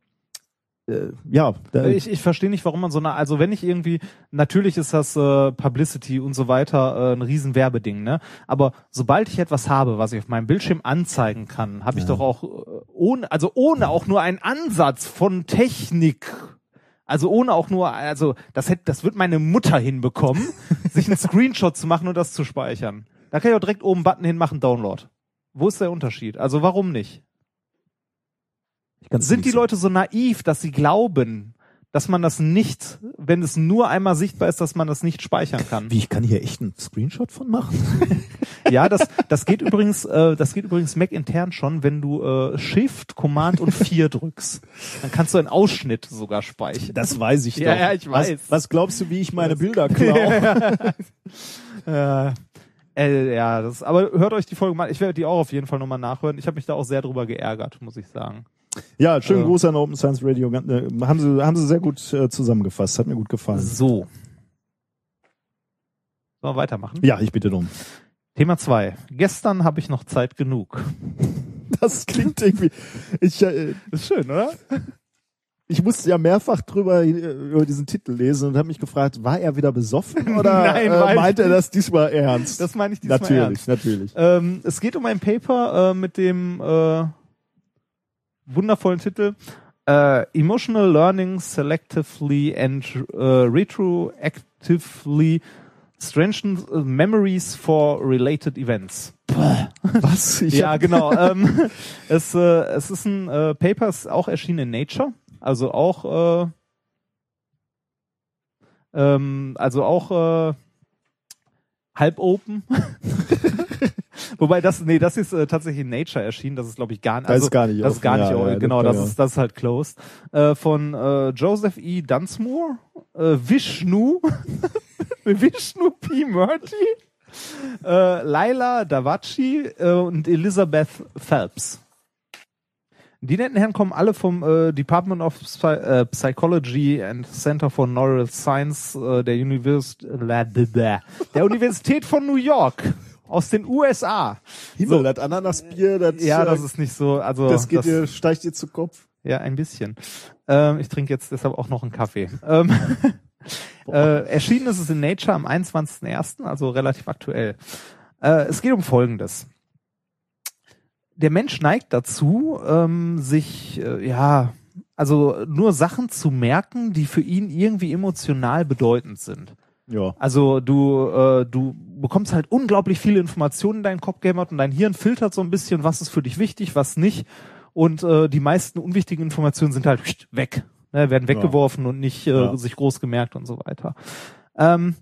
äh, ja, da, Ich, ich verstehe nicht, warum man so eine, also wenn ich irgendwie, natürlich ist das äh, Publicity und so weiter äh, ein riesen Werbeding, ne? Aber sobald ich etwas habe, was ich auf meinem Bildschirm anzeigen kann, habe ich doch auch äh, ohne, also ohne auch nur einen Ansatz von Technik, also ohne auch nur, also das hätte, das wird meine Mutter hinbekommen, sich einen Screenshot zu machen und das zu speichern. Da kann ich auch direkt oben einen Button hinmachen, Download. Wo ist der Unterschied? Also warum nicht? Sind die Leute so naiv, dass sie glauben, dass man das nicht, wenn es nur einmal sichtbar ist, dass man das nicht speichern kann? Wie, ich kann hier echt einen Screenshot von machen? Ja, das, das geht übrigens, äh, das geht übrigens Mac intern schon, wenn du äh, Shift, Command und 4 drückst. Dann kannst du einen Ausschnitt sogar speichern. Das weiß ich Ja, doch. ja, ich weiß. Was, was glaubst du, wie ich meine Bilder klaue? Äh, äh, ja, das, aber hört euch die Folge mal, ich werde die auch auf jeden Fall nochmal nachhören. Ich habe mich da auch sehr drüber geärgert, muss ich sagen. Ja, schönen Ja. Gruß an Open Science Radio. Äh, Haben sie, haben sie sehr gut äh, zusammengefasst. Hat mir gut gefallen. So. Sollen wir weitermachen? Ja, ich bitte drum. Thema zwei. Gestern habe ich noch Zeit genug. Das klingt irgendwie. Ich, äh, Ist schön, oder? ich musste ja mehrfach drüber äh, über diesen Titel lesen und habe mich gefragt, war er wieder besoffen oder Nein, äh, meint er das diesmal ernst? Das meine ich diesmal natürlich, ernst. natürlich. Ähm, es geht um ein Paper äh, mit dem äh, wundervollen Titel äh, Emotional Learning Selectively and äh, Retroactively Strengthens Memories for Related Events. Was? Ich ja, genau. ähm, es, äh, es ist ein äh, Paper, ist auch erschienen in Nature, also auch, äh, ähm, also auch äh, halb open. Wobei das, nee, das ist äh, tatsächlich in Nature erschienen. Das ist, glaube ich, gar nicht. Das Also, ist gar nicht Das ist gar nicht. ja, ja, genau, das- das ist, das ist halt closed. Äh, von äh, Joseph E. Dunsmore, äh, Vishnu, Vishnu P. Murty äh, Laila Davachi äh, und Elizabeth Phelps. Die netten Herren kommen alle vom äh, Department of Psy äh, Psychology and Center for Neural Science äh, der, Univers der Universität von New York aus den USA. Himmel, das Ananasbier, das, Ja, äh, das ist nicht so, also das geht das, dir, steigt dir zu Kopf. ja ein bisschen. Ähm, ich trinke jetzt deshalb auch noch einen Kaffee. Ähm, äh, erschienen ist es in Nature am 21.01., also relativ aktuell. Äh, es geht um Folgendes. Der Mensch neigt dazu, ähm, sich, äh, ja, also nur Sachen zu merken, die für ihn irgendwie emotional bedeutend sind. Ja. Also du, äh, du bekommst halt unglaublich viele Informationen in deinen Kopf gehämmert und dein Hirn filtert so ein bisschen, was ist für dich wichtig, was nicht. Und äh, die meisten unwichtigen Informationen sind halt weg, ne, werden weggeworfen und nicht äh, Ja. sich groß gemerkt und so weiter. Ähm,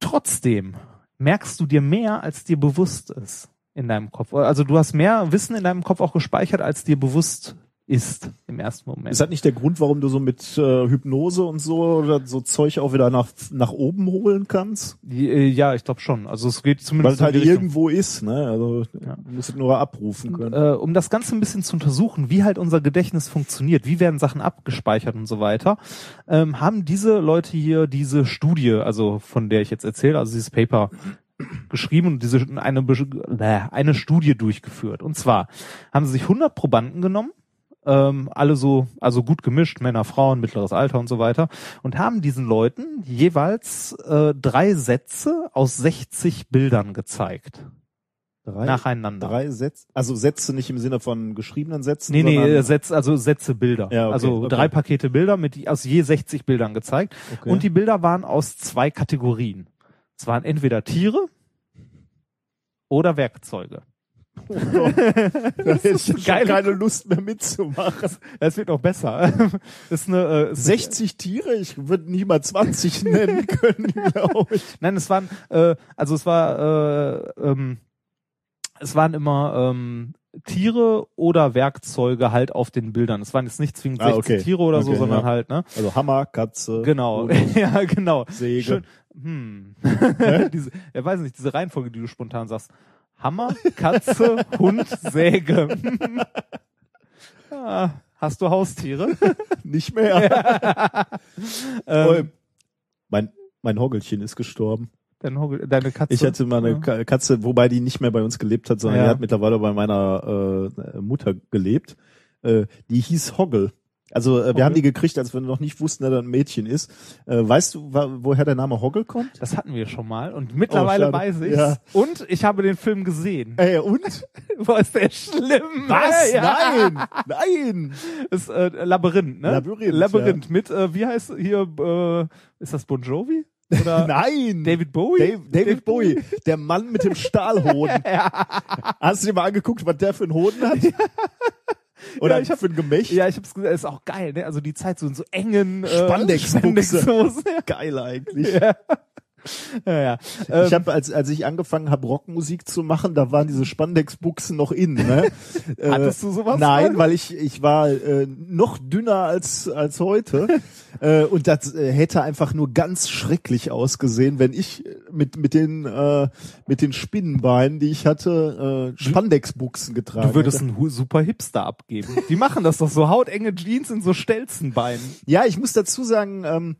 trotzdem merkst du dir mehr, als dir bewusst ist in deinem Kopf. Also du hast mehr Wissen in deinem Kopf auch gespeichert, als dir bewusst ist im ersten Moment. Ist das nicht der Grund, warum du so mit äh, Hypnose und so oder so Zeug auch wieder nach, nach oben holen kannst? Äh, ja, ich glaube schon. Also es geht Weil zumindest es halt irgendwo ist, ne? Also Ja. du musst es nur abrufen können. äh, um das Ganze ein bisschen zu untersuchen, wie halt unser Gedächtnis funktioniert, wie werden Sachen abgespeichert und so weiter, ähm, haben diese Leute hier diese Studie, also von der ich jetzt erzähle, also dieses Paper geschrieben und diese eine eine Studie durchgeführt. Und zwar haben sie sich 100 Probanden genommen, ähm, alle so, also gut gemischt, Männer, Frauen, mittleres Alter und so weiter, und haben diesen Leuten jeweils äh, drei Sätze aus 60 Bildern gezeigt, Drei, nacheinander. drei Sätze, also Sätze nicht im Sinne von geschriebenen Sätzen. Nee, nee, Sätze, also Sätze Bilder. Ja, okay, also okay. drei Pakete Bilder mit aus je 60 Bildern gezeigt. Okay. Und die Bilder waren aus zwei Kategorien. Es waren entweder Tiere oder Werkzeuge. da hätte ich schon geil. keine Lust mehr mitzumachen. Es wird noch besser. ist eine, äh, es ist- 60 Tiere, ich würde nie mal 20 nennen können, glaube ich. Nein, es waren, äh, also es war, äh, ähm, es waren immer ähm, Tiere oder Werkzeuge halt auf den Bildern. Es waren jetzt nicht zwingend Ah, 60 okay. Tiere oder so, Okay, sondern ja. halt, ne? Also Hammer, Katze. Genau, ja, genau. Säge. Schön. Hm. diese, er weiß nicht, diese Reihenfolge, die du spontan sagst. Hammer, Katze, Hund, Säge. ah, hast du Haustiere? Nicht mehr. ähm, mein, mein Hoggelchen ist gestorben. dein Hogel- deine Katze. Ich hatte mal eine Ja. Ka- Katze, wobei die nicht mehr bei uns gelebt hat, sondern Ja. die hat mittlerweile bei meiner äh, Mutter gelebt. Äh, die hieß Hoggel. Also äh, wir Hoggel? haben die gekriegt, als wir noch nicht wussten, dass das ein Mädchen ist. Äh, weißt du, woher der Name Hoggel kommt? Das hatten wir schon mal und mittlerweile schade. weiß ich's. Ja. Und ich habe den Film gesehen. Ey, und? Boah, ist der schlimm. Was? Ja. Nein! Nein! Ist äh, Labyrinth, ne? Labyrinth, Labyrinth mit, äh, wie heißt hier, äh, ist das Bon Jovi? Oder Nein! David Bowie? Dave, David Bowie, der Mann mit dem Stahlhoden. Hast du dir mal angeguckt, was der für einen Hoden hat? Oder Ja, ich hab- für ein Gemächt? Ja, ich hab's gesagt, ist auch geil, ne? Also die Zeit so in so engen äh. Spandexhosen. Geil eigentlich. ja, ja. Ähm, Ich habe, als, als ich angefangen habe, Rockmusik zu machen, da waren diese Spandex-Buchsen noch in. Ne? Äh, Hattest du sowas Nein, mal? weil ich ich war äh, noch dünner als als heute äh, und das äh, hätte einfach nur ganz schrecklich ausgesehen, wenn ich mit mit den äh, mit den Spinnenbeinen, die ich hatte, äh, Spandex-Buchsen getragen. du würdest hätte. einen super Hipster abgeben. Die machen das doch so hautenge Jeans in so Stelzenbeinen. Ja, ich muss dazu sagen, ähm,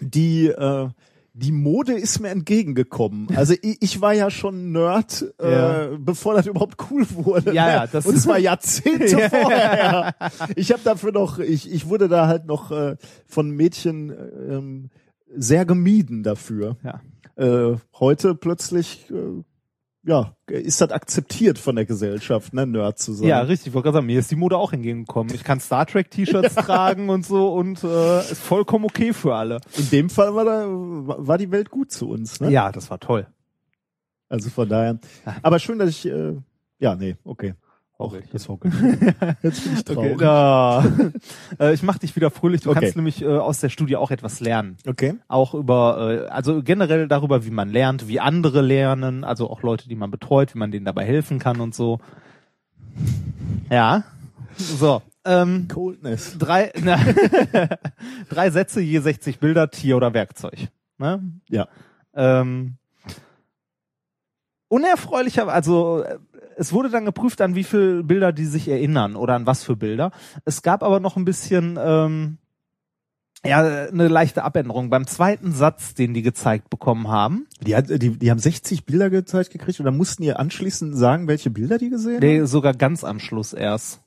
die äh, die Mode ist mir entgegengekommen. Also ich, ich war ja schon Nerd, äh, Ja. bevor das überhaupt cool wurde. Ja, ja, das- und es war Jahrzehnte Ja. vorher. Ich habe dafür noch, ich, ich wurde da halt noch äh, von Mädchen ähm, sehr gemieden dafür. Ja. Äh, heute plötzlich, äh, ja, ist das akzeptiert von der Gesellschaft, ne, Nerd zu sein. Ja, richtig. Ich wollte gerade sagen, mir ist die Mode auch entgegengekommen. Ich kann Star Trek T-Shirts tragen und so und äh, ist vollkommen okay für alle. In dem Fall war da war die Welt gut zu uns. Ne? Ja, das war toll. Also von daher. Aber schön, dass ich, äh, ja, nee, okay. Auch das Hogel. Jetzt bin ich Okay, traurig. da. äh, ich mach dich wieder fröhlich. Du Okay. kannst nämlich äh, aus der Studie auch etwas lernen. Okay. Auch über, äh, also generell darüber, wie man lernt, wie andere lernen, also auch Leute, die man betreut, wie man denen dabei helfen kann und so. Ja. So. Ähm, Coldness. drei, na, drei Sätze, je 60 Bilder, Tier oder Werkzeug. Ne? Ja. Ähm, unerfreulicher, also äh, es wurde dann geprüft, an wie viele Bilder die sich erinnern oder an was für Bilder. Es gab aber noch ein bisschen ähm, ja eine leichte Abänderung beim zweiten Satz, den die gezeigt bekommen haben. Die, hat, die, die haben 60 Bilder gezeigt gekriegt und dann mussten ihr anschließend sagen, welche Bilder die gesehen haben? Nee, sogar ganz am Schluss erst.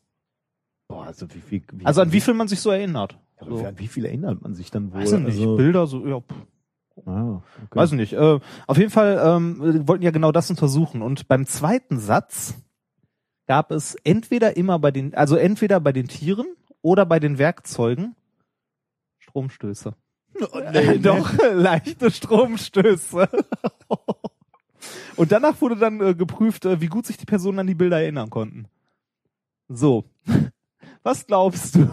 Boah, also wie viel, wie Also an wie viel man sich so erinnert. aber So. an wie viel erinnert man sich dann wohl? Weiß ich nicht, Also, Bilder so, ja, pff. Ah, okay. Weiß ich nicht. Äh, auf jeden Fall ähm, wir wollten ja genau das untersuchen. Und beim zweiten Satz gab es entweder immer bei den, also entweder bei den Tieren oder bei den Werkzeugen Stromstöße. nee, Doch, leichte Stromstöße. Und danach wurde dann äh, geprüft, äh, wie gut sich die Personen an die Bilder erinnern konnten. So. Was glaubst du?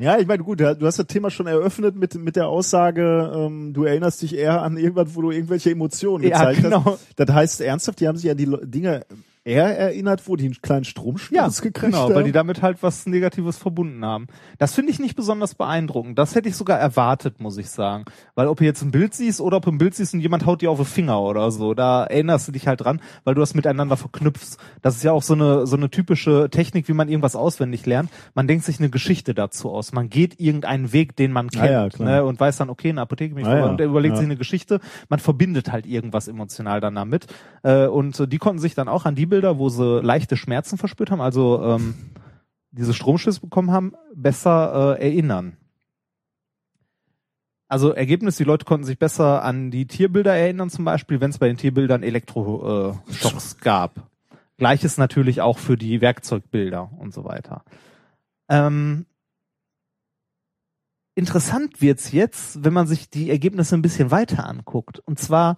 Ja, ich meine, gut, du hast das Thema schon eröffnet mit, mit der Aussage, ähm, du erinnerst dich eher an irgendwas, wo du irgendwelche Emotionen Ja, gezeigt genau. hast. Das heißt ernsthaft, die haben sich an die Dinge eher erinnert, wo die einen kleinen Stromsturz gekriegt genau, haben. weil die damit halt was Negatives verbunden haben. Das finde ich nicht besonders beeindruckend. Das hätte ich sogar erwartet, muss ich sagen. Weil ob du jetzt ein Bild siehst oder ob du ein Bild siehst und jemand haut dir auf den Finger oder so, da erinnerst du dich halt dran, weil du das miteinander verknüpfst. Das ist ja auch so eine, so eine typische Technik, wie man irgendwas auswendig lernt. Man denkt sich eine Geschichte dazu aus. Man geht irgendeinen Weg, den man kennt, ja, ne, und weiß dann, okay, in der Apotheke bin ich Ah, ja. und er überlegt Ja. sich eine Geschichte. Man verbindet halt irgendwas emotional dann damit. Äh, und die konnten sich dann auch an die Bilder, wo sie leichte Schmerzen verspürt haben, also ähm, diese Stromstöße bekommen haben, besser äh, erinnern. Also Ergebnis, die Leute konnten sich besser an die Tierbilder erinnern, zum Beispiel, wenn es bei den Tierbildern Elektroschocks äh, gab. Gleiches natürlich auch für die Werkzeugbilder und so weiter. Ähm, interessant wird's jetzt, wenn man sich die Ergebnisse ein bisschen weiter anguckt. Und zwar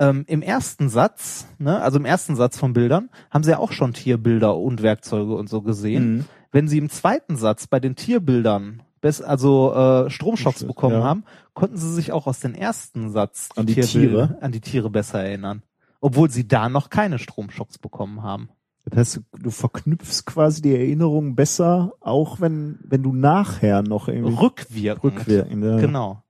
ähm, im ersten Satz, ne, also im ersten Satz von Bildern, haben sie ja auch schon Tierbilder und Werkzeuge und so gesehen. Mhm. Wenn sie im zweiten Satz bei den Tierbildern also äh, Stromschocks bekommen ja. haben, konnten sie sich auch aus dem ersten Satz An die Tierbilder- Tiere? an die Tiere besser erinnern. Obwohl sie da noch keine Stromschocks bekommen haben. Das heißt, du, du verknüpfst quasi die Erinnerung besser, auch wenn, wenn du nachher noch irgendwie Rückwirkend. rückwirkend. Ja. Genau.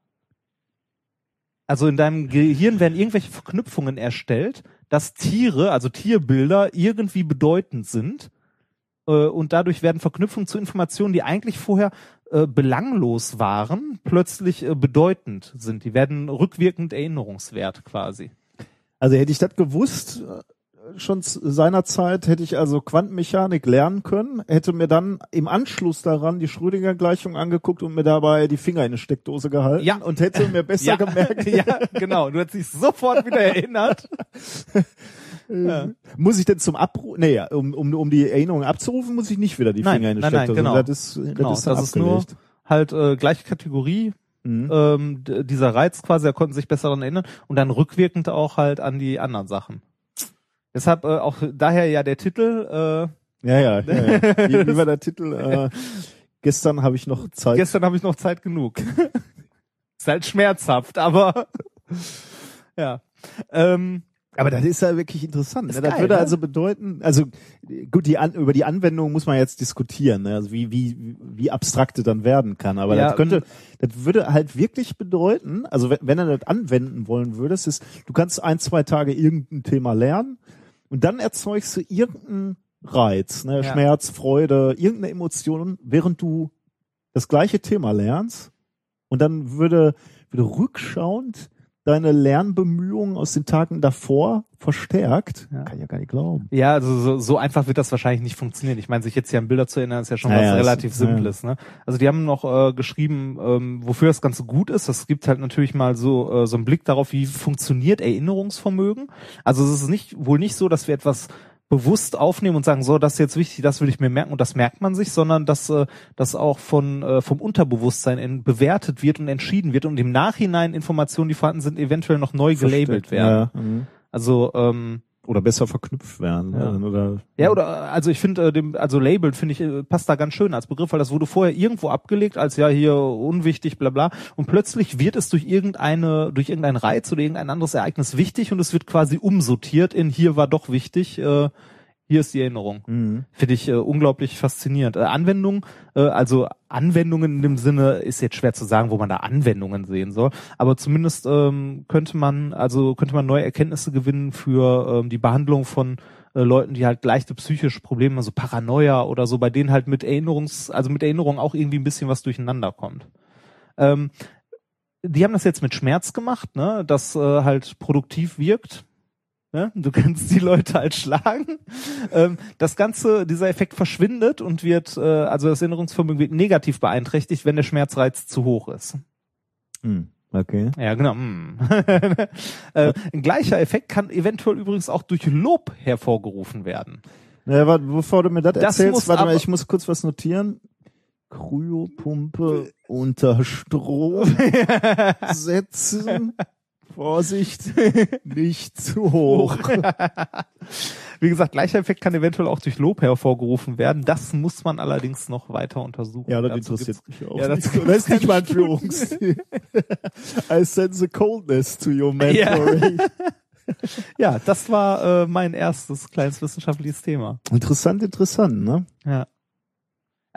Also in deinem Gehirn werden irgendwelche Verknüpfungen erstellt, dass Tiere, also Tierbilder, irgendwie bedeutend sind. Äh, und dadurch werden Verknüpfungen zu Informationen, die eigentlich vorher äh, belanglos waren, plötzlich äh, bedeutend sind. Die werden rückwirkend erinnerungswert quasi. Also hätte ich das gewusst, schon seinerzeit, hätte ich also Quantenmechanik lernen können, hätte mir dann im Anschluss daran die Schrödinger-Gleichung angeguckt und mir dabei die Finger in eine Steckdose gehalten Ja. und hätte mir besser gemerkt, ja, genau. Du hast dich sofort wieder erinnert. Ja. muss ich denn zum Abruf, nee, ja, um, um, um die Erinnerung abzurufen, muss ich nicht wieder die Nein, Finger in eine nein, nein, Steckdose. genau. Das ist, Genau, das ist, dann das ist nur halt äh, gleiche Kategorie, Mhm. ähm, dieser Reiz quasi, er konnten sich besser daran erinnern und dann rückwirkend auch halt an die anderen Sachen. Deshalb äh, auch daher ja der Titel. Äh, Ja, ja, ja, ja. Wie, war der Titel? Äh, gestern habe ich noch Zeit. gestern habe ich noch Zeit genug. ist halt schmerzhaft, aber ja. Ähm, Aber das ist ja wirklich interessant. Ne? Das geil, würde ne? also bedeuten, also gut, die An über die Anwendung muss man jetzt diskutieren, ne? also wie wie wie abstrakte dann werden kann. Aber Ja, das könnte, mm. das würde halt wirklich bedeuten, also wenn, wenn du das anwenden wollen würdest, ist, du kannst ein zwei Tage irgendein Thema lernen und dann erzeugst du irgendeinen Reiz, ne? Ja. Schmerz, Freude, irgendeine Emotion, während du das gleiche Thema lernst und dann würde würde rückschauend deine Lernbemühungen aus den Tagen davor verstärkt. Ja. Kann ich ja gar nicht glauben. Ja, also so, so einfach wird das wahrscheinlich nicht funktionieren. Ich meine, sich jetzt hier an Bilder zu erinnern, ist ja schon Ja, was ja, relativ ja. Simples. Ne? Also die haben noch äh, geschrieben, ähm, wofür das Ganze gut ist. Das gibt halt natürlich mal so äh, so einen Blick darauf, wie funktioniert Erinnerungsvermögen. Also es ist nicht wohl nicht so, dass wir etwas bewusst aufnehmen und sagen, so, das ist jetzt wichtig, das will ich mir merken und das merkt man sich, sondern dass äh, das auch von äh, vom Unterbewusstsein in, bewertet wird und entschieden wird und im Nachhinein Informationen, die vorhanden sind, eventuell noch neu gelabelt werden. Ja, mhm. Also ähm, Oder besser verknüpft werden. Ja. Ne? Oder, Ja, oder also ich finde äh, dem also labeled finde ich äh, passt da ganz schön als Begriff, weil das wurde vorher irgendwo abgelegt als ja hier unwichtig bla bla und plötzlich wird es durch irgendeine durch irgendeinen Reiz oder irgendein anderes Ereignis wichtig und es wird quasi umsortiert in hier war doch wichtig, äh, Hier ist die Erinnerung. Mhm. Finde ich äh, unglaublich faszinierend. Äh, Anwendung, äh, also Anwendungen in dem Sinne ist jetzt schwer zu sagen, wo man da Anwendungen sehen soll. Aber zumindest ähm, könnte man, also könnte man neue Erkenntnisse gewinnen für ähm, die Behandlung von äh, Leuten, die halt leichte psychische Probleme, also Paranoia oder so, bei denen halt mit Erinnerungs, also mit Erinnerung auch irgendwie ein bisschen was durcheinander kommt. Ähm, die haben das jetzt mit Schmerz gemacht, ne, das äh, halt produktiv wirkt. Ne? Du kannst die Leute halt schlagen. Ähm, das Ganze, dieser Effekt verschwindet und wird, äh, also das Erinnerungsvermögen wird negativ beeinträchtigt, wenn der Schmerzreiz zu hoch ist. Mhm. Okay. Ja, genau. Mm. äh, ein gleicher Effekt kann eventuell übrigens auch durch Lob hervorgerufen werden. Ja, warte, bevor du mir das, Das erzählst, warte mal, ich muss kurz was notieren. Kryopumpe unter Strom setzen. Vorsicht, nicht zu hoch. Wie gesagt, gleicher Effekt kann eventuell auch durch Lob hervorgerufen werden. Das muss man allerdings noch weiter untersuchen. Ja, das Dazu interessiert mich auch Ja, dazu Das ist nicht mein Führungsstil. I sense a coldness to your mentoring. Ja, das war äh, mein erstes kleines wissenschaftliches Thema. Interessant, interessant, ne? Ja.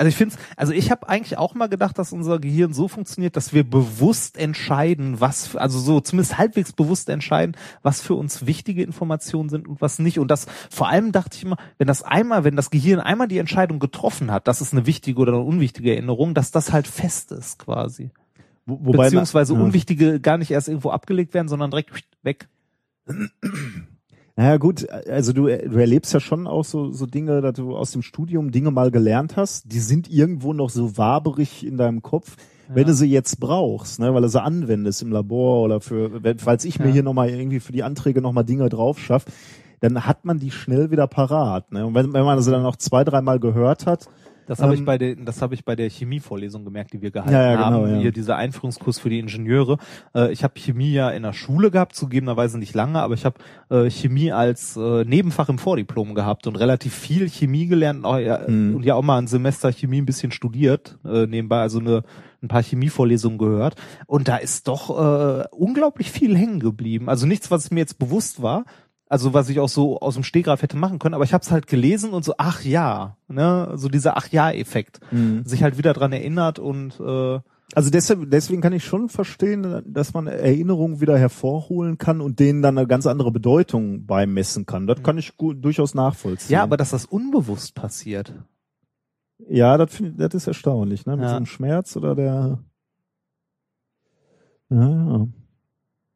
Also ich finde also ich habe eigentlich auch mal gedacht, dass unser Gehirn so funktioniert, dass wir bewusst entscheiden, was, also so zumindest halbwegs bewusst entscheiden, was für uns wichtige Informationen sind und was nicht. Und das vor allem dachte ich immer, wenn das einmal, wenn das Gehirn einmal die Entscheidung getroffen hat, das ist eine wichtige oder eine unwichtige Erinnerung, dass das halt fest ist quasi. Wo, wobei, Beziehungsweise ja. unwichtige gar nicht erst irgendwo abgelegt werden, sondern direkt weg. Naja gut, also du, du erlebst ja schon auch so, so Dinge, dass du aus dem Studium Dinge mal gelernt hast, die sind irgendwo noch so waberig in deinem Kopf, wenn du sie jetzt brauchst, ne, weil du sie anwendest im Labor oder für, falls ich mir Ja. hier nochmal irgendwie für die Anträge nochmal Dinge drauf schaff, dann hat man die schnell wieder parat. Ne? Und wenn, wenn man sie dann noch zwei, dreimal gehört hat, Das habe Ähm, ich bei der, das habe ich bei der Chemievorlesung gemerkt, die wir gehalten Ja, ja, genau, haben. ja. Hier dieser Einführungskurs für die Ingenieure. Äh, ich habe Chemie ja in der Schule gehabt, zugegebenerweise nicht lange, aber ich habe äh, Chemie als äh, Nebenfach im Vordiplom gehabt und relativ viel Chemie gelernt und, auch, ja, Mhm. und ja auch mal ein Semester Chemie ein bisschen studiert, äh, nebenbei also eine, ein paar Chemievorlesungen gehört. Und da ist doch äh, unglaublich viel hängen geblieben. Also nichts, was mir jetzt bewusst war, also was ich auch so aus dem Stehgreif hätte machen können, aber ich habe es halt gelesen und so, ach ja, ne, so dieser ach ja Effekt, sich halt wieder dran erinnert und äh, Also deshalb, deswegen kann ich schon verstehen, dass man Erinnerungen wieder hervorholen kann und denen dann eine ganz andere Bedeutung beimessen kann. Das kann ich gut, durchaus nachvollziehen. ja, aber dass das unbewusst passiert. ja, das finde das ist erstaunlich, ne? Mit Ja. so einem Schmerz oder der. Ja, ja.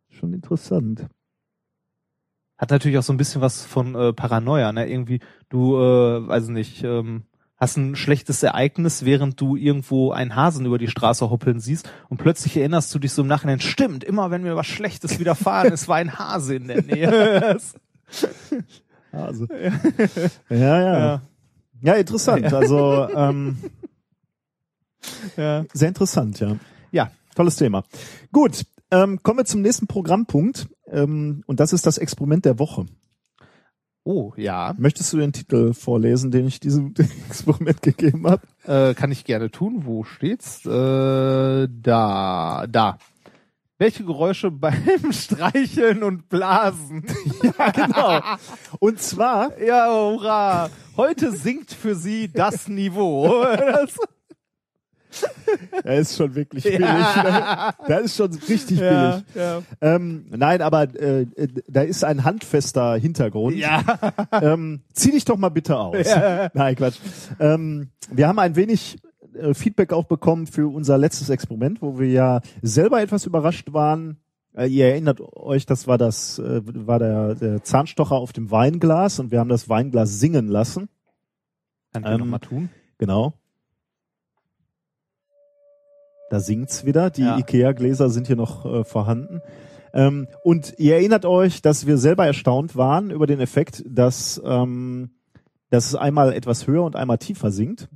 Schon interessant. Hat natürlich auch so ein bisschen was von äh, Paranoia, ne? Irgendwie, du, äh, weiß nicht, ähm, hast ein schlechtes Ereignis, während du irgendwo einen Hasen über die Straße hoppeln siehst und plötzlich erinnerst du dich so im Nachhinein, stimmt, immer wenn mir was Schlechtes widerfahren ist, war ein Hase in der Nähe. Also. Ja, ja. Ja, ja. interessant. Also ähm, ja. sehr interessant, ja. ja. Tolles Thema. Gut, ähm, kommen wir zum nächsten Programmpunkt. Ähm, und das ist das Experiment der Woche. Oh, ja. Möchtest du den Titel vorlesen, den ich diesem Experiment gegeben habe? Äh, kann ich gerne tun. Wo steht's? Äh, da, da. Welche Geräusche beim Streicheln und Blasen? Ja, genau. Und zwar, Ja, hurra! Heute sinkt für Sie das Niveau. Das, er ist schon wirklich billig. Ne? Der ist schon richtig billig. ja. Ähm, nein, aber äh, äh, da ist ein handfester Hintergrund. ja. Ähm, zieh dich doch mal bitte aus. Nein, Quatsch. Ähm, wir haben ein wenig äh, Feedback auch bekommen für unser letztes Experiment, wo wir ja selber etwas überrascht waren. Äh, ihr erinnert euch, das war das, äh, war der, der Zahnstocher auf dem Weinglas und wir haben das Weinglas singen lassen. Kann ich Ähm, noch mal tun? Genau. Da singt's wieder. Die Ja. Ikea-Gläser sind hier noch äh, vorhanden. Ähm, und ihr erinnert euch, dass wir selber erstaunt waren über den Effekt, dass, ähm, dass es einmal etwas höher und einmal tiefer singt.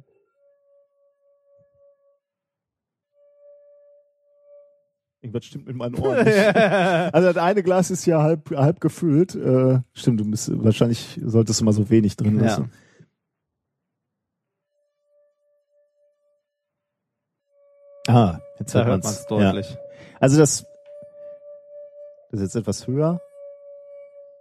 Irgendwas stimmt mit meinen Ohren nicht. Also das eine Glas ist ja halb, halb gefüllt. Äh, stimmt, du bist, wahrscheinlich solltest du mal so wenig drin Ja. Ah, jetzt Da hört man es deutlich. Ja. Also das, das ist jetzt etwas höher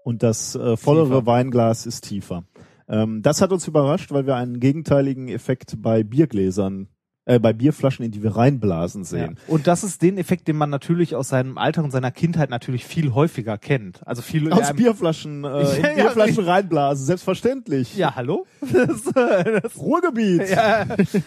und das äh, vollere Tiefer. Weinglas ist tiefer. Ähm, das hat uns überrascht, weil wir einen gegenteiligen Effekt bei Biergläsern, äh, bei Bierflaschen, in die wir reinblasen Ja. sehen. Und das ist den Effekt, den man natürlich aus seinem Alter und seiner Kindheit natürlich viel häufiger kennt. Also viel Aus ähm, Bierflaschen, äh, in Ja, ja, Bierflaschen reinblasen, selbstverständlich. Ja, hallo? Das, das, Ruhrgebiet. ja,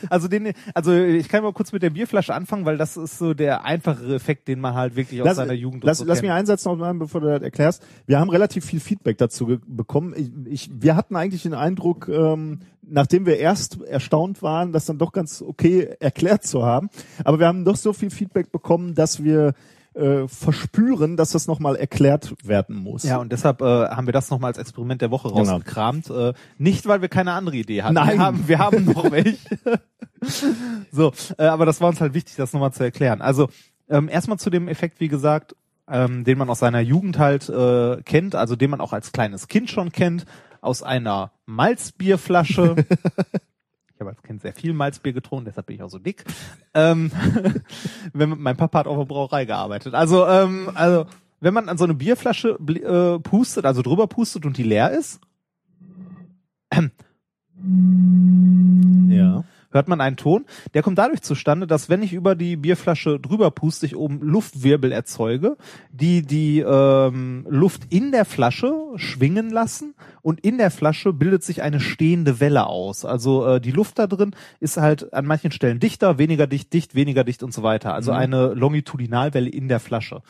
also den, also ich kann mal kurz mit der Bierflasche anfangen, weil das ist so der einfachere Effekt, den man halt wirklich aus Lass, seiner Jugend lass, so lass kennt. mich einen Satz noch machen, bevor du das erklärst. Wir haben relativ viel Feedback dazu bekommen. Ich, ich, wir hatten eigentlich den Eindruck, ähm, nachdem wir erst erstaunt waren, das dann doch ganz okay erklärt zu haben. Aber wir haben doch so viel Feedback bekommen, dass wir äh, verspüren, dass das nochmal erklärt werden muss. Ja, und deshalb äh, haben wir das nochmal als Experiment der Woche Genau. rausgekramt. Äh, nicht, weil wir keine andere Idee hatten. Nein. Wir haben, wir haben noch welche. so, äh, aber das war uns halt wichtig, das nochmal zu erklären. Also ähm, erstmal zu dem Effekt, wie gesagt, ähm, den man aus seiner Jugend halt äh, kennt, also den man auch als kleines Kind schon kennt, aus einer Malzbierflasche. Ich habe als Kind sehr viel Malzbier getrunken, deshalb bin ich auch so dick. Ähm, wenn, mein Papa hat auf der Brauerei gearbeitet. Also, ähm, also wenn man an so eine Bierflasche äh, pustet, also drüber pustet und die leer ist, ja. hört man einen Ton. Der kommt dadurch zustande, dass wenn ich über die Bierflasche drüber puste, ich oben Luftwirbel erzeuge, die die ähm, Luft in der Flasche schwingen lassen und in der Flasche bildet sich eine stehende Welle aus. Also äh, die Luft da drin ist halt an manchen Stellen dichter, weniger dicht, dicht, weniger dicht und so weiter. Also eine Longitudinalwelle in der Flasche.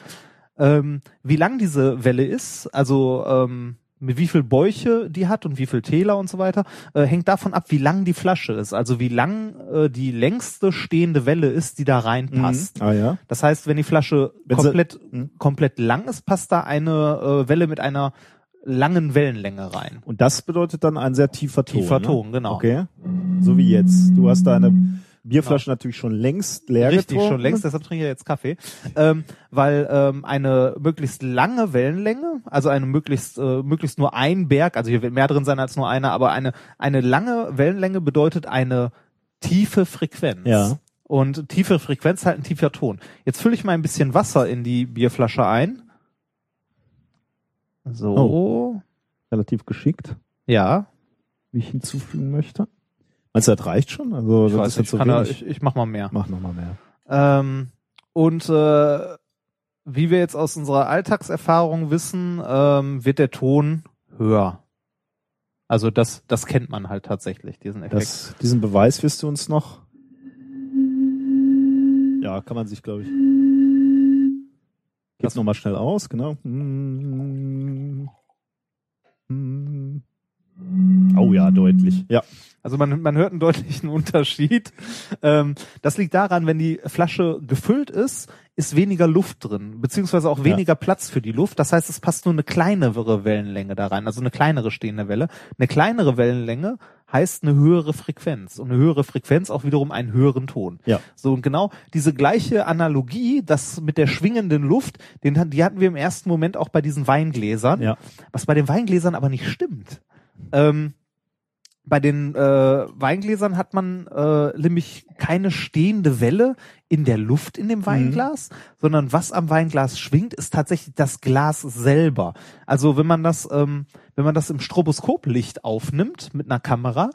Ähm, wie lang diese Welle ist, also ähm, mit wie viel Bäuche die hat und wie viel Täler und so weiter, äh, hängt davon ab, wie lang die Flasche ist. Also wie lang äh, die längste stehende Welle ist, die da reinpasst. Ah ja. Das heißt, wenn die Flasche Wenn sie- komplett, Mhm. komplett lang ist, passt da eine äh, Welle mit einer langen Wellenlänge rein. Und das bedeutet dann ein sehr tiefer Ton. Tiefer ne? Ton, genau. Okay. So wie jetzt. Du hast deine Bierflasche natürlich schon längst leer Richtig, getrunken. schon längst, deshalb trinke ich ja jetzt Kaffee. Ähm, weil ähm, eine möglichst lange Wellenlänge, also eine möglichst, äh, möglichst nur ein Berg, also hier wird mehr drin sein als nur einer, aber eine, eine lange Wellenlänge bedeutet eine tiefe Frequenz. Ja. Und tiefe Frequenz halt ein tiefer Ton. Jetzt fülle ich mal ein bisschen Wasser in die Bierflasche ein. So. Oh. Relativ geschickt, Ja. wie ich hinzufügen möchte. Meinst du, das reicht schon? Also, Ich das weiß ist jetzt so kann da, wenig. ich, ich mach mal mehr. Mach nochmal mehr. Ähm, und äh, wie wir jetzt aus unserer Alltagserfahrung wissen, ähm, wird der Ton höher. Also das, das kennt man halt tatsächlich, diesen Effekt. Das, diesen Beweis wirst du uns noch. Ja, kann man sich, glaube ich. Geht's nochmal schnell aus, genau. Oh ja, deutlich. Ja. Also man, man hört einen deutlichen Unterschied. Ähm, das liegt daran, wenn die Flasche gefüllt ist, ist weniger Luft drin, beziehungsweise auch weniger Platz für die Luft. Das heißt, es passt nur eine kleinere Wellenlänge da rein, also eine kleinere stehende Welle. Eine kleinere Wellenlänge heißt eine höhere Frequenz und eine höhere Frequenz auch wiederum einen höheren Ton. Ja. So und genau diese gleiche Analogie, das mit der schwingenden Luft, den, die hatten wir im ersten Moment auch bei diesen Weingläsern, Ja. was bei den Weingläsern aber nicht stimmt. Ähm, bei den äh, Weingläsern hat man äh, nämlich keine stehende Welle in der Luft in dem Weinglas, sondern was am Weinglas schwingt, ist tatsächlich das Glas selber. Also wenn man das, ähm, wenn man das im Stroboskoplicht aufnimmt mit einer Kamera,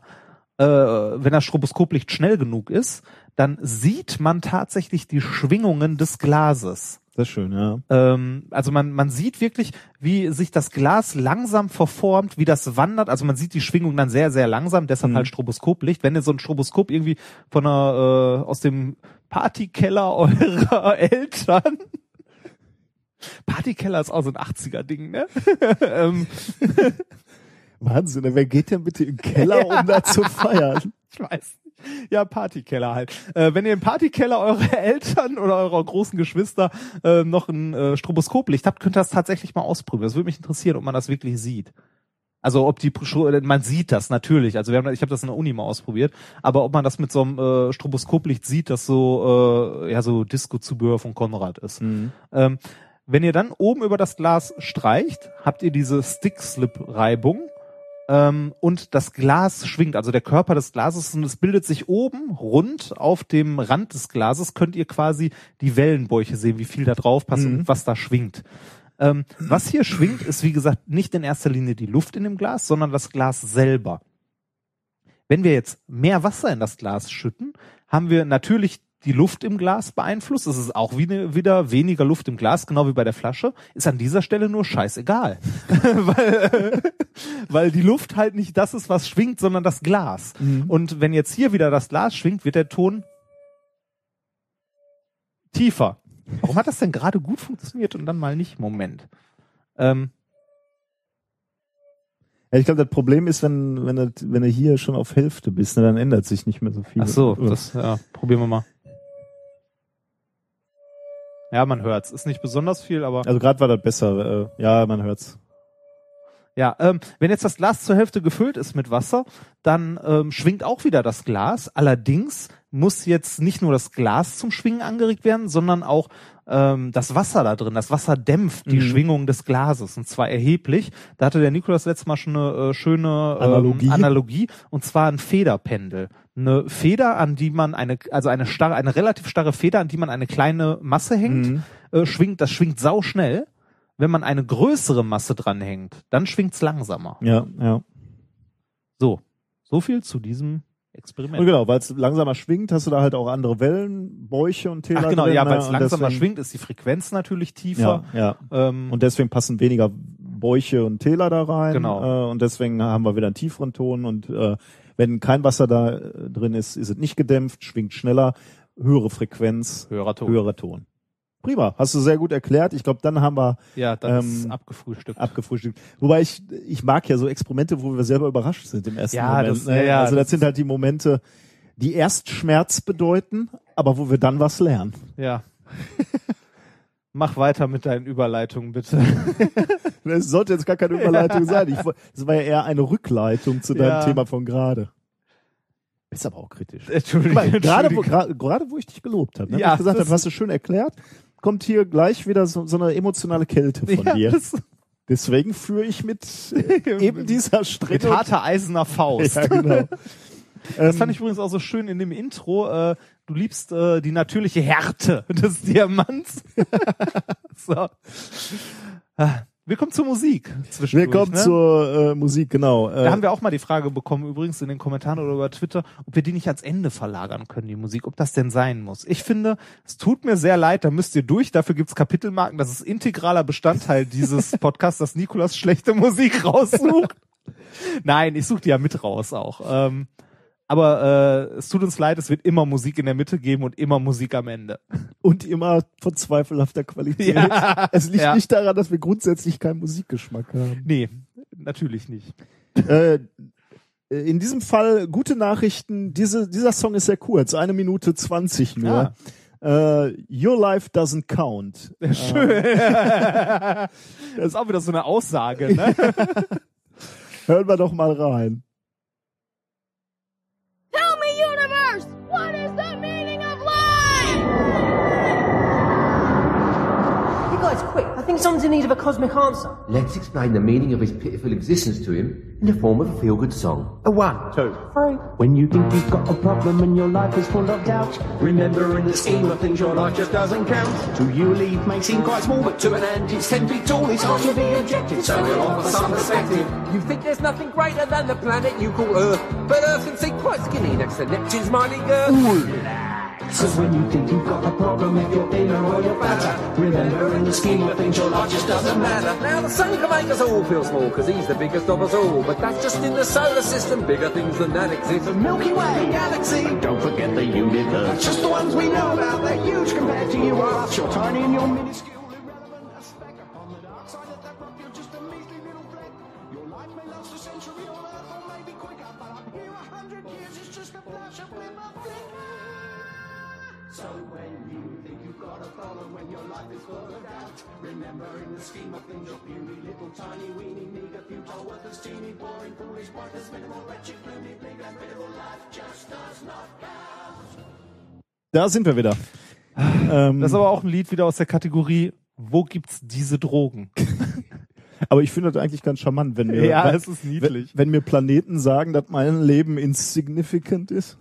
äh, wenn das Stroboskoplicht schnell genug ist, dann sieht man tatsächlich die Schwingungen des Glases. Sehr schön, ja. Ähm, also man, man sieht wirklich, wie sich das Glas langsam verformt, wie das wandert. Also man sieht die Schwingung dann sehr, sehr langsam, deshalb Mhm. halt Stroboskoplicht. Wenn ihr so ein Stroboskop irgendwie von einer, äh, aus dem Partykeller eurer Eltern Partykeller ist auch so ein 80er-Ding, ne? ähm, Wahnsinn, wer geht denn bitte im Keller, um da zu feiern? ich weiß. Ja, Partykeller halt. Äh, wenn ihr im Partykeller eure Eltern oder eurer großen Geschwister äh, noch ein äh, Stroboskoplicht habt, könnt ihr das tatsächlich mal ausprobieren. Das würde mich interessieren, ob man das wirklich sieht. Also ob die Pro- man sieht das natürlich. Also wir haben, ich habe das in der Uni mal ausprobiert, aber ob man das mit so einem äh, Stroboskoplicht sieht, das so äh, ja so Disco-Zubehör von Konrad ist. Ähm, wenn ihr dann oben über das Glas streicht, habt ihr diese Stick-Slip-Reibung ähm, und das Glas schwingt, also der Körper des Glases und es bildet sich oben rund auf dem Rand des Glases, könnt ihr quasi die Wellenbäuche sehen, wie viel da drauf passt und was da schwingt. Ähm, was hier schwingt, ist wie gesagt nicht in erster Linie die Luft in dem Glas, sondern das Glas selber. Wenn wir jetzt mehr Wasser in das Glas schütten, haben wir natürlich die Luft im Glas beeinflusst. Es ist auch wie- wieder weniger Luft im Glas, genau wie bei der Flasche. Ist an dieser Stelle nur scheißegal. weil, äh, weil die Luft halt nicht das ist, was schwingt, sondern das Glas. Und wenn jetzt hier wieder das Glas schwingt, wird der Ton tiefer. Warum hat das denn gerade gut funktioniert und dann mal nicht? Moment. Ähm, Ja, ich glaube, das Problem ist, wenn, wenn, das, wenn du hier schon auf Hälfte bist, ne, dann ändert sich nicht mehr so viel. ach so, das ja, probieren wir mal. Ja, man hört's. Ist nicht besonders viel, aber Also gerade war das besser. Äh, ja, man hört's. Ja, ähm, wenn jetzt das Glas zur Hälfte gefüllt ist mit Wasser, dann ähm, schwingt auch wieder das Glas. Allerdings muss jetzt nicht nur das Glas zum Schwingen angeregt werden, sondern auch ähm, das Wasser da drin. Das Wasser dämpft die Mhm. Schwingung des Glases und zwar erheblich. Da hatte der Nikolas letztes Mal schon eine äh, schöne ähm, Analogie. Analogie und zwar ein Federpendel. Eine Feder, an die man eine, also eine starre, eine relativ starre Feder, an die man eine kleine Masse hängt, Mhm. äh, schwingt, das schwingt sau schnell. Wenn man eine größere Masse dranhängt, dann schwingt's langsamer. Ja, ja. So, so viel zu diesem Experiment. Und genau, weil es langsamer schwingt, hast du da halt auch andere Wellen, Bäuche und Täler Ach genau, drin, ja, ne? weil es langsamer deswegen- schwingt, ist die Frequenz natürlich tiefer. Ja, ja. Ähm, Und deswegen passen weniger Bäuche und Täler da rein. Genau. Äh, und deswegen haben wir wieder einen tieferen Ton. Und äh, wenn kein Wasser da äh, drin ist, ist es nicht gedämpft, schwingt schneller, höhere Frequenz, höherer Ton. höherer Ton. Prima, hast du sehr gut erklärt. Ich glaube, dann haben wir Ja, dann Ähm, abgefrühstückt. abgefrühstückt. Wobei ich, ich mag ja so Experimente, wo wir selber überrascht sind im ersten Ja, Moment. das- ne? ja, also das, das sind halt die Momente, die erst Schmerz bedeuten, aber wo wir dann was lernen. ja. Mach weiter mit deinen Überleitungen, bitte. Das sollte jetzt gar keine Überleitung sein. Ich, das war ja eher eine Rückleitung zu deinem Ja. Thema von gerade. Ist aber auch kritisch. Entschuldigung. Mal, Gerade wo, gra- gerade wo ich dich gelobt habe, ne? Ja, ich gesagt habe, hast du schön erklärt, kommt hier gleich wieder so, so eine emotionale Kälte von ja, dir. das, Deswegen führe ich mit eben dieser mit Strecke. harter eiserner Faust. ja, genau. Das fand ich übrigens auch so schön in dem Intro. Äh, du liebst äh, die natürliche Härte des Diamants. so. Wir kommen zur Musik. Wir kommen ne? zur äh, Musik, genau. Äh, Da haben wir auch mal die Frage bekommen, übrigens in den Kommentaren oder über Twitter, ob wir die nicht ans Ende verlagern können, die Musik, ob das denn sein muss. Ich finde, es tut mir sehr leid, da müsst ihr durch, dafür gibt's Kapitelmarken, das ist integraler Bestandteil dieses Podcasts, dass Nikolas schlechte Musik raussucht. Nein, ich suche die ja mit raus auch. Ähm, aber äh, es tut uns leid, es wird immer Musik in der Mitte geben und immer Musik am Ende. und immer von zweifelhafter Qualität. Ja. Es liegt Ja. nicht daran, dass wir grundsätzlich keinen Musikgeschmack haben. Nee, natürlich nicht. äh, in diesem Fall gute Nachrichten. Diese, dieser Song ist sehr kurz, eine Minute zwanzig nur. Äh, Your Life Doesn't Count. Schön. das ist auch wieder so eine Aussage, ne? Hören wir doch mal rein. Universe, what is the guys, quick. I think someone's in need of a cosmic answer. Let's explain the meaning of his pitiful existence to him in the form of a feel-good song. A one, two, three. When you think you've got a problem and your life is full of doubt, remember in the scheme of things your life just doesn't count. To you a leaf may seem quite small, but to an ant it's ten feet tall. It's hard to be objective, so we'll offer some perspective. You think there's nothing greater than the planet you call Earth, but Earth can seem quite skinny next to Neptune's mighty girth. Cause when you think you've got a problem if you're thinner or you're fatter, remember in the scheme of things your life just doesn't matter. Now the sun can make us all feel small, cause he's the biggest of us all. But that's just in the solar system, bigger things than that exist. The Milky Way galaxy, don't forget the universe. Just the ones we know about, they're huge compared to you or us. You're tiny and you're minuscule, So when you think you've got a problem, when your life is full of doubt, remember in the scheme of things, you're puny little tiny weeny meager futile worthless teeny boring foolish pointless minimal wretched gloomy bleak and pitiful life just does not count. Da sind wir wieder. Ähm, Das ist aber auch ein Lied wieder aus der Kategorie, wo gibt's diese Drogen? aber ich finde das eigentlich ganz charmant, wenn mir, Ja, wenn, es ist niedlich. Wenn, wenn mir Planeten sagen, dass mein Leben insignificant ist.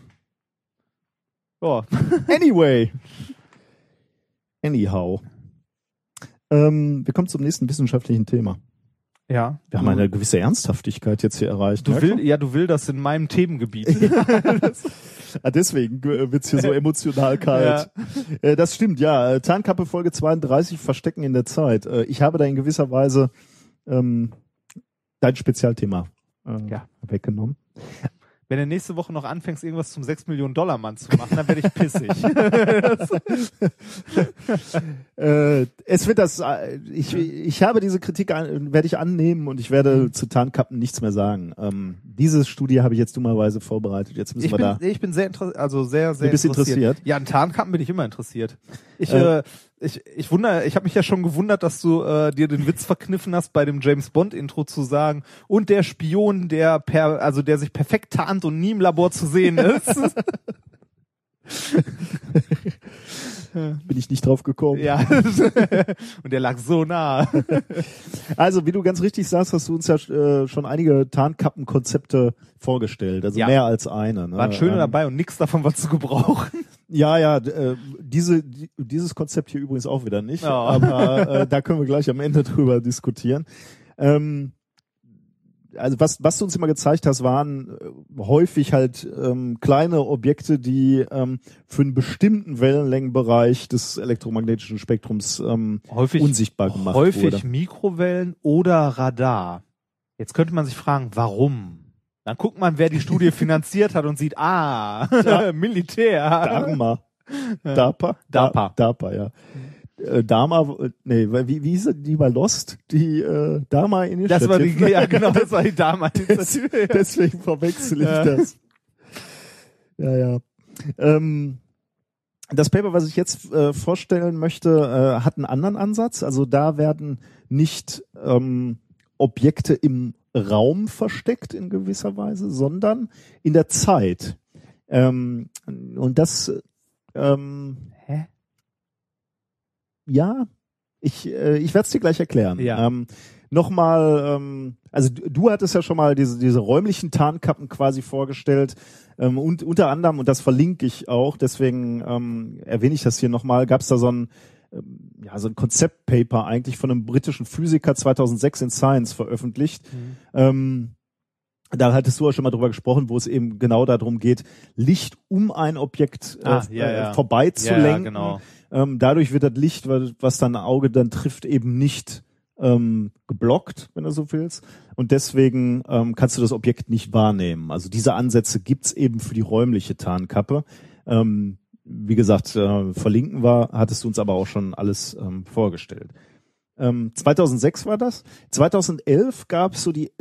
Ja. Anyway. Anyhow. Ähm, wir kommen zum nächsten wissenschaftlichen Thema. Ja. Wir haben eine gewisse Ernsthaftigkeit jetzt hier erreicht. Du merkst will, ja, du will das in meinem Themengebiet. Ah, deswegen äh, wird's hier so emotional kalt. Äh, das stimmt, ja. Äh, Tarnkappe Folge 32, Verstecken in der Zeit. Ich habe da in gewisser Weise ähm, dein Spezialthema äh, Ja. weggenommen. Wenn du nächste Woche noch anfängst, irgendwas zum 6 Millionen Dollar Mann zu machen, dann werde ich pissig. Äh, es wird das, äh, ich, ich habe diese Kritik, werde ich annehmen und ich werde zu Tarnkappen nichts mehr sagen. Ähm, diese Studie habe ich jetzt dummerweise vorbereitet. Jetzt müssen ich wir bin, da. ich bin sehr interessiert, also sehr, sehr Du bist interessiert? Ja, an Tarnkappen bin ich immer interessiert. Ich, Äh. äh, ich, ich wundere, ich habe mich ja schon gewundert, dass du äh, dir den Witz verkniffen hast, bei dem James Bond Intro zu sagen, und der Spion, der per, also der sich perfekt tarnt und nie im Labor zu sehen ist. Bin ich nicht drauf gekommen. ja. und der lag so nah. Also, wie du ganz richtig sagst, hast du uns ja äh, schon einige Tarnkappenkonzepte vorgestellt. Also Ja. mehr als eine. Ne? Waren schöne Ähm, dabei und nix davon war zu gebrauchen. Ja, ja, äh, diese, die, dieses Konzept hier übrigens auch wieder nicht. Ja. Aber äh, da können wir gleich am Ende drüber diskutieren. Ähm, also was, was du uns immer gezeigt hast, waren äh, häufig halt ähm, kleine Objekte, die ähm, für einen bestimmten Wellenlängenbereich des elektromagnetischen Spektrums ähm, Häufig, unsichtbar gemacht häufig wurde. Mikrowellen oder Radar. Jetzt könnte man sich fragen, warum? Dann guckt man, wer die Studie finanziert hat und sieht, ah, Militär. Dharma. DARPA? DARPA. DARPA, ja. Äh, Dharma, nee, wie, wie hieß die bei Lost? Die äh, Dharma Initiative. Das war die, ja genau, das war die damals. Des, deswegen verwechsel ich Ja. das. Ja, ja. Ähm, das Paper, was ich jetzt äh, vorstellen möchte, äh, hat einen anderen Ansatz. Also da werden nicht ähm, Objekte im Raum versteckt in gewisser Weise, sondern in der Zeit. Ähm, und das ähm, Hä? ja, ich, äh, ich werde es dir gleich erklären. Ja. Ähm, Nochmal, ähm, also du, du hattest ja schon mal diese, diese räumlichen Tarnkappen quasi vorgestellt ähm, und unter anderem, und das verlinke ich auch, deswegen ähm, erwähne ich das hier nochmal, gab es da so ein, ja, so ein Konzeptpaper eigentlich von einem britischen Physiker 2006 in Science veröffentlicht. Ähm, da hattest du auch schon mal drüber gesprochen, wo es eben genau darum geht, Licht um ein Objekt äh, Ah, ja, ja. äh, vorbeizulenken. Ja, genau. Ähm, dadurch wird das Licht, was was dein Auge dann trifft, eben nicht ähm, geblockt, wenn du so willst. Und deswegen ähm, kannst du das Objekt nicht wahrnehmen. Also diese Ansätze gibt's eben für die räumliche Tarnkappe. Ähm, wie gesagt, äh, verlinken war, hattest du uns aber auch schon alles ähm, vorgestellt. Ähm, 2006 war das. 2011 gab's so die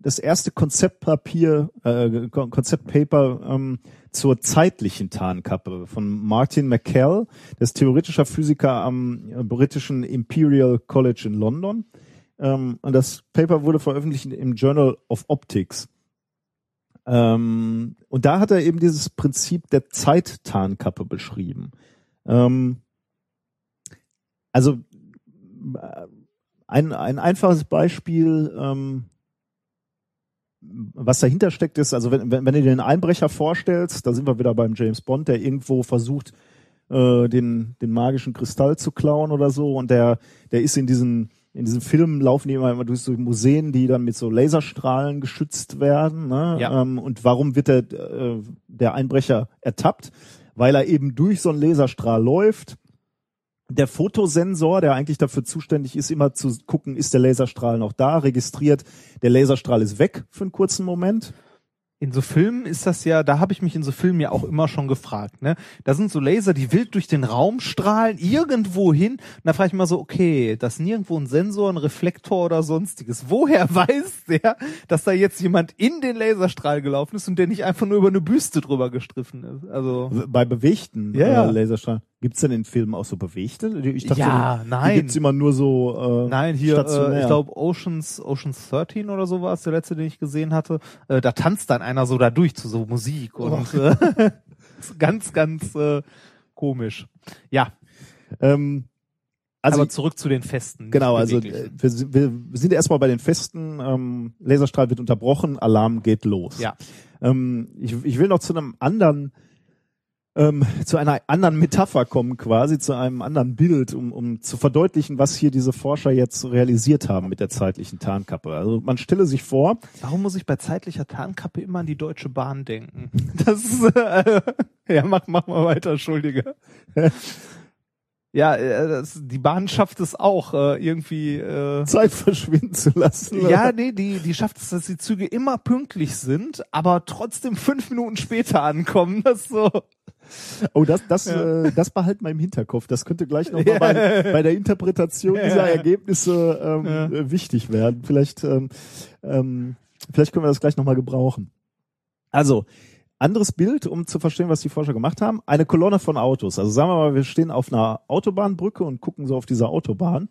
das erste Konzeptpapier, äh, Kon- Konzeptpaper ähm, zur zeitlichen Tarnkappe von Martin McCall, der ist theoretischer Physiker am äh, britischen Imperial College in London. Ähm, und das Paper wurde veröffentlicht im Journal of Optics. Ähm, und da hat er eben dieses Prinzip der Zeittarnkappe beschrieben. Ähm, also äh, ein, ein einfaches Beispiel, ähm, was dahinter steckt, ist, also wenn, wenn, wenn du dir einen Einbrecher vorstellst, da sind wir wieder beim James Bond, der irgendwo versucht, äh, den, den magischen Kristall zu klauen oder so, und der, der ist in diesen, in diesen Filmen laufen die immer, immer durch so Museen, die dann mit so Laserstrahlen geschützt werden. Ne? Ja. Ähm, und warum wird der, äh, der Einbrecher ertappt? Weil er eben durch so einen Laserstrahl läuft der Fotosensor, der eigentlich dafür zuständig ist, immer zu gucken, ist der Laserstrahl noch da, registriert, der Laserstrahl ist weg für einen kurzen Moment. In so Filmen ist das ja, da habe ich mich in so Filmen ja auch immer schon gefragt, ne? Da sind so Laser, die wild durch den Raum strahlen, irgendwo hin. Und da frage ich mal so, okay, das ist nirgendwo ein Sensor, ein Reflektor oder sonstiges. Woher weiß der, dass da jetzt jemand in den Laserstrahl gelaufen ist und der nicht einfach nur über eine Büste drüber gestriffen ist? Also. Bei bewegten Ja, ja. Äh, Laserstrahlen. Gibt's denn in Filmen auch so bewegte? Ich dachte, Ja, nein. Gibt's immer nur so äh, Nein, hier, äh, ich glaube Oceans, Oceans 13 oder so war es, der letzte, den ich gesehen hatte. Äh, da tanzt dann einer so da durch zu so Musik und äh, ist ganz, ganz äh, komisch. Ja, ähm, also aber zurück zu den Festen. Genau, also äh, wir, sind- wir sind erstmal bei den Festen. Ähm, Laserstrahl wird unterbrochen, Alarm geht los. Ja. Ähm, ich, ich will noch zu einem anderen ähm, zu einer anderen Metapher kommen, quasi zu einem anderen Bild, um, um zu verdeutlichen, was hier diese Forscher jetzt realisiert haben mit der zeitlichen Tarnkappe. Also man stelle sich vor, Warum muss ich bei zeitlicher Tarnkappe immer an die Deutsche Bahn denken? Das ist, äh, ja, mach, mach mal weiter, Entschuldige. Ja, äh, das, die Bahn schafft es auch, äh, irgendwie, äh, Zeit verschwinden zu lassen. ja, nee, die, die schafft es, dass die Züge immer pünktlich sind, aber trotzdem fünf Minuten später ankommen. Das so. Oh, das, das, äh, das behalten wir im Hinterkopf. Das könnte gleich noch mal bei, bei der Interpretation dieser Ergebnisse ähm, äh, wichtig werden. Vielleicht, ähm, ähm, vielleicht können wir das gleich noch mal gebrauchen. Also, anderes Bild, um zu verstehen, was die Forscher gemacht haben. Eine Kolonne von Autos. Also sagen wir mal, wir stehen auf einer Autobahnbrücke und gucken so auf diese Autobahn.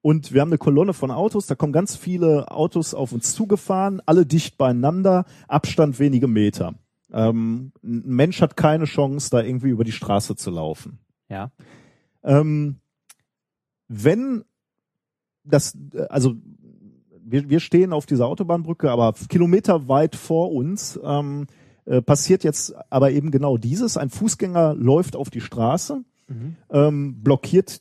Und wir haben eine Kolonne von Autos, da kommen ganz viele Autos auf uns zugefahren, alle dicht beieinander, Abstand wenige Meter. Ähm, ein Mensch hat keine Chance, da irgendwie über die Straße zu laufen. Ja. Ähm, wenn das, also wir, wir stehen auf dieser Autobahnbrücke, aber kilometerweit vor uns ähm, äh, passiert jetzt aber eben genau dieses. Ein Fußgänger läuft auf die Straße, ähm, blockiert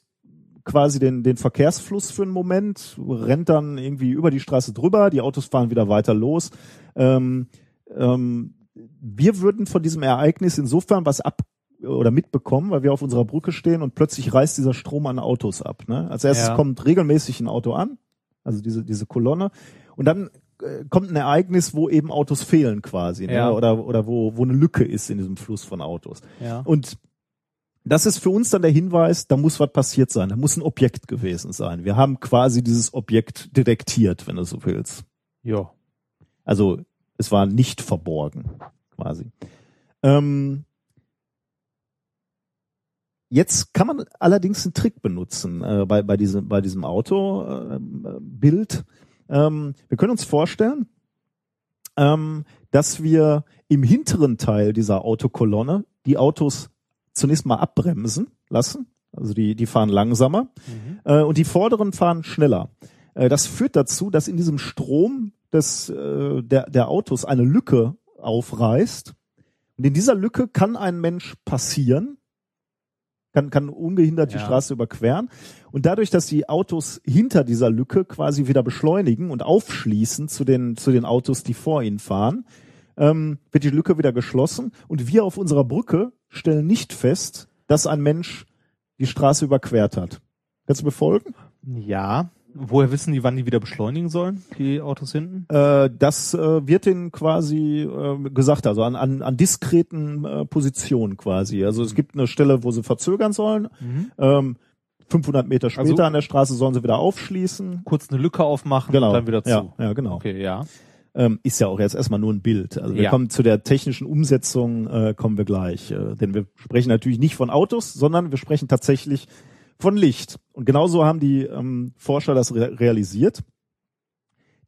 quasi den, den Verkehrsfluss für einen Moment, rennt dann irgendwie über die Straße drüber, die Autos fahren wieder weiter los. Ähm, ähm, wir würden von diesem Ereignis insofern was ab oder mitbekommen, weil wir auf unserer Brücke stehen und plötzlich reißt dieser Strom an Autos ab. Ne? Als erstes Ja. kommt regelmäßig ein Auto an, also diese, diese Kolonne, und dann kommt ein Ereignis, wo eben Autos fehlen quasi, ne? Ja. oder, oder wo, wo eine Lücke ist in diesem Fluss von Autos. Ja. Und das ist für uns dann der Hinweis, da muss was passiert sein, da muss ein Objekt gewesen sein. Wir haben quasi dieses Objekt detektiert, wenn du so willst. Ja. Also es war nicht verborgen, quasi. Ähm, jetzt kann man allerdings einen Trick benutzen äh, bei, bei, diesem, bei diesem Autobild. Ähm, wir können uns vorstellen, ähm, dass wir im hinteren Teil dieser Autokolonne die Autos zunächst mal abbremsen lassen. Also die, die fahren langsamer äh, und die vorderen fahren schneller. Äh, das führt dazu, dass in diesem Strom des, äh, der, der Autos eine Lücke aufreißt. Und in dieser Lücke kann ein Mensch passieren, kann, kann ungehindert die Ja. Straße überqueren. Und dadurch, dass die Autos hinter dieser Lücke quasi wieder beschleunigen und aufschließen zu den, zu den Autos, die vor ihnen fahren, ähm, wird die Lücke wieder geschlossen. Und wir auf unserer Brücke stellen nicht fest, dass ein Mensch die Straße überquert hat. Kannst du mir folgen? Ja. Woher wissen die, wann die wieder beschleunigen sollen, die Autos hinten? Äh, das äh, wird denen quasi äh, gesagt, also an, an, an diskreten äh, Positionen quasi. Also es gibt eine Stelle, wo sie verzögern sollen. Ähm, 500 Meter später Also- an der Straße sollen sie wieder aufschließen. Kurz eine Lücke aufmachen Genau. und dann wieder zu. Ja, ja, genau. Okay, ja. Ähm, ist ja auch jetzt erstmal nur ein Bild. Also wir Ja. kommen zu der technischen Umsetzung, äh, kommen wir gleich. Äh, denn wir sprechen natürlich nicht von Autos, sondern wir sprechen tatsächlich von Licht. Und genauso haben die ähm, Forscher das re realisiert.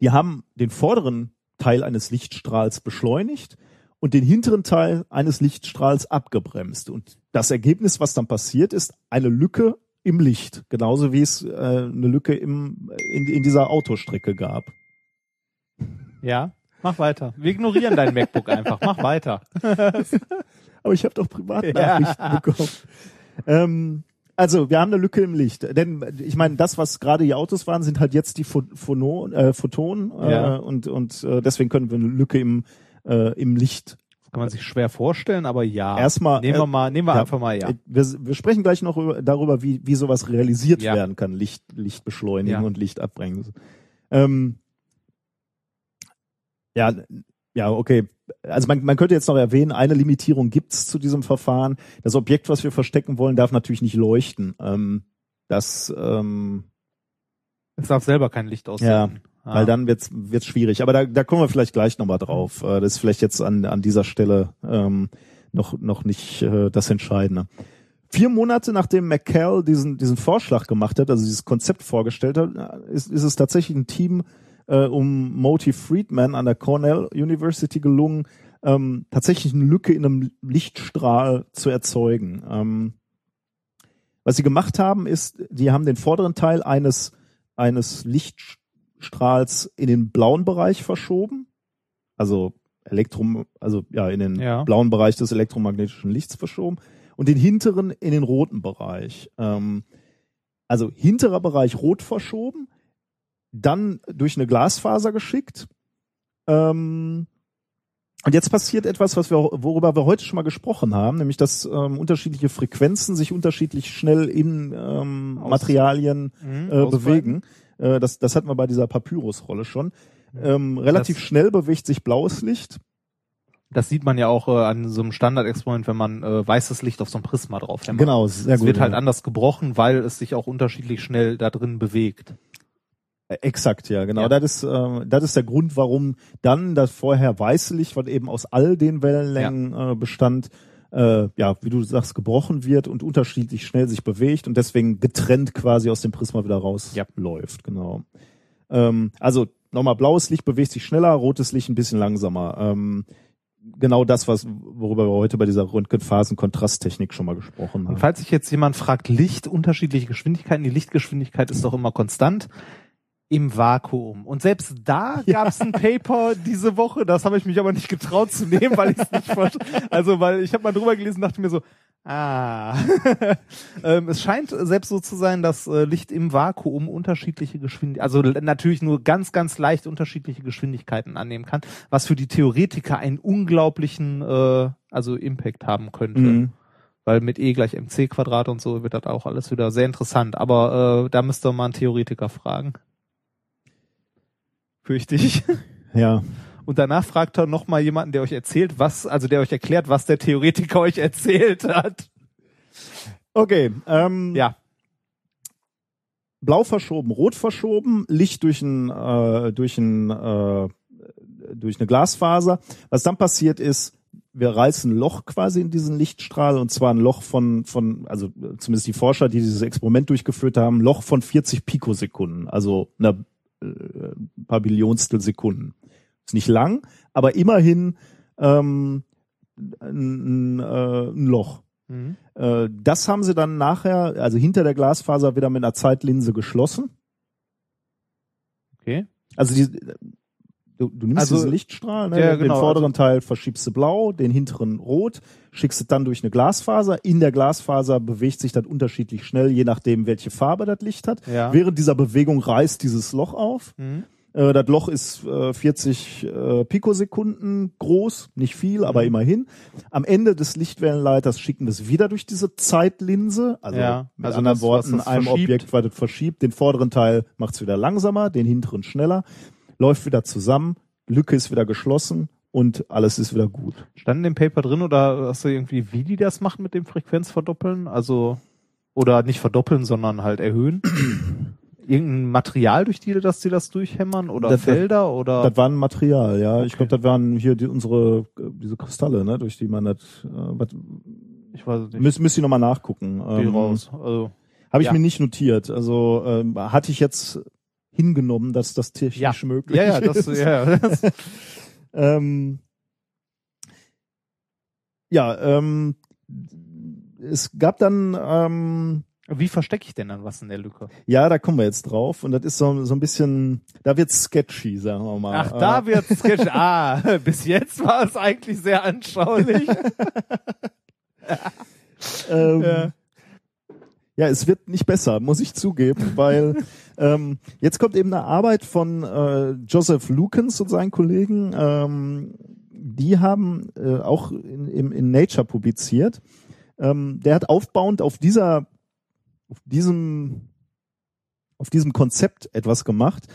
Die haben den vorderen Teil eines Lichtstrahls beschleunigt und den hinteren Teil eines Lichtstrahls abgebremst. Und das Ergebnis, was dann passiert, ist eine Lücke im Licht. Genauso wie es äh, eine Lücke im, in, in dieser Autostrecke gab. Ja. Mach weiter. Wir ignorieren dein MacBook einfach. Mach weiter. Aber ich habe doch Privatnachrichten bekommen. Ähm, also, wir haben eine Lücke im Licht. Denn ich meine, das, was gerade die Autos waren, sind halt jetzt die Pho Phono äh, Photonen. Äh, Ja. Und, und äh, deswegen können wir eine Lücke im, äh, im Licht. Das kann man sich schwer vorstellen, aber ja. Erstmal, Nehmen wir äh, mal, nehmen wir ja, einfach mal ja. Wir, wir sprechen gleich noch über, darüber, wie, wie sowas realisiert Ja. werden kann. Licht, Licht beschleunigen und Licht abbremsen. Ähm, ja, ja, okay. Also man, man könnte jetzt noch erwähnen, eine Limitierung gibt's zu diesem Verfahren. Das Objekt, was wir verstecken wollen, darf natürlich nicht leuchten. Ähm, das, ähm, Es darf selber kein Licht aussenden. Ah. weil dann wird's wird's schwierig. Aber da, da kommen wir vielleicht gleich nochmal drauf. Äh, Das ist vielleicht jetzt an, an dieser Stelle ähm, noch, noch nicht äh, das Entscheidende. Vier Monate nachdem McCall diesen, diesen Vorschlag gemacht hat, also dieses Konzept vorgestellt hat, ist, ist es tatsächlich ein Team äh, um Moti Friedman an der Cornell University gelungen, ähm, tatsächlich eine Lücke in einem Lichtstrahl zu erzeugen. Ähm, was sie gemacht haben, ist, die haben den vorderen Teil eines, eines Lichtstrahls in den blauen Bereich verschoben. Also Elektrom, also ja, in den Ja. blauen Bereich des elektromagnetischen Lichts verschoben. und den hinteren in den roten Bereich. Ähm, also hinterer Bereich rot verschoben, dann durch eine Glasfaser geschickt. Ähm, und jetzt passiert etwas, was wir, worüber wir heute schon mal gesprochen haben, nämlich dass ähm, unterschiedliche Frequenzen sich unterschiedlich schnell in ähm, Materialien Mhm, äh, bewegen. Äh, das, das hatten wir bei dieser Papyrus-Rolle schon. Ähm, relativ Das- schnell bewegt sich blaues Licht. Das sieht man ja auch äh, an so einem Standardexperiment, wenn man äh, weißes Licht auf so ein Prisma drauf hämmert. Genau, sehr Es gut. wird halt ja. anders gebrochen, weil es sich auch unterschiedlich schnell da drin bewegt. Äh, Exakt, ja, genau. Ja. Das ist äh, das ist der Grund, warum dann das vorher weiße Licht, was eben aus all den Wellenlängen äh, bestand, äh, ja, wie du sagst, gebrochen wird und unterschiedlich schnell sich bewegt und deswegen getrennt quasi aus dem Prisma wieder rausläuft. Genau. Ähm, also nochmal, blaues Licht bewegt sich schneller, rotes Licht ein bisschen langsamer. Ähm, genau das, was worüber wir heute bei dieser Röntgenphasen-Kontrasttechnik schon mal gesprochen haben. Und falls sich jetzt jemand fragt, Licht, unterschiedliche Geschwindigkeiten, die Lichtgeschwindigkeit ist doch immer konstant im Vakuum. Und selbst da gab es ein Paper diese Woche, das habe ich mich aber nicht getraut zu nehmen, weil ich es nicht verstehe. Also, weil ich habe mal drüber gelesen, dachte mir so, ah. ähm, es scheint selbst so zu sein, dass äh, Licht im Vakuum unterschiedliche Geschwindigkeiten, also natürlich nur ganz, ganz leicht unterschiedliche Geschwindigkeiten annehmen kann, was für die Theoretiker einen unglaublichen äh, also Impact haben könnte Mhm. weil mit E gleich mc Quadrat und so wird das auch alles wieder sehr interessant. Aber äh, da müsst ihr mal einen Theoretiker fragen. Fürchte ich. Ja. Und danach fragt er noch mal jemanden, der euch erzählt, was, also der euch erklärt, was der Theoretiker euch erzählt hat. Okay. Ähm, Ja. blau verschoben, rot verschoben, Licht durch ein äh, durch ein äh, durch eine Glasfaser. Was dann passiert ist, wir reißen ein Loch quasi in diesen Lichtstrahl und zwar ein Loch von von also zumindest die Forscher, die dieses Experiment durchgeführt haben, ein Loch von 40 Pikosekunden, also einer äh, ein paar Billionstel Sekunden. Ist nicht lang, aber immerhin ähm, ein, ein, äh, ein Loch. Mhm. Äh, das haben sie dann nachher, also hinter der Glasfaser wieder mit einer Zeitlinse geschlossen. Okay. Also die, du, du nimmst Also- diesen Lichtstrahl, ne? Ja, den genau, vorderen Teil verschiebst du blau, den hinteren rot, schickst es dann durch eine Glasfaser. In der Glasfaser bewegt sich das unterschiedlich schnell, je nachdem, welche Farbe das Licht hat. Ja. Während dieser Bewegung reißt dieses Loch auf. Mhm. Äh, das Loch ist äh, 40 äh, Pikosekunden groß, nicht viel, aber Mhm. immerhin. Am Ende des Lichtwellenleiters schicken wir es wieder durch diese Zeitlinse. Also Ja, mit also anderen das, Worten, einem verschiebt. Objekt, weil das verschiebt. Den vorderen Teil macht es wieder langsamer, den hinteren schneller, läuft wieder zusammen, Lücke ist wieder geschlossen und alles ist wieder gut. Stand in dem Paper drin oder hast du irgendwie, wie die das machen mit dem Frequenzverdoppeln? Also, oder nicht verdoppeln, sondern halt erhöhen? Irgendein Material, durch die das die das durchhämmern oder Das- Felder oder? Das war ein Material, ja. Ich Okay. glaube, das waren hier die, unsere diese Kristalle, ne, durch die man das. Äh, was, ich weiß nicht. müsst, müsst ihr nochmal nachgucken. Die Ähm, raus. Also, Habe ich Ja. mir nicht notiert. Also ähm, hatte ich jetzt hingenommen, dass das technisch Ja. möglich ja, ja, das, ist. ja, das, Ähm, ja, ähm, es gab dann, ähm, Wie verstecke ich denn dann was in der Lücke? ja, da kommen wir jetzt drauf und das ist so, so ein bisschen, da wird's sketchy, sagen wir mal. Ach, da Äh, wird's sketch. Ah, bis jetzt war es eigentlich sehr anschaulich. ähm, Ja. ja, es wird nicht besser, muss ich zugeben, weil ähm, jetzt kommt eben eine Arbeit von äh, Joseph Lukens und seinen Kollegen. Ähm, die haben äh, auch in, in Nature publiziert. Ähm, der hat aufbauend auf dieser, auf diesem, auf diesem Konzept etwas gemacht.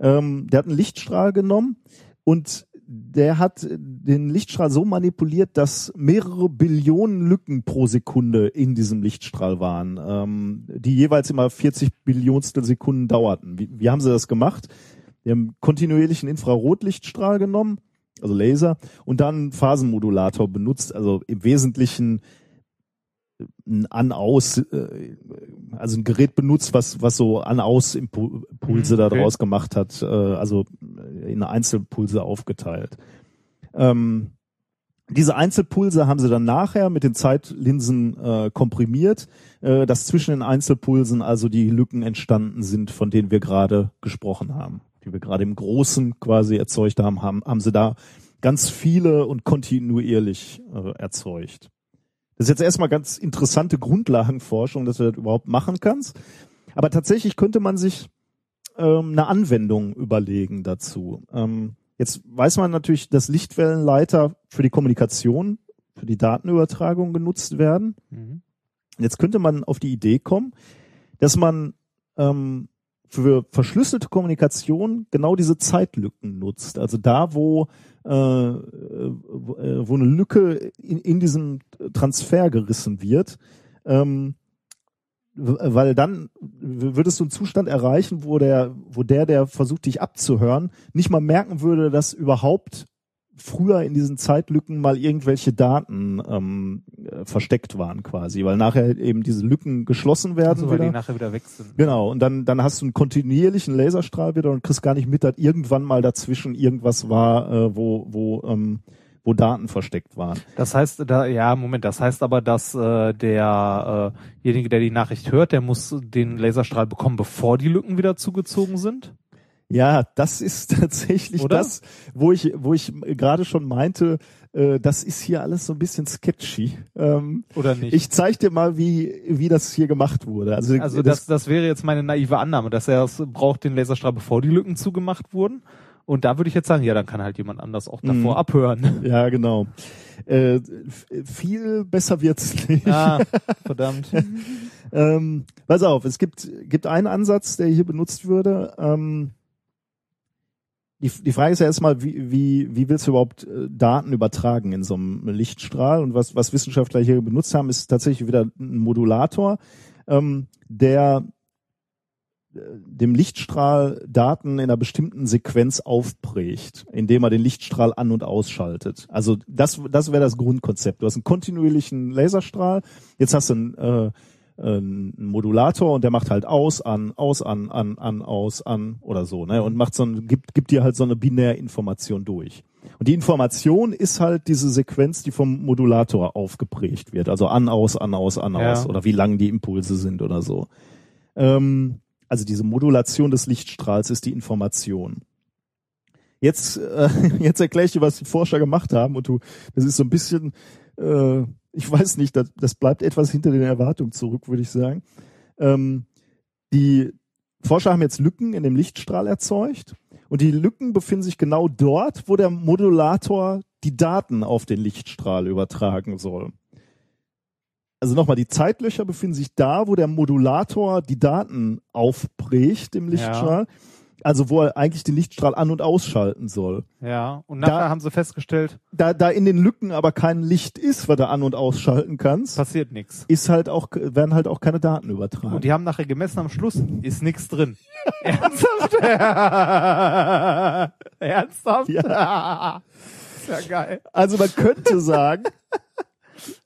Ähm, der hat einen Lichtstrahl genommen und der hat den Lichtstrahl so manipuliert, dass mehrere Billionen Lücken pro Sekunde in diesem Lichtstrahl waren, ähm, die jeweils immer 40 Billionstel Sekunden dauerten. Wie, wie haben sie das gemacht? Die haben kontinuierlichen Infrarotlichtstrahl genommen, also Laser, und dann Phasenmodulator benutzt, also im Wesentlichen ein An-Aus, äh, also ein Gerät benutzt, was, was so An-Aus-Impulse Mhm, da okay. draus gemacht hat, äh, also in Einzelpulse aufgeteilt. Ähm, diese Einzelpulse haben sie dann nachher mit den Zeitlinsen äh, komprimiert, äh, dass zwischen den Einzelpulsen also die Lücken entstanden sind, von denen wir gerade gesprochen haben, die wir gerade im Großen quasi erzeugt haben, haben, haben sie da ganz viele und kontinuierlich äh, erzeugt. Das ist jetzt erstmal ganz interessante Grundlagenforschung, dass du das überhaupt machen kannst. Aber tatsächlich könnte man sich ähm, eine Anwendung überlegen dazu. Ähm, jetzt weiß man natürlich, dass Lichtwellenleiter für die Kommunikation, für die Datenübertragung genutzt werden. Mhm. Jetzt könnte man auf die Idee kommen, dass man ähm, für verschlüsselte Kommunikation genau diese Zeitlücken nutzt. Also da, wo, äh, wo, äh, wo eine Lücke in, in diesem Transfer gerissen wird, ähm, weil dann würdest du einen Zustand erreichen, wo der, wo der, der versucht, dich abzuhören, nicht mal merken würde, dass überhaupt früher in diesen Zeitlücken mal irgendwelche Daten ähm, äh, versteckt waren quasi, weil nachher eben diese Lücken geschlossen werden Also, weil die wieder. nachher wieder weg sind. Genau, und dann, dann hast du einen kontinuierlichen Laserstrahl wieder und kriegst gar nicht mit, dass irgendwann mal dazwischen irgendwas war, äh, wo, wo, ähm, wo Daten versteckt waren. Das heißt, da, ja, Moment, das heißt aber, dass äh, derjenige, der die Nachricht hört, der muss den Laserstrahl bekommen, bevor die Lücken wieder zugezogen sind? Ja, das ist tatsächlich Oder? das, wo ich, wo ich gerade schon meinte, äh, das ist hier alles so ein bisschen sketchy. Ähm, Oder nicht? ich zeig dir mal, wie, wie das hier gemacht wurde. Also, also das, das wäre jetzt meine naive Annahme, dass er es braucht den Laserstrahl, bevor die Lücken zugemacht wurden. Und da würde ich jetzt sagen, ja, dann kann halt jemand anders auch davor Mhm. abhören. ja, genau. Äh, viel besser wird's nicht. Ah, verdammt. Ähm, pass auf, es gibt, gibt einen Ansatz, der hier benutzt würde. Ähm, die, die Frage ist ja erstmal, wie, wie, wie willst du überhaupt äh, Daten übertragen in so einem Lichtstrahl? Und was, was Wissenschaftler hier benutzt haben, ist tatsächlich wieder ein Modulator, ähm, der äh, dem Lichtstrahl Daten in einer bestimmten Sequenz aufprägt, indem er den Lichtstrahl an- und ausschaltet. Also das, das wäre das Grundkonzept. Du hast einen kontinuierlichen Laserstrahl, jetzt hast du einen, äh, einen Modulator und der macht halt aus, an, aus, an, an, an, aus, an oder so, ne? Und macht so ein, gibt, gibt dir halt so eine Binärinformation durch. Und die Information ist halt diese Sequenz, die vom Modulator aufgeprägt wird. Also an, aus, an, aus, an, Ja. aus oder wie lang die Impulse sind oder so. Ähm, also diese Modulation des Lichtstrahls ist die Information. Jetzt, äh, jetzt erkläre ich dir, was die Forscher gemacht haben und du, das ist so ein bisschen, äh, ich weiß nicht, das, das bleibt etwas hinter den Erwartungen zurück, würde ich sagen. Ähm, die Forscher haben jetzt Lücken in dem Lichtstrahl erzeugt und die Lücken befinden sich genau dort, wo der Modulator die Daten auf den Lichtstrahl übertragen soll. Also nochmal, die Zeitlöcher befinden sich da, wo der Modulator die Daten aufprägt im Lichtstrahl. Also wo er eigentlich den Lichtstrahl an- und ausschalten soll. Ja, und nachher Da- haben sie festgestellt, Da, da in den Lücken aber kein Licht ist, was du an- und ausschalten kannst, passiert nichts. ist halt auch, werden halt auch keine Daten übertragen. Und die haben nachher gemessen am Schluss, ist nichts drin. Ernsthaft? Ernsthaft? Ja. Ist ja geil. Also man könnte sagen,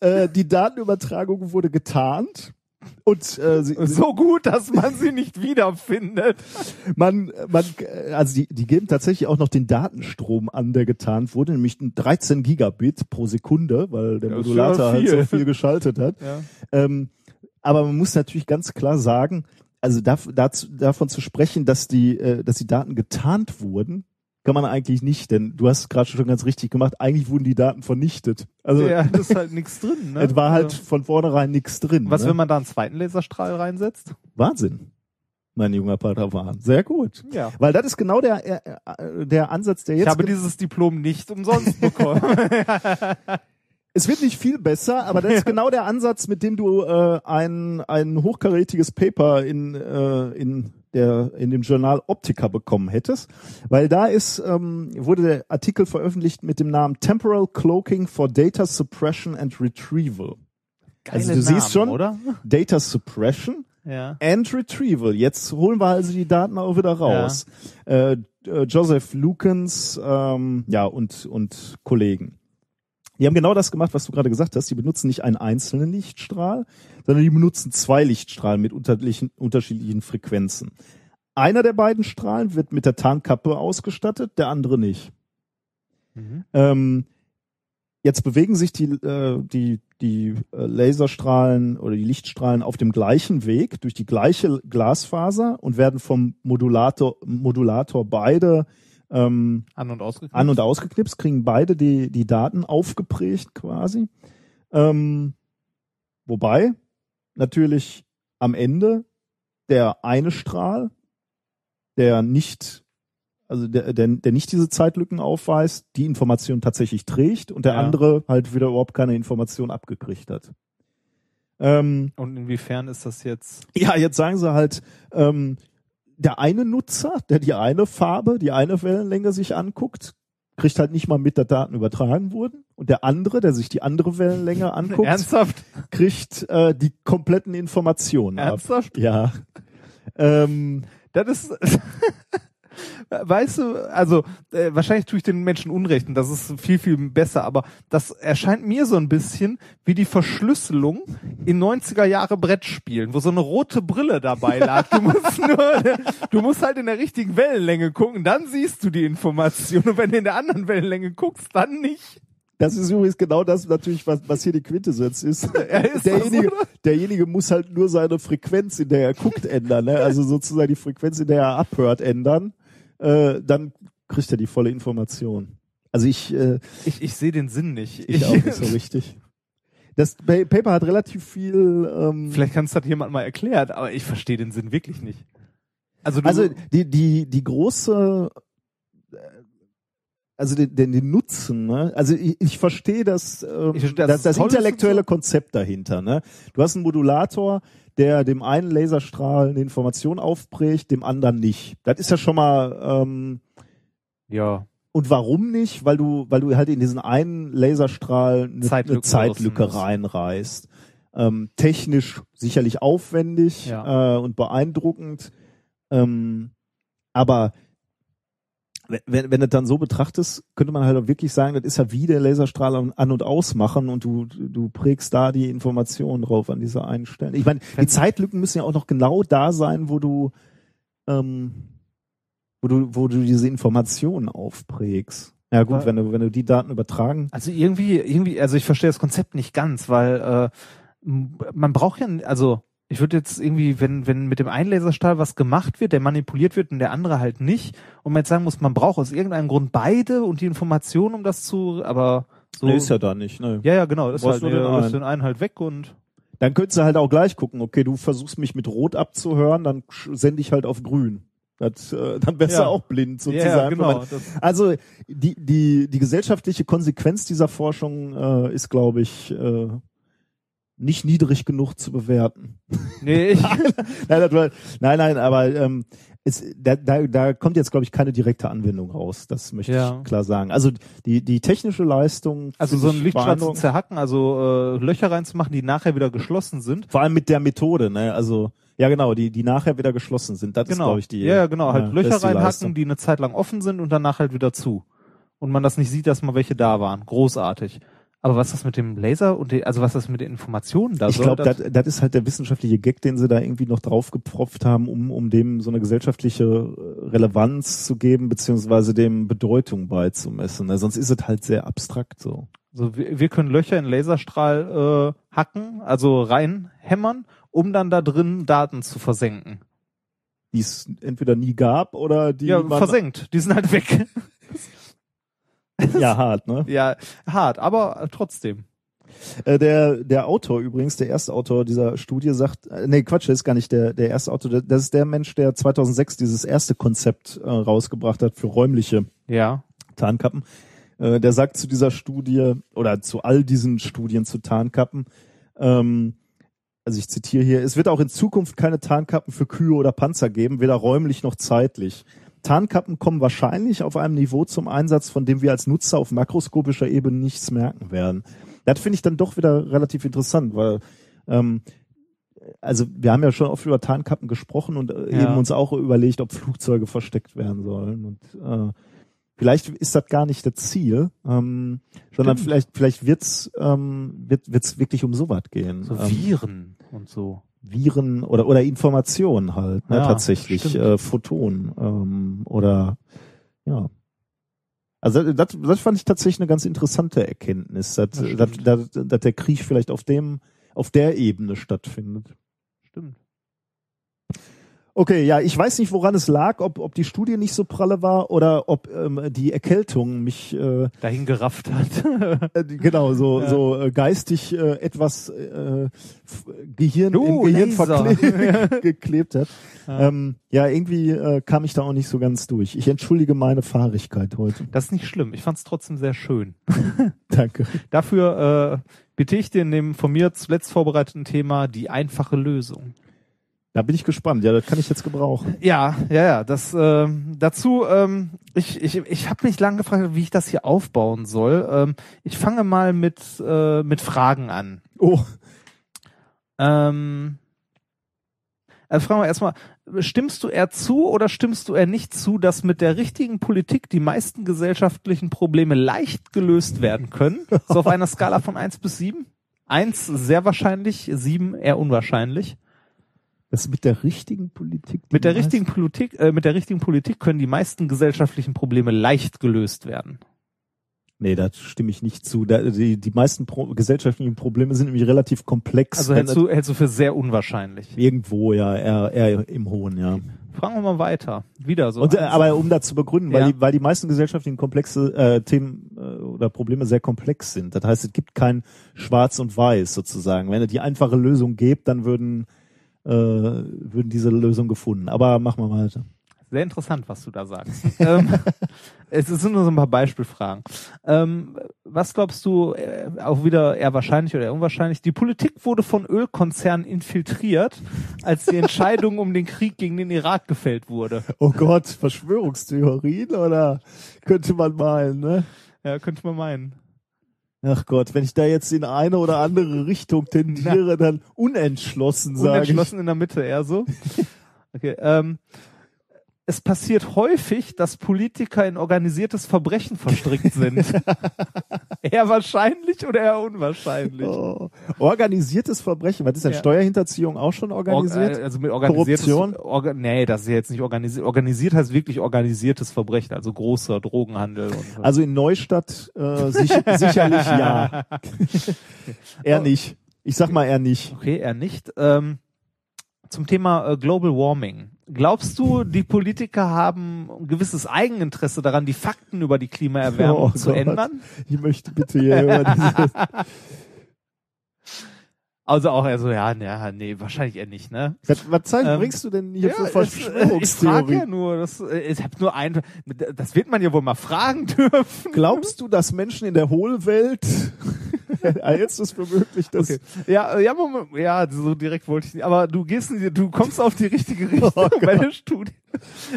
äh, die Datenübertragung wurde getarnt und äh, sie, So gut, dass man sie nicht wiederfindet. man, man, also die, die geben tatsächlich auch noch den Datenstrom an, der getarnt wurde, nämlich 13 Gigabit pro Sekunde, weil der ist Modulator ja halt so viel. geschaltet hat. Ja. Ähm, aber man muss natürlich ganz klar sagen, also darf, dazu, davon zu sprechen, dass die, äh, dass die Daten getarnt wurden, kann man eigentlich nicht, denn du hast es gerade schon ganz richtig gemacht, eigentlich wurden die Daten vernichtet. Also ja, das ist halt nichts drin. Ne? es war halt Also, von vornherein nichts drin. was, ne? wenn man da einen zweiten Laserstrahl reinsetzt? Wahnsinn, mein junger Padawan. Sehr gut. Ja. Weil das ist genau der, äh, äh, der Ansatz, der jetzt Ich habe dieses Diplom nicht umsonst bekommen. Es wird nicht viel besser, aber das ist genau der Ansatz, mit dem du äh, ein, ein hochkarätiges Paper in, äh, in, der, in dem Journal Optica bekommen hättest. Weil da ist, ähm, wurde der Artikel veröffentlicht mit dem Namen Temporal Cloaking for Data Suppression and Retrieval. also du Geile siehst schon, Namen, oder? Data Suppression Ja. and Retrieval. Jetzt holen wir also die Daten auch wieder raus. Äh, äh, Joseph Lukens, ähm, ja, und, und Kollegen. Die haben genau das gemacht, was du gerade gesagt hast. Die benutzen nicht einen einzelnen Lichtstrahl, sondern die benutzen zwei Lichtstrahlen mit unterschiedlichen, unterschiedlichen Frequenzen. Einer der beiden Strahlen wird mit der Tarnkappe ausgestattet, der andere nicht. Mhm. Ähm, jetzt bewegen sich die, äh, die, die äh, Laserstrahlen oder die Lichtstrahlen auf dem gleichen Weg durch die gleiche Glasfaser und werden vom Modulator, Modulator beide ähm, An- und ausgeknipst. an- und ausgeknipst, kriegen beide die, die Daten aufgeprägt quasi. Ähm, Wobei natürlich am Ende der eine Strahl, der nicht, also der, der, der nicht diese Zeitlücken aufweist, die Information tatsächlich trägt und der Ja. andere halt wieder überhaupt keine Information abgekriegt hat. Ähm, Und inwiefern ist das jetzt? ja, jetzt sagen sie halt, ähm, der eine Nutzer, der die eine Farbe, die eine Wellenlänge sich anguckt, kriegt halt nicht mal mit, dass Daten übertragen wurden. Und der andere, der sich die andere Wellenlänge anguckt, Ernsthaft? kriegt äh, die kompletten Informationen ab. Ernsthaft? Ja. Ähm, Das ist, weißt du, also äh, wahrscheinlich tue ich den Menschen Unrecht und das ist viel, viel besser, aber das erscheint mir so ein bisschen wie die Verschlüsselung in 90er Jahre Brettspielen, wo so eine rote Brille dabei lag. Du musst nur, du musst halt in der richtigen Wellenlänge gucken, dann siehst du die Information und wenn du in der anderen Wellenlänge guckst, dann nicht. das ist übrigens genau das natürlich, was, was hier die Quintessenz ist. ist derjenige, das, derjenige muss halt nur seine Frequenz, in der er guckt, ändern. Ne? Also sozusagen die Frequenz, in der er abhört, ändern. Äh, dann kriegt er die volle Information. Also ich, äh, Ich, ich sehe den Sinn nicht. ich auch nicht so richtig. Das Pa- Paper hat relativ viel. Ähm, Vielleicht kannst du das jemand mal erklärt, aber ich verstehe den Sinn wirklich nicht. Also, Also die die die große äh, also den, den, den Nutzen, ne? Also ich, ich verstehe das, ähm, Ich verstehe, das, das und intellektuelle. Konzept dahinter, ne? Du hast einen Modulator, der dem einen Laserstrahl eine Information aufprägt, dem anderen nicht. Das ist ja schon mal ähm, ja. und warum nicht? Weil du, weil du halt in diesen einen Laserstrahl eine Zeitlücken eine Zeitlücke reinreißt. Ähm, technisch sicherlich aufwendig Ja. äh, und beeindruckend. Ähm, aber wenn- wenn, du dann so betrachtest, könnte man halt auch wirklich sagen, das ist ja wie der Laserstrahl an und ausmachen und du, du prägst da die Informationen drauf an dieser einen Stelle. Ich meine, die Zeitlücken müssen ja auch noch genau da sein, wo du, ähm, wo du, wo du diese Informationen aufprägst. Ja gut, Aber- wenn du, wenn du die Daten übertragen. Also irgendwie, irgendwie, also ich verstehe das Konzept nicht ganz, weil äh, man braucht ja, also ich würde jetzt irgendwie, wenn, wenn mit dem einen Laserstrahl was gemacht wird, der manipuliert wird und der andere halt nicht, und man jetzt sagen muss, man braucht aus irgendeinem Grund beide und die Informationen, um das zu, aber so. Nee, ist ja da nicht, ne? ja, ja, genau, das ist halt, nur den einen. den einen halt weg und Dann könntest du halt auch gleich gucken, okay, du versuchst mich mit Rot abzuhören, dann sende ich halt auf Grün. Das, äh, dann wärst Ja. du auch blind sozusagen. ja, genau. Man- Also die, die, die gesellschaftliche Konsequenz dieser Forschung äh, ist, glaube ich, äh, nicht niedrig genug zu bewerten. nee, ich, nein, war, nein, nein, aber ähm, es, da, da, da kommt jetzt, glaube ich, keine direkte Anwendung raus. Das möchte Ja. ich klar sagen. Also die, die technische Leistung. also so ein ich Lichtstrahl zu zerhacken, also äh, Löcher reinzumachen, die nachher wieder geschlossen sind. Vor allem mit der Methode, ne? Also ja, genau, die, die nachher wieder geschlossen sind. Das ist, Genau. glaube ich, die. ja, ja, genau. Halt das Löcher ist reinhacken, Leistung. die eine Zeit lang offen sind und danach halt wieder zu. Und man das nicht sieht, dass mal welche da waren. Großartig. Aber was das mit dem Laser und die, also was das mit den Informationen da Ich soll, glaube, das, das ist halt der wissenschaftliche Gag, den sie da irgendwie noch draufgepfropft haben, um, um dem so eine gesellschaftliche äh, Relevanz zu geben, beziehungsweise dem Bedeutung beizumessen. Ne? Sonst ist es halt sehr abstrakt so. also wir, wir können Löcher in Laserstrahl äh, hacken, also reinhämmern, um dann da drin Daten zu versenken. Die es entweder nie gab oder die ja, versenkt. Die sind halt weg. ja hart, ne? ja, hart, aber trotzdem. Äh, der, der Autor übrigens, der erste Autor dieser Studie sagt, äh, nee, Quatsch, das ist gar nicht der, der erste Autor, das- das ist der Mensch, der 2006 dieses erste Konzept äh, rausgebracht hat für räumliche Ja. Tarnkappen. Äh, der sagt zu dieser Studie oder zu all diesen Studien zu Tarnkappen, ähm, also ich zitiere hier, es wird auch in Zukunft keine Tarnkappen für Kühe oder Panzer geben, weder räumlich noch zeitlich. Tarnkappen kommen wahrscheinlich auf einem Niveau zum Einsatz, von dem wir als Nutzer auf makroskopischer Ebene nichts merken werden. Das finde ich dann doch wieder relativ interessant, weil ähm, also wir haben ja schon oft über Tarnkappen gesprochen und äh, Ja. eben uns auch überlegt, ob Flugzeuge versteckt werden sollen. Und äh, vielleicht ist das gar nicht das Ziel, ähm, sondern vielleicht vielleicht wird's ähm, wird wird's wirklich um sowas gehen. So ähm, Viren und so. Viren oder oder Informationen halt, ne, Ja, tatsächlich stimmt. äh, Photonen ähm, oder ja. Also das, das fand ich tatsächlich eine ganz interessante Erkenntnis, dass, Das dass, dass, dass der Krieg vielleicht auf dem auf der Ebene stattfindet. Okay, ja, ich weiß nicht, woran es lag, ob, ob die Studie nicht so pralle war oder ob ähm, die Erkältung mich äh, Dahin gerafft hat. äh, genau so Ja. so äh, geistig äh, etwas äh, Gehirn Du, Gehirn geklebt hat. Ja, ähm, ja irgendwie äh, kam ich da auch nicht so ganz durch. Ich entschuldige meine Fahrigkeit heute. Das ist nicht schlimm. Ich fand es trotzdem sehr schön. Danke. Dafür äh, bitte ich dir in dem von mir zuletzt vorbereiteten Thema die einfache Lösung. Da bin ich gespannt. Ja, das kann ich jetzt gebrauchen. Ja, ja, ja. Das ähm, dazu, ähm, ich, ich, ich habe mich lange gefragt, wie ich das hier aufbauen soll. Ähm, ich fange mal mit, äh, mit Fragen an. Oh, Ähm, also fragen wir erstmal, stimmst du eher zu oder stimmst du eher nicht zu, dass mit der richtigen Politik die meisten gesellschaftlichen Probleme leicht gelöst werden können? So auf einer Skala von eins bis sieben? Eins sehr wahrscheinlich, sieben eher unwahrscheinlich. Das mit der richtigen Politik. Mit der richtigen Politik, äh, mit der richtigen Politik können die meisten gesellschaftlichen Probleme leicht gelöst werden. Nee, da stimme ich nicht zu. Da, die, die meisten Pro gesellschaftlichen Probleme sind nämlich relativ komplex. Also hältst du, hältst du für sehr unwahrscheinlich. Irgendwo, ja, eher, eher im Hohen, ja. Fragen wir mal weiter. Wieder so. Und, äh, aber um das zu begründen, weil, Ja. die, weil die meisten gesellschaftlichen komplexe äh, Themen äh, oder Probleme sehr komplex sind. Das heißt, es gibt kein Schwarz und Weiß sozusagen. Wenn es die einfache Lösung gibt, dann würden würden diese Lösung gefunden. Aber machen wir mal weiter. Sehr interessant, was du da sagst. ähm, es sind nur so ein paar Beispielfragen. Ähm, was glaubst du, äh, auch wieder eher wahrscheinlich oder eher unwahrscheinlich? Die Politik wurde von Ölkonzernen infiltriert, als die Entscheidung um den Krieg gegen den Irak gefällt wurde. Oh Gott, Verschwörungstheorien oder könnte man meinen, ne? Ja, könnte man meinen. Ach Gott, wenn ich da jetzt in eine oder andere Richtung tendiere, dann unentschlossen sage ich. Unentschlossen in der Mitte, eher so. Okay, ähm, es passiert häufig, dass Politiker in organisiertes Verbrechen verstrickt sind. eher wahrscheinlich oder eher unwahrscheinlich? Oh. Organisiertes Verbrechen, was ist denn Ja. Steuerhinterziehung auch schon organisiert? Org, äh, also mit Korruption? Orga, nee, das ist ja jetzt nicht organisiert. Organisiert heißt wirklich organisiertes Verbrechen, also großer Drogenhandel und Also in Neustadt äh, sich, sicherlich ja. eher nicht. Ich sag mal eher nicht. Okay, eher nicht. Ähm, zum Thema äh, Global Warming. Glaubst du, die Politiker haben ein gewisses Eigeninteresse daran, die Fakten über die Klimaerwärmung Oh zu Gott. ändern? Ich möchte bitte hier über dieses, Also auch eher so, ja, ja, nee, wahrscheinlich eher nicht, ne? was, was zeig, Ähm, bringst du denn hier für es- äh, ich frage Verschwörungstheorie? ja nur, das, äh, ich habe nur ein, das wird man ja wohl mal fragen dürfen. Glaubst du, dass Menschen in der Hohlwelt hältst du es für möglich, dass Okay. Ja, äh, ja, Moment, ja, so direkt wollte ich nicht. Aber du gehst, du kommst auf die richtige Richtung Oh bei der Studie.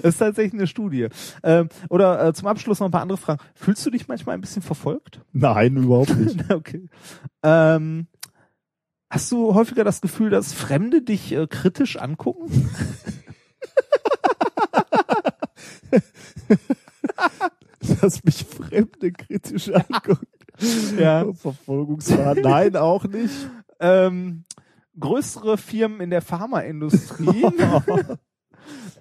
Das ist tatsächlich eine Studie. Ähm, oder äh, zum Abschluss noch ein paar andere Fragen. Fühlst du dich manchmal ein bisschen verfolgt? Nein, überhaupt nicht. okay. Ähm, hast du häufiger das Gefühl, dass Fremde dich äh, kritisch angucken? dass mich Fremde kritisch angucken. Ja. Verfolgungswahn. Nein, auch nicht. ähm, größere Firmen in der Pharmaindustrie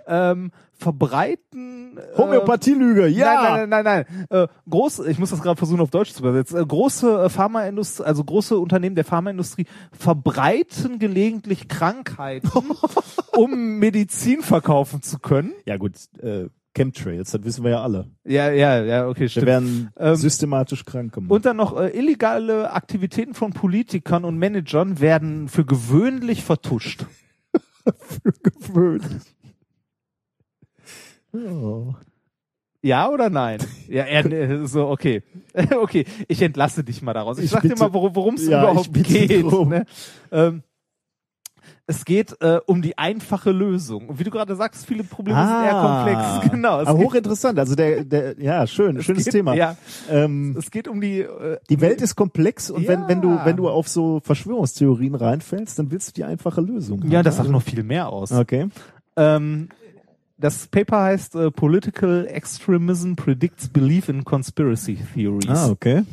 ähm, verbreiten äh, Homöopathielüge, ja. Nein, nein, nein, nein. nein. Äh, groß, ich muss das gerade versuchen auf Deutsch zu übersetzen. Äh, große äh, Pharmaindustrie, also große Unternehmen der Pharmaindustrie verbreiten gelegentlich Krankheiten, um Medizin verkaufen zu können. Ja gut, äh, Chemtrails, das wissen wir ja alle. Ja, ja, ja, okay, Wir stimmt. werden Ähm, systematisch krank gemacht. Und dann noch äh, illegale Aktivitäten von Politikern und Managern werden für gewöhnlich vertuscht. für gewöhnlich. Ja. Ja oder nein? Ja, er, äh, so, okay. okay, ich entlasse dich mal daraus. Ich, Ich sag dir bitte- mal, worum es Ja, überhaupt geht. Ne? Ähm, es geht äh, um die einfache Lösung. Und wie du gerade sagst, viele Probleme sind eher komplex. Genau. Ah. Aber hochinteressant. Also der, der, ja, schön, schönes geht- Thema. Ja, Ähm, es geht um die. Äh, die Welt ist komplex und wenn, Ja. wenn du, wenn du auf so Verschwörungstheorien reinfällst, dann willst du die einfache Lösung. ja, haben. das sagt noch viel mehr aus. Okay. Ähm, das Paper heißt äh, Political Extremism Predicts Belief in Conspiracy Theories. Ah, okay.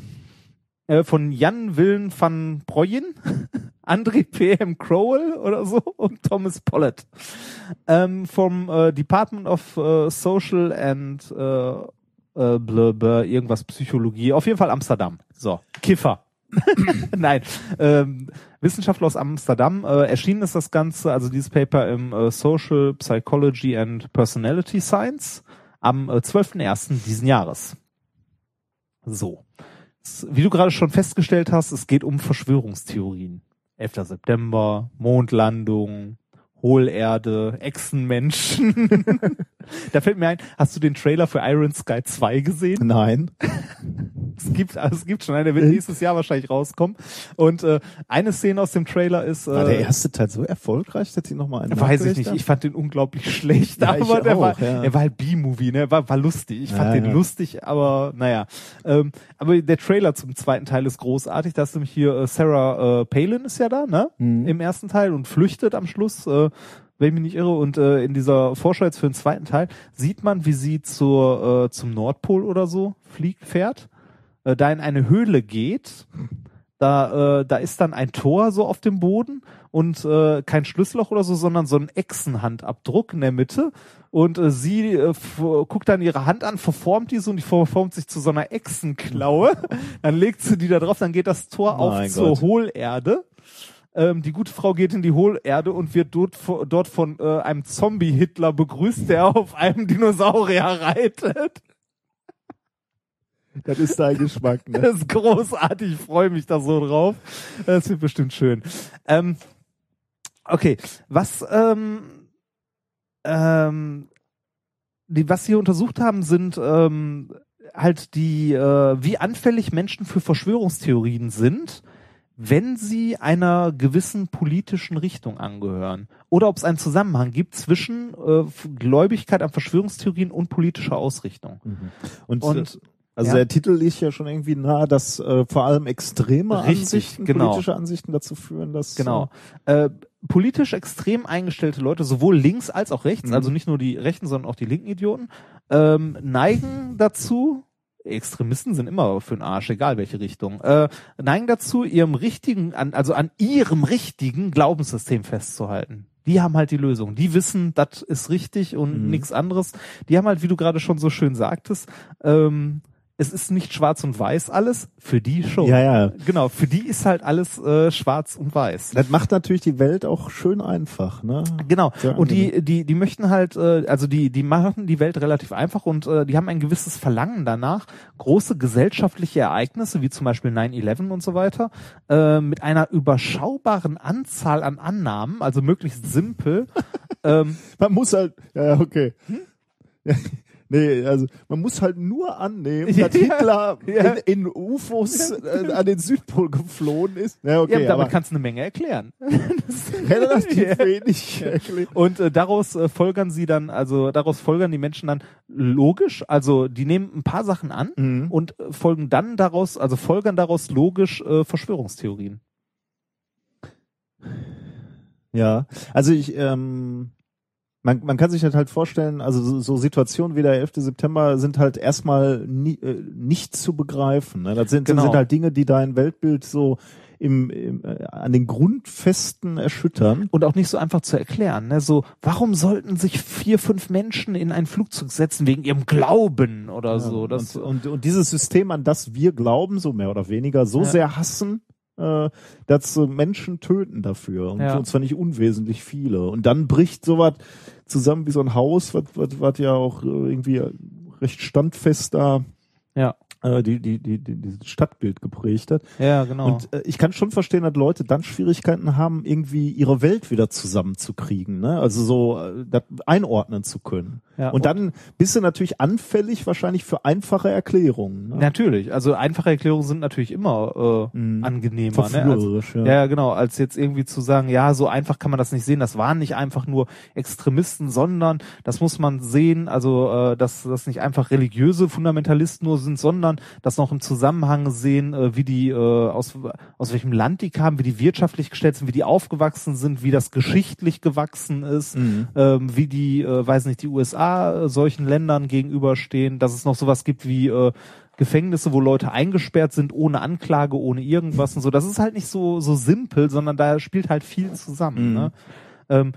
äh, von Jan Willen van Broyen, André P.M. Crowell oder so und Thomas Pollett ähm, vom äh, Department of äh, Social and äh, äh, blah, blah, irgendwas Psychologie, auf jeden Fall Amsterdam. So, Kiffer. Nein, ähm, Wissenschaftler aus Amsterdam. Äh, erschienen ist das Ganze, also dieses Paper im äh, Social Psychology and Personality Science am äh, 12.01. diesen Jahres. So. Wie du gerade schon festgestellt hast, es geht um Verschwörungstheorien. 11. September, Mondlandung, Hohlerde, Echsenmenschen. da fällt mir ein, hast du den Trailer für Iron Sky 2 gesehen? Nein. Es gibt, also es gibt schon einen, der wird nächstes Jahr wahrscheinlich rauskommen. Und äh, eine Szene aus dem Trailer ist, War der äh, erste Teil so erfolgreich, dass die nochmal einen weiß ich nicht, ich fand den unglaublich schlecht, Ja, aber der, auch, war, ja. der war halt B-Movie, ne, war, war lustig. Ich fand Ja, den lustig, aber naja. Ähm, aber der Trailer zum zweiten Teil ist großartig. Da ist nämlich hier äh, Sarah äh, Palin ist ja da, ne, Mhm. im ersten Teil und flüchtet am Schluss. Äh, wenn ich mich nicht irre, und äh, in dieser Vorschau jetzt für den zweiten Teil sieht man, wie sie zur, äh, zum Nordpol oder so fliegt, fährt, äh, da in eine Höhle geht. Da, äh, da ist dann ein Tor so auf dem Boden und äh, kein Schlüsselloch oder so, sondern so ein Echsenhandabdruck in der Mitte. Und äh, sie äh, guckt dann ihre Hand an, verformt die so und die verformt sich zu so einer Echsenklaue. dann legt sie die da drauf, dann geht das Tor auf Mein zur Gott. Hohlerde. Ähm, die gute Frau geht in die Hohlerde und wird dort, dort von äh, einem Zombie-Hitler begrüßt, der auf einem Dinosaurier reitet. Das ist dein Geschmack, ne? Das ist großartig, ich freue mich da so drauf. Das wird bestimmt schön. Ähm, okay, was ähm, ähm, die, was sie untersucht haben, sind ähm, halt die, äh, wie anfällig Menschen für Verschwörungstheorien sind, wenn sie einer gewissen politischen Richtung angehören. Oder ob es einen Zusammenhang gibt zwischen äh, Gläubigkeit an Verschwörungstheorien und politischer Ausrichtung. Und, Und- äh, also ja. der Titel liegt ja schon irgendwie nahe, dass äh, vor allem extreme Richtig, Ansichten, genau. politische Ansichten dazu führen, dass Genau. Äh, politisch extrem eingestellte Leute, sowohl links als auch rechts, Mhm. also nicht nur die Rechten, sondern auch die linken Idioten, ähm, neigen dazu, Extremisten sind immer für den Arsch, egal welche Richtung, äh, neigen dazu, ihrem richtigen, an, also an ihrem richtigen Glaubenssystem festzuhalten. Die haben halt die Lösung. Die wissen, das ist richtig und Mhm. nichts anderes. Die haben halt, wie du gerade schon so schön sagtest, ähm, es ist nicht schwarz und weiß alles, für die schon. Ja, ja. Genau, für die ist halt alles äh, schwarz und weiß. Das macht natürlich die Welt auch schön einfach, ne? Genau. Und die, die, die möchten halt, äh, also die, die machen die Welt relativ einfach und äh, die haben ein gewisses Verlangen danach, große gesellschaftliche Ereignisse, wie zum Beispiel 9-11 und so weiter, äh, mit einer überschaubaren Anzahl an Annahmen, also möglichst simpel, ähm, Man muss halt, ja, okay. Hm? Nee, also man muss halt nur annehmen, dass Hitler ja. in, in UFOs äh, an den Südpol geflohen ist. Ja, okay, ja, damit aber kannst du eine Menge erklären. relativ wenig erklärt. Und äh, daraus äh, folgern sie dann, also daraus folgern die Menschen dann logisch, also die nehmen ein paar Sachen an Mhm. und äh, folgen dann daraus, also folgern daraus logisch äh, Verschwörungstheorien. Ja, also ich, ähm, man, man kann sich das halt vorstellen, also so, so Situationen wie der 11. September sind halt erstmal nie, äh, nicht zu begreifen. Ne? Das sind, Genau. sind halt Dinge, die dein Weltbild so im, im, äh, an den Grundfesten erschüttern. Und auch nicht so einfach zu erklären. Ne? So, warum sollten sich vier, fünf Menschen in ein Flugzeug setzen wegen ihrem Glauben oder so? Das, und, und, und dieses System, an das wir glauben, so mehr oder weniger, so Ja. sehr hassen, äh, dass äh, Menschen töten dafür. Und, Ja. und zwar nicht unwesentlich viele. Und dann bricht sowas zusammen wie so ein Haus, was, was, was ja auch äh, irgendwie recht standfest da ja, äh, die, die, die, die, dieses Stadtbild geprägt hat. ja, genau. Und äh, ich kann schon verstehen, dass Leute dann Schwierigkeiten haben, irgendwie ihre Welt wieder zusammenzukriegen, ne? Also so äh, das einordnen zu können. Ja, und dann bist du natürlich anfällig wahrscheinlich für einfache Erklärungen. Ne? Natürlich, also einfache Erklärungen sind natürlich immer äh, Mhm. angenehmer. Ne? Also, Verführerisch, ja. ja, genau, als jetzt irgendwie zu sagen, ja, so einfach kann man das nicht sehen. Das waren nicht einfach nur Extremisten, sondern das muss man sehen, also äh, dass das nicht einfach religiöse Fundamentalisten nur sind, sondern das noch im Zusammenhang sehen, äh, wie die äh, aus aus welchem Land die kamen, wie die wirtschaftlich gestellt sind, wie die aufgewachsen sind, wie das geschichtlich gewachsen ist, Mhm. ähm, wie die, äh, weiß nicht, die USA äh, solchen Ländern gegenüberstehen, dass es noch sowas gibt wie äh, Gefängnisse, wo Leute eingesperrt sind, ohne Anklage, ohne irgendwas und so. Das ist halt nicht so, so simpel, sondern da spielt halt viel zusammen. Mhm. Ne? Ähm,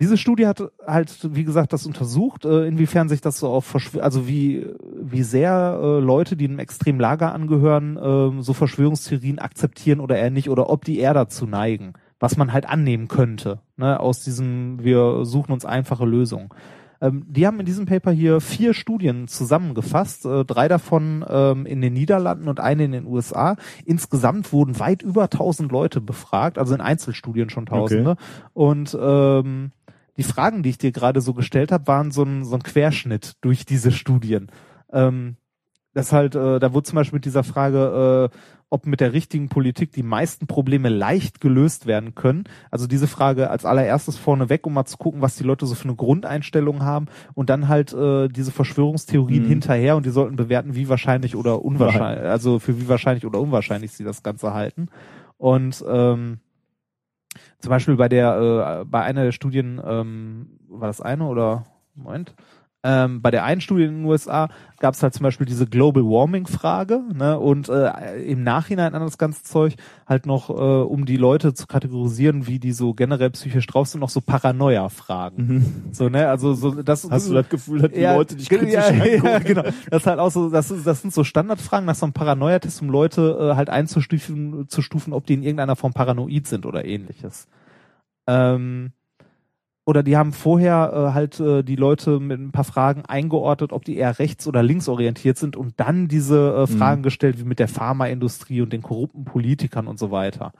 Diese Studie hat halt, wie gesagt, das untersucht, äh, inwiefern sich das so auf, Verschw also wie, wie sehr äh, Leute, die einem extremen Lager angehören, äh, so Verschwörungstheorien akzeptieren oder eher nicht, oder ob die eher dazu neigen, was man halt annehmen könnte, ne, aus diesem, wir suchen uns einfache Lösungen. Ähm, die haben in diesem Paper hier vier Studien zusammengefasst, äh, drei davon ähm, in den Niederlanden und eine in den USA. Insgesamt wurden weit über 1000 Leute befragt, also in Einzelstudien schon Tausende. Und ähm, die Fragen, die ich dir gerade so gestellt habe, waren so ein, so ein Querschnitt durch diese Studien. Ähm, das halt, äh, da wurde zum Beispiel mit dieser Frage, äh, ob mit der richtigen Politik die meisten Probleme leicht gelöst werden können. Also diese Frage als allererstes vorneweg, um mal zu gucken, was die Leute so für eine Grundeinstellung haben und dann halt äh, diese Verschwörungstheorien Mhm. hinterher und die sollten bewerten, wie wahrscheinlich oder unwahrscheinlich, also für wie wahrscheinlich oder unwahrscheinlich sie das Ganze halten. Und ähm, zum Beispiel bei der, äh, bei einer der Studien, ähm, war das eine oder Moment? Ähm, bei der einen Studie in den USA gab es halt zum Beispiel diese Global Warming Frage, ne, und äh, im Nachhinein an das ganze Zeug halt noch, äh, um die Leute zu kategorisieren, wie die so generell psychisch drauf sind, noch so Paranoia-Fragen. So, ne, also so das Mhm. Hast du das Gefühl, dass die Leute dich kritisch ja, ja, genau. Das ist halt auch so, das, ist, das sind so Standardfragen nach so einem Paranoia-Test, um Leute äh, halt einzustufen, zu stufen, ob die in irgendeiner Form paranoid sind oder ähnliches. Ähm, oder die haben vorher äh, halt äh, die Leute mit ein paar Fragen eingeordnet, ob die eher rechts- oder linksorientiert sind und dann diese äh, Fragen gestellt, wie mit der Pharmaindustrie und den korrupten Politikern und so weiter.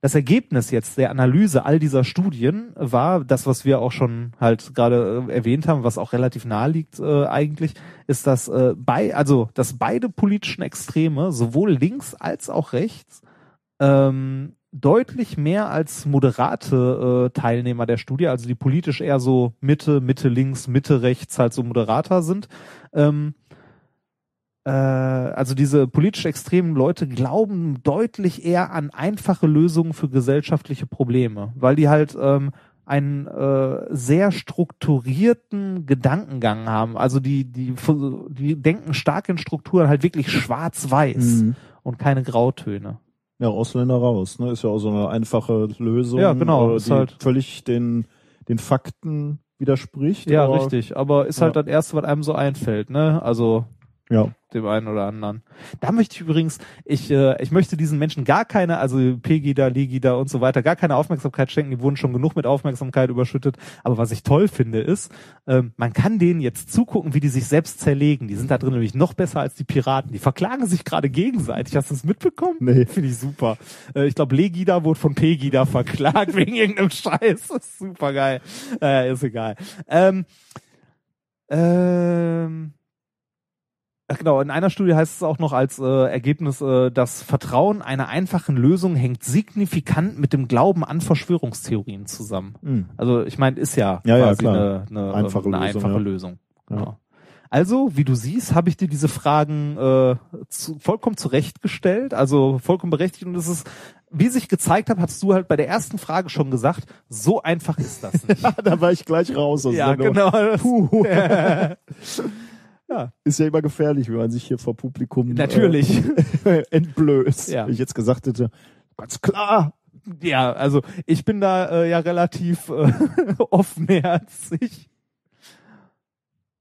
Das Ergebnis jetzt der Analyse all dieser Studien war, das, was wir auch schon halt gerade äh, erwähnt haben, was auch relativ nahe liegt äh, eigentlich, ist, dass äh, bei, also dass beide politischen Extreme, sowohl links als auch rechts, ähm, deutlich mehr als moderate äh, Teilnehmer der Studie, also die politisch eher so Mitte, Mitte links, Mitte rechts halt so moderater sind. Ähm, äh, also diese politisch extremen Leute glauben deutlich eher an einfache Lösungen für gesellschaftliche Probleme, weil die halt ähm, einen äh, sehr strukturierten Gedankengang haben. Also die, die, die denken stark in Strukturen, halt wirklich schwarz-weiß Mhm. und keine Grautöne. Ja, Ausländer raus, ne? Ist ja auch so eine einfache Lösung, Ja, genau, äh, ist die halt- völlig den, den Fakten widerspricht. Ja, aber, richtig. Aber ist halt Ja. das Erste, was einem so einfällt, ne? Also Ja. dem einen oder anderen. Da möchte ich übrigens, ich, äh, ich möchte diesen Menschen gar keine, also Pegida, Legida und so weiter, gar keine Aufmerksamkeit schenken. Die wurden schon genug mit Aufmerksamkeit überschüttet. Aber was ich toll finde, ist, ähm, man kann denen jetzt zugucken, wie die sich selbst zerlegen. Die sind da drin nämlich noch besser als die Piraten. Die verklagen sich gerade gegenseitig. Hast du das mitbekommen? Nee. Finde ich super. Äh, ich glaube, Legida wurde von Pegida verklagt wegen irgendeinem Scheiß. Das ist super geil. Äh, ist egal. Ähm, ähm, Ach genau, in einer Studie heißt es auch noch als äh, Ergebnis, äh, das Vertrauen einer einfachen Lösung hängt signifikant mit dem Glauben an Verschwörungstheorien zusammen. Mhm. Also ich meine, ist ja, Ja, ja, quasi klar. eine, eine, Einfache eine Lösung, einfache ja. Lösung. Ja. Genau. Also, wie du siehst, habe ich dir diese Fragen äh, zu, vollkommen zurechtgestellt, also vollkommen berechtigt. Und es ist, wie sich gezeigt hat, hast du halt bei der ersten Frage schon gesagt, so einfach ist das nicht. da war ich gleich raus. aus ja, genau. Puh. Ja. Ist ja immer gefährlich, wenn man sich hier vor Publikum Natürlich. äh, entblößt. Ja. Wenn ich jetzt gesagt hätte, ganz klar. Ja, also ich bin da äh, ja relativ äh, offenherzig.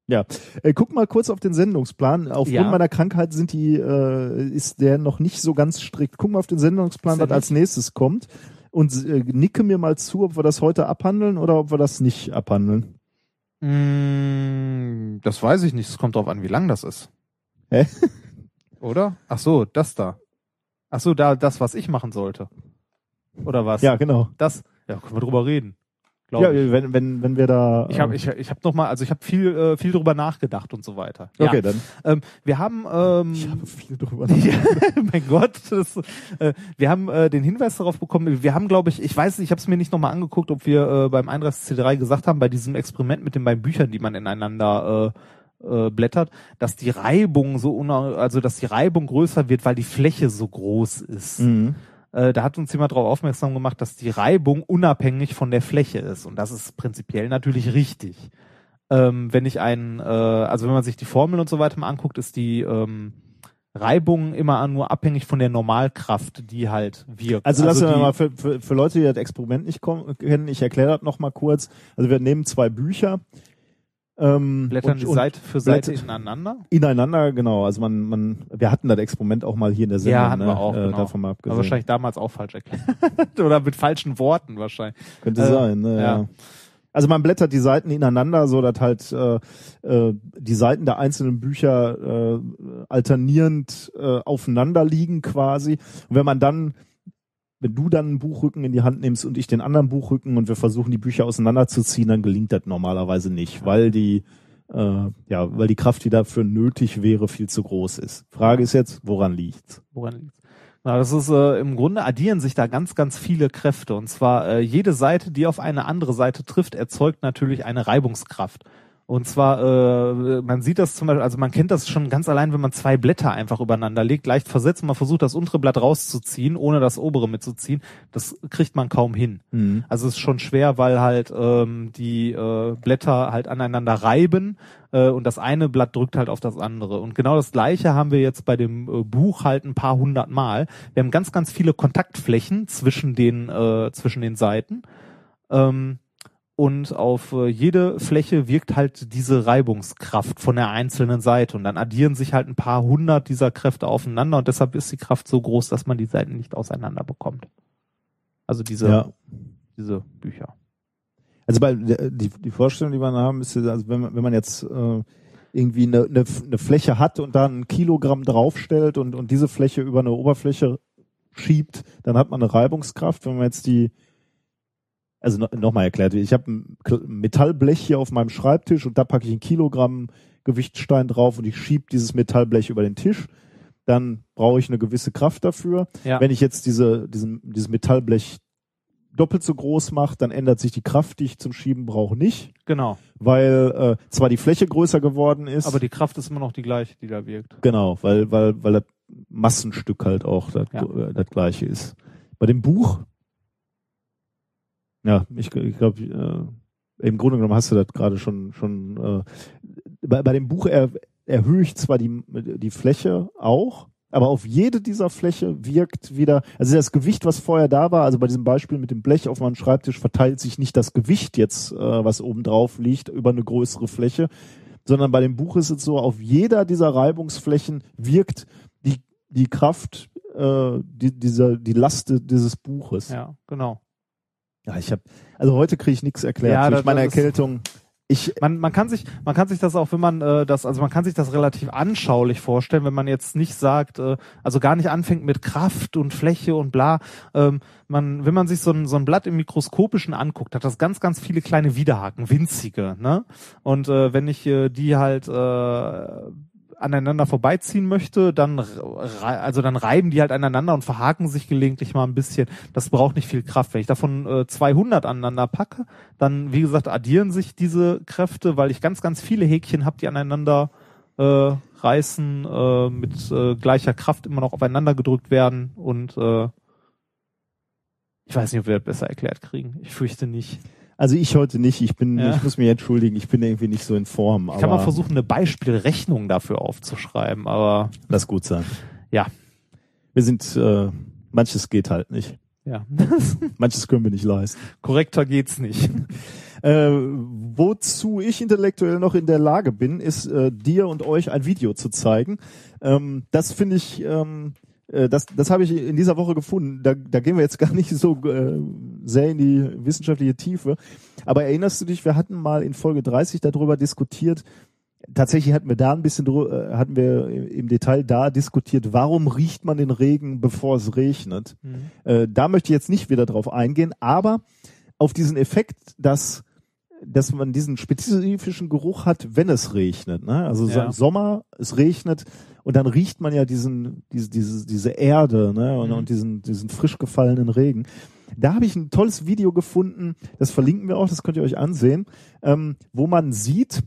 Ja, äh, guck mal kurz auf den Sendungsplan. Aufgrund Ja. meiner Krankheit sind die, äh, ist der noch nicht so ganz strikt. Guck mal auf den Sendungsplan, was als nächstes kommt. Und äh, nicke mir mal zu, ob wir das heute abhandeln oder ob wir das nicht abhandeln. Mm, das weiß ich nicht. Es kommt drauf an, wie lang das ist. Hä? Oder? Ach so, das da. Ach so, da das, was ich machen sollte. Oder was? Ja, genau. Das. Ja, können wir drüber reden. Glaub Ja, ich. wenn, wenn, wenn wir da. Ich habe ich, ich hab noch mal, also ich habe viel äh, viel drüber nachgedacht und so weiter. Ja. Okay, dann. Ähm, wir haben ähm, Ich habe viel drüber Ja, mein Gott, das, äh, wir haben äh, den Hinweis darauf bekommen, wir haben, glaube ich, ich weiß nicht, ich habe es mir nicht nochmal angeguckt, ob wir äh, beim 31C3 gesagt haben, bei diesem Experiment mit den beiden Büchern, die man ineinander äh, äh, blättert, dass die Reibung so, also dass die Reibung größer wird, weil die Fläche so groß ist. Mhm. Äh, da hat uns jemand darauf aufmerksam gemacht, dass die Reibung unabhängig von der Fläche ist. Und das ist prinzipiell natürlich richtig. Ähm, wenn ich einen, äh, also wenn man sich die Formel und so weiter mal anguckt, ist die, ähm, Reibung immer nur abhängig von der Normalkraft, die halt wirkt. Also, lassen wir mal für, für, für Leute, die das Experiment nicht kennen, ich erkläre das noch mal kurz. Also wir nehmen zwei Bücher, ähm, Blättern und- die Seite für Seite ineinander. ineinander, genau. Also man, man, wir hatten das Experiment auch mal hier in der Sendung. Ja, hatten ne? wir auch. Äh, Genau. Davon mal Aber abgesehen. wahrscheinlich damals auch falsch erklärt. Oder mit falschen Worten wahrscheinlich. Könnte Äh, sein, ne? Ja. ja. Also man blättert die Seiten ineinander, so dass halt äh, äh, die Seiten der einzelnen Bücher äh, alternierend äh, aufeinander liegen quasi. Und wenn man dann, wenn du dann einen Buchrücken in die Hand nimmst und ich den anderen Buchrücken und wir versuchen die Bücher auseinanderzuziehen, dann gelingt das normalerweise nicht, weil die äh, ja, weil die Kraft, die dafür nötig wäre, viel zu groß ist. Frage ist jetzt, woran liegt's? Woran liegt's? Na, das ist äh, im Grunde addieren sich da ganz, ganz viele Kräfte. Und zwar äh, jede Seite, die auf eine andere Seite trifft, erzeugt natürlich eine Reibungskraft. Und zwar, äh, man sieht das zum Beispiel, also man kennt das schon ganz allein, wenn man zwei Blätter einfach übereinander legt, leicht versetzt, und man versucht das untere Blatt rauszuziehen, ohne das obere mitzuziehen. Das kriegt man kaum hin. Mhm. Also es ist schon schwer, weil halt ähm, die äh, Blätter halt aneinander reiben äh, und das eine Blatt drückt halt auf das andere. Und genau das gleiche haben wir jetzt bei dem äh, Buch halt ein paar hundert Mal. Wir haben ganz, ganz viele Kontaktflächen zwischen den, äh, zwischen den Seiten. Ähm, und auf äh, jede Fläche wirkt halt diese Reibungskraft von der einzelnen Seite und dann addieren sich halt ein paar hundert dieser Kräfte aufeinander und deshalb ist die Kraft so groß, dass man die Seiten nicht auseinander bekommt. Also diese, Ja. diese Bücher. Also bei der- die, die Vorstellung, die man haben, ist, also wenn man, wenn man jetzt äh, irgendwie eine, eine, eine Fläche hat und da ein Kilogramm draufstellt und, und diese Fläche über eine Oberfläche schiebt, dann hat man eine Reibungskraft. Wenn man jetzt die, also no, nochmal erklärt, ich habe ein Metallblech hier auf meinem Schreibtisch und da packe ich ein Kilogramm Gewichtstein drauf und ich schiebe dieses Metallblech über den Tisch, dann brauche ich eine gewisse Kraft dafür. Ja. Wenn ich jetzt diese, diesen, dieses Metallblech doppelt so groß mache, dann ändert sich die Kraft, die ich zum Schieben brauche, nicht, Genau. weil äh, zwar die Fläche größer geworden ist, Aber die Kraft ist immer noch die gleiche, die da wirkt. genau, weil weil weil das Massenstück halt auch das, Ja. äh, das gleiche ist. Bei dem Buch, ja, ich, ich glaube, äh, im Grunde genommen hast du das gerade schon schon. Äh, bei, bei dem Buch er, erhöhe ich zwar die die Fläche auch, aber auf jede dieser Fläche wirkt wieder, also das Gewicht, was vorher da war, also bei diesem Beispiel mit dem Blech auf meinem Schreibtisch verteilt sich nicht das Gewicht jetzt, äh, was oben drauf liegt, über eine größere Fläche, sondern bei dem Buch ist es so, auf jeder dieser Reibungsflächen wirkt die, die Kraft, äh, die, dieser, die Last dieses Buches. Ja, genau. Ja, ich habe, also heute kriege ich nichts erklärt. Ja, Durch meine Erkältung. Ich, Man, man kann sich, man kann sich das auch, wenn man äh, das, also man kann sich das relativ anschaulich vorstellen, wenn man jetzt nicht sagt, äh, also gar nicht anfängt mit Kraft und Fläche und bla. Ähm, man, wenn man sich so ein, so ein Blatt im mikroskopischen anguckt, hat das ganz, ganz viele kleine Widerhaken, winzige, ne? Und äh, wenn ich äh, die halt äh, aneinander vorbeiziehen möchte, dann also dann reiben die halt aneinander und verhaken sich gelegentlich mal ein bisschen. Das braucht nicht viel Kraft. Wenn ich davon äh, 200 aneinander packe, dann wie gesagt addieren sich diese Kräfte, weil ich ganz ganz viele Häkchen habe, die aneinander äh, reißen, äh, mit äh, gleicher Kraft immer noch aufeinander gedrückt werden und äh, ich weiß nicht, ob wir das besser erklärt kriegen. Ich fürchte nicht. Also ich heute nicht. Ich bin, Ja. ich muss mich entschuldigen. Ich bin irgendwie nicht so in Form. Ich kann mal versuchen, eine Beispielrechnung dafür aufzuschreiben, aber Lass gut sein. Ja. Wir sind, äh, manches geht halt nicht. ja, Manches können wir nicht leisten. korrekter geht's nicht. Äh, wozu ich intellektuell noch in der Lage bin, ist äh, dir und euch ein Video zu zeigen. Ähm, das finde ich, ähm, äh, das, das habe ich in dieser Woche gefunden. Da, da gehen wir jetzt gar nicht so äh, sehr in die wissenschaftliche Tiefe. Aber erinnerst du dich, wir hatten mal in Folge 30 darüber diskutiert, tatsächlich hatten wir da ein bisschen, äh, hatten wir im Detail da diskutiert, warum riecht man den Regen, bevor es regnet. Äh, da möchte ich jetzt nicht wieder drauf eingehen, aber auf diesen Effekt, dass dass man diesen spezifischen Geruch hat, wenn es regnet. Ne? Also so Ja. im Sommer, es regnet und dann riecht man ja diesen, diese, diese, diese Erde ne? und, Mhm. und diesen, diesen frisch gefallenen Regen. Da habe ich ein tolles Video gefunden, das verlinken wir auch, das könnt ihr euch ansehen, ähm, wo man sieht,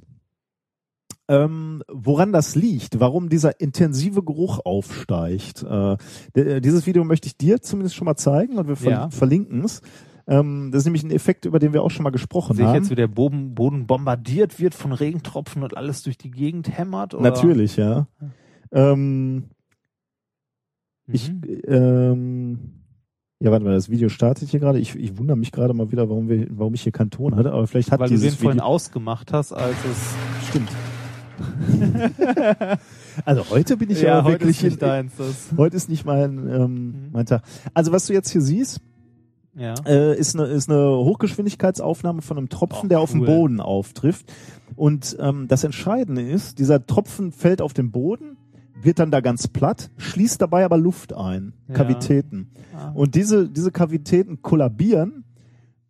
ähm, woran das liegt, warum dieser intensive Geruch aufsteigt. Äh, der, dieses Video möchte ich dir zumindest schon mal zeigen und wir ver Ja. verlinken es. Ähm, das ist nämlich ein Effekt, über den wir auch schon mal gesprochen Sehe ich haben. jetzt, wie der Boden, Boden bombardiert wird von Regentropfen und alles durch die Gegend hämmert? Oder? Natürlich, ja. Ähm, Ich, ähm, ja, warte mal, das Video startet hier gerade. Ich, ich wundere mich gerade mal wieder, warum, wir, warum ich hier keinen Ton hatte, aber vielleicht hat Weil du dieses den vorhin Video... ausgemacht hast, als es Stimmt. also heute bin ich ja, aber heute wirklich... ist nicht in- deins. Das, Heute ist nicht mein, ähm, mein Tag. Also was du jetzt hier siehst, ja. äh, ist, eine, ist eine Hochgeschwindigkeitsaufnahme von einem Tropfen, Oh, der auf den cool. Boden auftrifft. Und ähm, das Entscheidende ist, dieser Tropfen fällt auf den Boden, wird dann da ganz platt, schließt dabei aber Luft ein, Ja. Kavitäten. Ah. Und diese, diese Kavitäten kollabieren.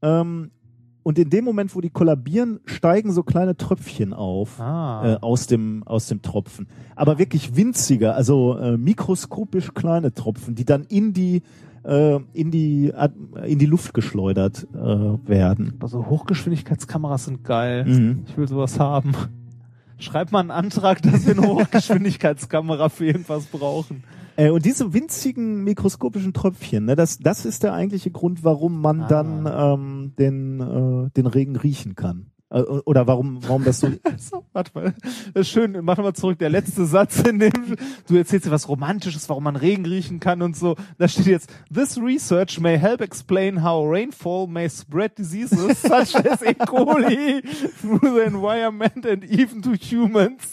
Ähm, und in dem Moment, wo die kollabieren, steigen so kleine Tröpfchen auf Ah. äh, aus dem aus dem Tropfen. Aber wirklich winzige, also äh, mikroskopisch kleine Tropfen, die dann in die äh, in die in die Luft geschleudert äh, werden. Also Hochgeschwindigkeitskameras sind geil. Mhm. Ich will sowas haben. Schreib mal einen Antrag, dass wir eine Hochgeschwindigkeitskamera für irgendwas brauchen. Äh, und diese winzigen mikroskopischen Tröpfchen, ne, das das ist der eigentliche Grund, warum man Ah. dann ähm, den äh, den Regen riechen kann. Äh, oder warum warum das so So, warte mal. Das ist schön. Mach mal zurück. Der letzte Satz, in dem du erzählst dir was Romantisches, warum man Regen riechen kann und so. Da steht jetzt, this research may help explain how rainfall may spread diseases such as E. coli through the environment and even to humans.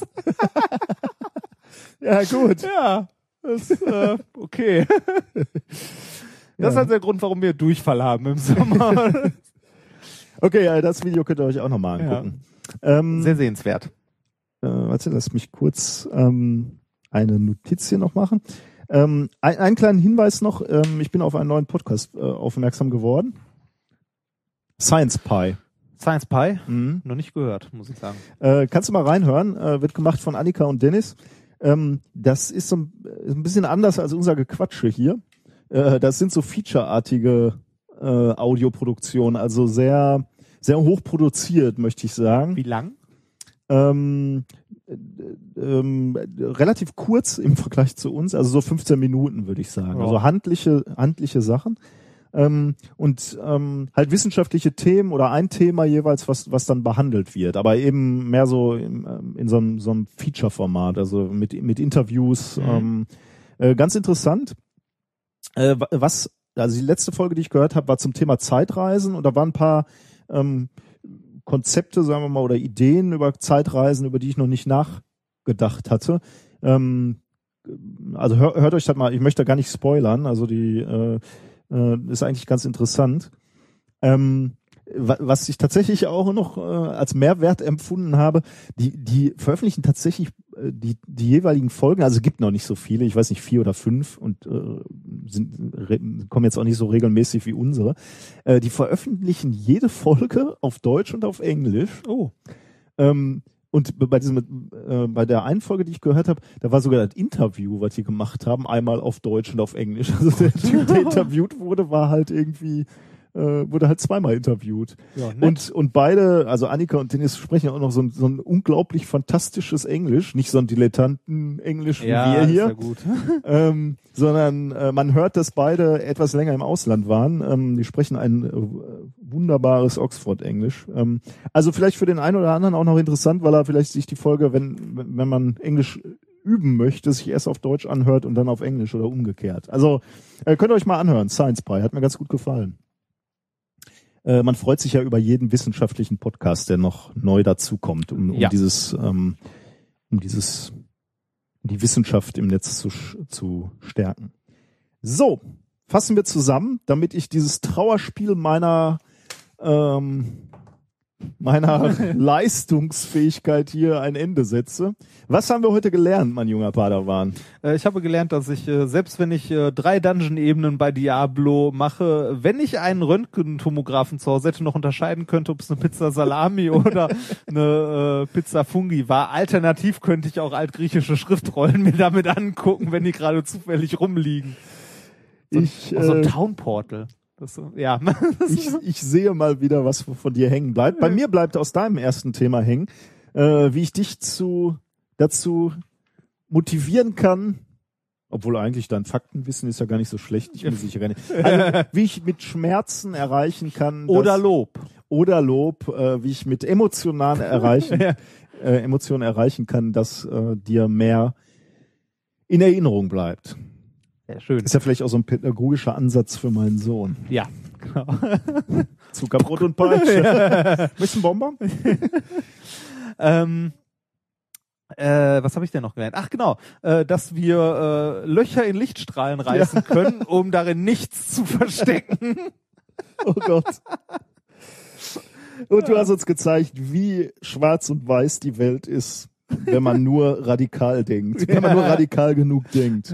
ja gut. Ja, das, äh, okay. Das ist halt der Grund, warum wir Durchfall haben im Sommer. Okay, ja, das Video könnt ihr euch auch nochmal Ja. angucken. Ähm, Sehr sehenswert. äh, warte, lass mich kurz ähm, eine Notiz hier noch machen. Ähm, ein, einen kleinen Hinweis noch. Ähm, ich bin auf einen neuen Podcast äh, aufmerksam geworden. Science Pie. Science Pie? Mhm. Noch nicht gehört, muss ich sagen. Äh, kannst du mal reinhören. Äh, wird gemacht von Annika und Dennis. Ähm, das ist so ein, ein bisschen anders als unser Gequatsche hier. Äh, das sind so featureartige äh, Audioproduktionen, also sehr, sehr hoch produziert, möchte ich sagen. Wie lang? ähm, äh, ähm, relativ kurz im Vergleich zu uns, also so 15 Minuten würde ich sagen. Ja. Also handliche, handliche Sachen. Ähm, und ähm, halt wissenschaftliche Themen oder ein Thema jeweils, was, was dann behandelt wird, aber eben mehr so im, ähm, in so einem, so einem Feature-Format, also mit, mit Interviews. Mhm. Ähm, äh, ganz interessant. Äh, wa- was, also die letzte Folge, die ich gehört habe, war zum Thema Zeitreisen und da waren ein paar ähm, Konzepte, sagen wir mal, oder Ideen über Zeitreisen, über die ich noch nicht nachgedacht hatte. Ähm, also hör, hört euch das mal, ich möchte da gar nicht spoilern, also die äh, äh, ist eigentlich ganz interessant. Ähm, was ich tatsächlich auch noch äh, als Mehrwert empfunden habe, die, die veröffentlichen tatsächlich äh, die, die jeweiligen Folgen, also gibt noch nicht so viele, ich weiß nicht, vier oder fünf und äh, sind, re, kommen jetzt auch nicht so regelmäßig wie unsere. Äh, die veröffentlichen jede Folge auf Deutsch und auf Englisch. Oh. Ähm, und bei diesem, äh, bei der einen Folge, die ich gehört habe, da war sogar das Interview, was die gemacht haben, einmal auf Deutsch und auf Englisch. Also der Typ, der interviewt wurde, war halt irgendwie, äh, wurde halt zweimal interviewt. Ja. Und, und beide, also Annika und Dennis sprechen auch noch so ein, so ein unglaublich fantastisches Englisch, nicht so ein Dilettanten-Englisch wie ja, wir ist hier ja gut. ähm, sondern äh, man hört, dass beide etwas länger im Ausland waren. Ähm, die sprechen ein äh, wunderbares Oxford-Englisch. Ähm, also vielleicht für den einen oder anderen auch noch interessant, weil er vielleicht sich die Folge, wenn, wenn wenn man Englisch üben möchte, sich erst auf Deutsch anhört und dann auf Englisch oder umgekehrt. Also äh, könnt ihr euch mal anhören. Science Pie hat mir ganz gut gefallen. Äh, man freut sich ja über jeden wissenschaftlichen Podcast, der noch neu dazukommt, um, um Ja. dieses, ähm, um dieses die Wissenschaft im Netz zu, zu stärken. So, fassen wir zusammen, damit ich dieses Trauerspiel meiner ähm, meiner Leistungsfähigkeit hier ein Ende setze. Was haben wir heute gelernt, mein junger Padawan? Äh, ich habe gelernt, dass ich, äh, selbst wenn ich äh, drei Dungeon-Ebenen bei Diablo mache, wenn ich einen Röntgentomographen zu Hause hätte, noch unterscheiden könnte, ob es eine Pizza Salami oder eine Pizza Fungi war. Alternativ könnte ich auch altgriechische Schriftrollen mir damit angucken, wenn die gerade zufällig rumliegen. So, ein- Ich, so ein Town Portal. Das, ja. Ich, ich sehe mal wieder, was von dir hängen bleibt. Bei mir bleibt aus deinem ersten Thema hängen, äh, wie ich dich zu dazu motivieren kann, obwohl eigentlich dein Faktenwissen ist ja gar nicht so schlecht. Ich muss sicher. Also, wie ich mit Schmerzen erreichen kann. Oder dass- Lob. oder Lob, äh, wie ich mit emotionalen erreichen, Ja. äh, Emotionen erreichen kann, dass äh, dir mehr in Erinnerung bleibt. Sehr schön. Ist ja vielleicht auch so ein pädagogischer Ansatz für meinen Sohn. Ja, genau. Zuckerbrot und Peitsche. Bisschen Bonbon? ähm, äh, was habe ich denn noch gelernt? Ach genau, äh, dass wir äh, Löcher in Lichtstrahlen reißen können, um darin nichts zu verstecken. Oh Gott. Und du hast uns gezeigt, wie schwarz und weiß die Welt ist, wenn man nur radikal denkt. Wenn man nur radikal genug denkt.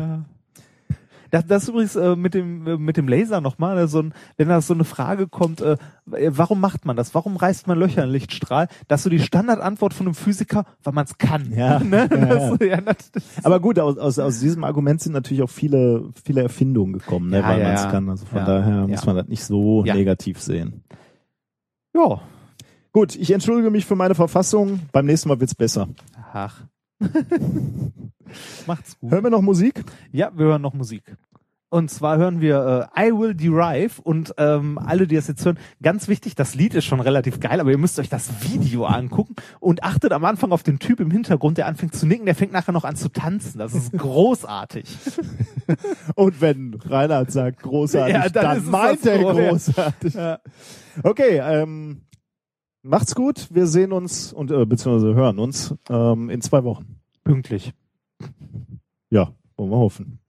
Das, das ist übrigens äh, mit dem äh, mit dem Laser nochmal, äh, so ein, wenn da so eine Frage kommt, äh, warum macht man das? Warum reißt man Löcher in Lichtstrahl? Das ist so die Standardantwort von einem Physiker, weil man es kann. Ja, ne? ja, das, ja, das, Aber gut, aus, aus, aus diesem Argument sind natürlich auch viele, viele Erfindungen gekommen, ne, weil man es kann. Also von daher muss man das nicht so negativ sehen. ja. Gut, ich entschuldige mich für meine Verfassung. Beim nächsten Mal wird's besser. Ach. Macht's gut. Hören wir noch Musik? Ja, wir hören noch Musik. Und zwar hören wir äh, I Will Derive und ähm, alle, die das jetzt hören, ganz wichtig, das Lied ist schon relativ geil, aber ihr müsst euch das Video angucken und achtet am Anfang auf den Typ im Hintergrund, der anfängt zu nicken, der fängt nachher noch an zu tanzen. Das ist großartig. Und wenn Reinhard sagt großartig, Ja, dann dann, meint er großartig. Ja. Okay, ähm, macht's gut. Wir sehen uns und äh, beziehungsweise hören uns ähm, in zwei Wochen. Pünktlich. Ja, wollen wir hoffen.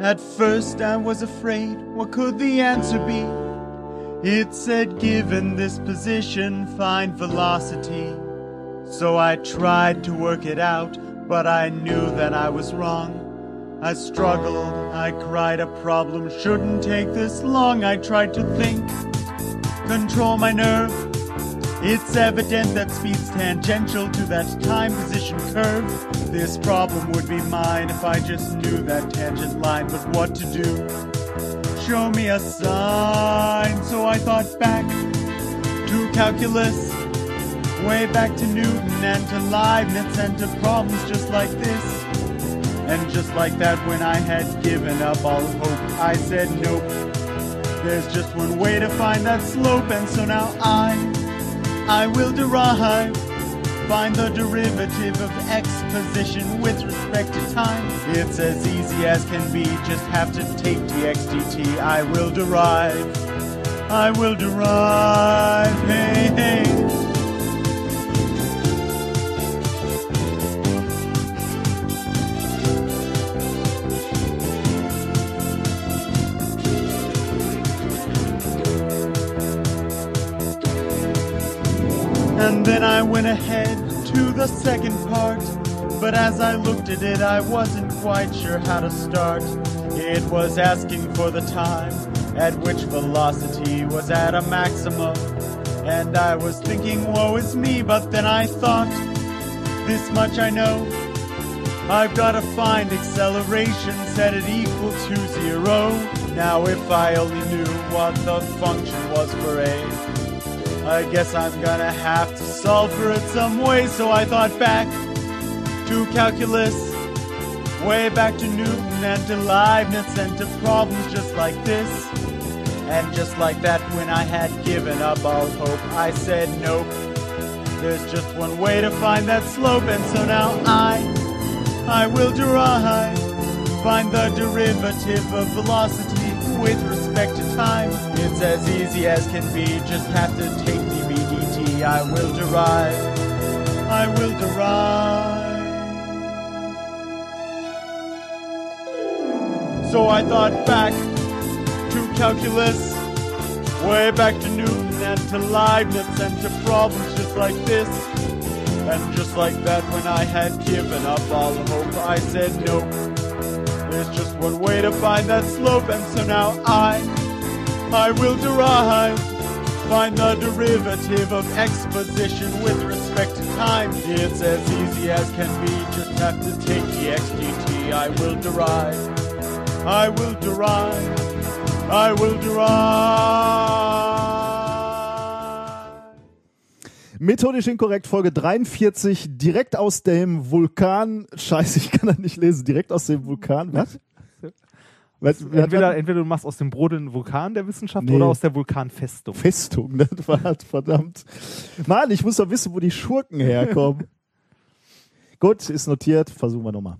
At first I was afraid, what could the answer be? It said, given this position, find velocity. So I tried to work it out, but I knew that I was wrong. I struggled, I cried, a problem shouldn't take this long. I tried to think, control my nerve. It's evident that speed's tangential to that time position curve. This problem would be mine if I just knew that tangent line, but what to do? Show me a sign. So I thought back to calculus, way back to Newton and to Leibniz and to problems just like this. And just like that, when I had given up all hope, I said nope. There's just one way to find that slope, and so now I, I will derive, find the derivative of x position with respect to time. It's as easy as can be, just have to take dx dt. I will derive, I will derive, hey, hey. And then I went ahead to the second part. But as I looked at it, I wasn't quite sure how to start. It was asking for the time at which velocity was at a maximum. And I was thinking, woe is me, but then I thought, this much I know. I've got to find acceleration, set it equal to zero. Now if I only knew what the function was for A. I guess I'm gonna have to solve for it some way, so I thought back to calculus, way back to Newton and to Leibniz and to problems just like this. And just like that, when I had given up all hope, I said nope. There's just one way to find that slope, and so now I, I will derive, find the derivative of velocity with respect to time. It's as easy as can be, just have to take dv dt. I will derive, I will derive. So I thought back to calculus, way back to Newton and to Leibniz and to problems just like this. And just like that, when I had given up all hope, I said nope. There's just one way to find that slope, and so now I, I will derive, find the derivative of x position with respect to time. It's as easy as can be, just have to take dx dt. I will derive, I will derive, I will derive. Methodisch inkorrekt, Folge 43, direkt aus dem Vulkan. Scheiße, ich kann das nicht lesen. Direkt aus dem Vulkan. Was? Was, Entweder, entweder du machst aus dem brodelnden Vulkan der Wissenschaft Nee. oder aus der Vulkanfestung. Festung, das war verdammt. Mann, ich muss doch wissen, wo die Schurken herkommen. Gut, ist notiert, versuchen wir nochmal.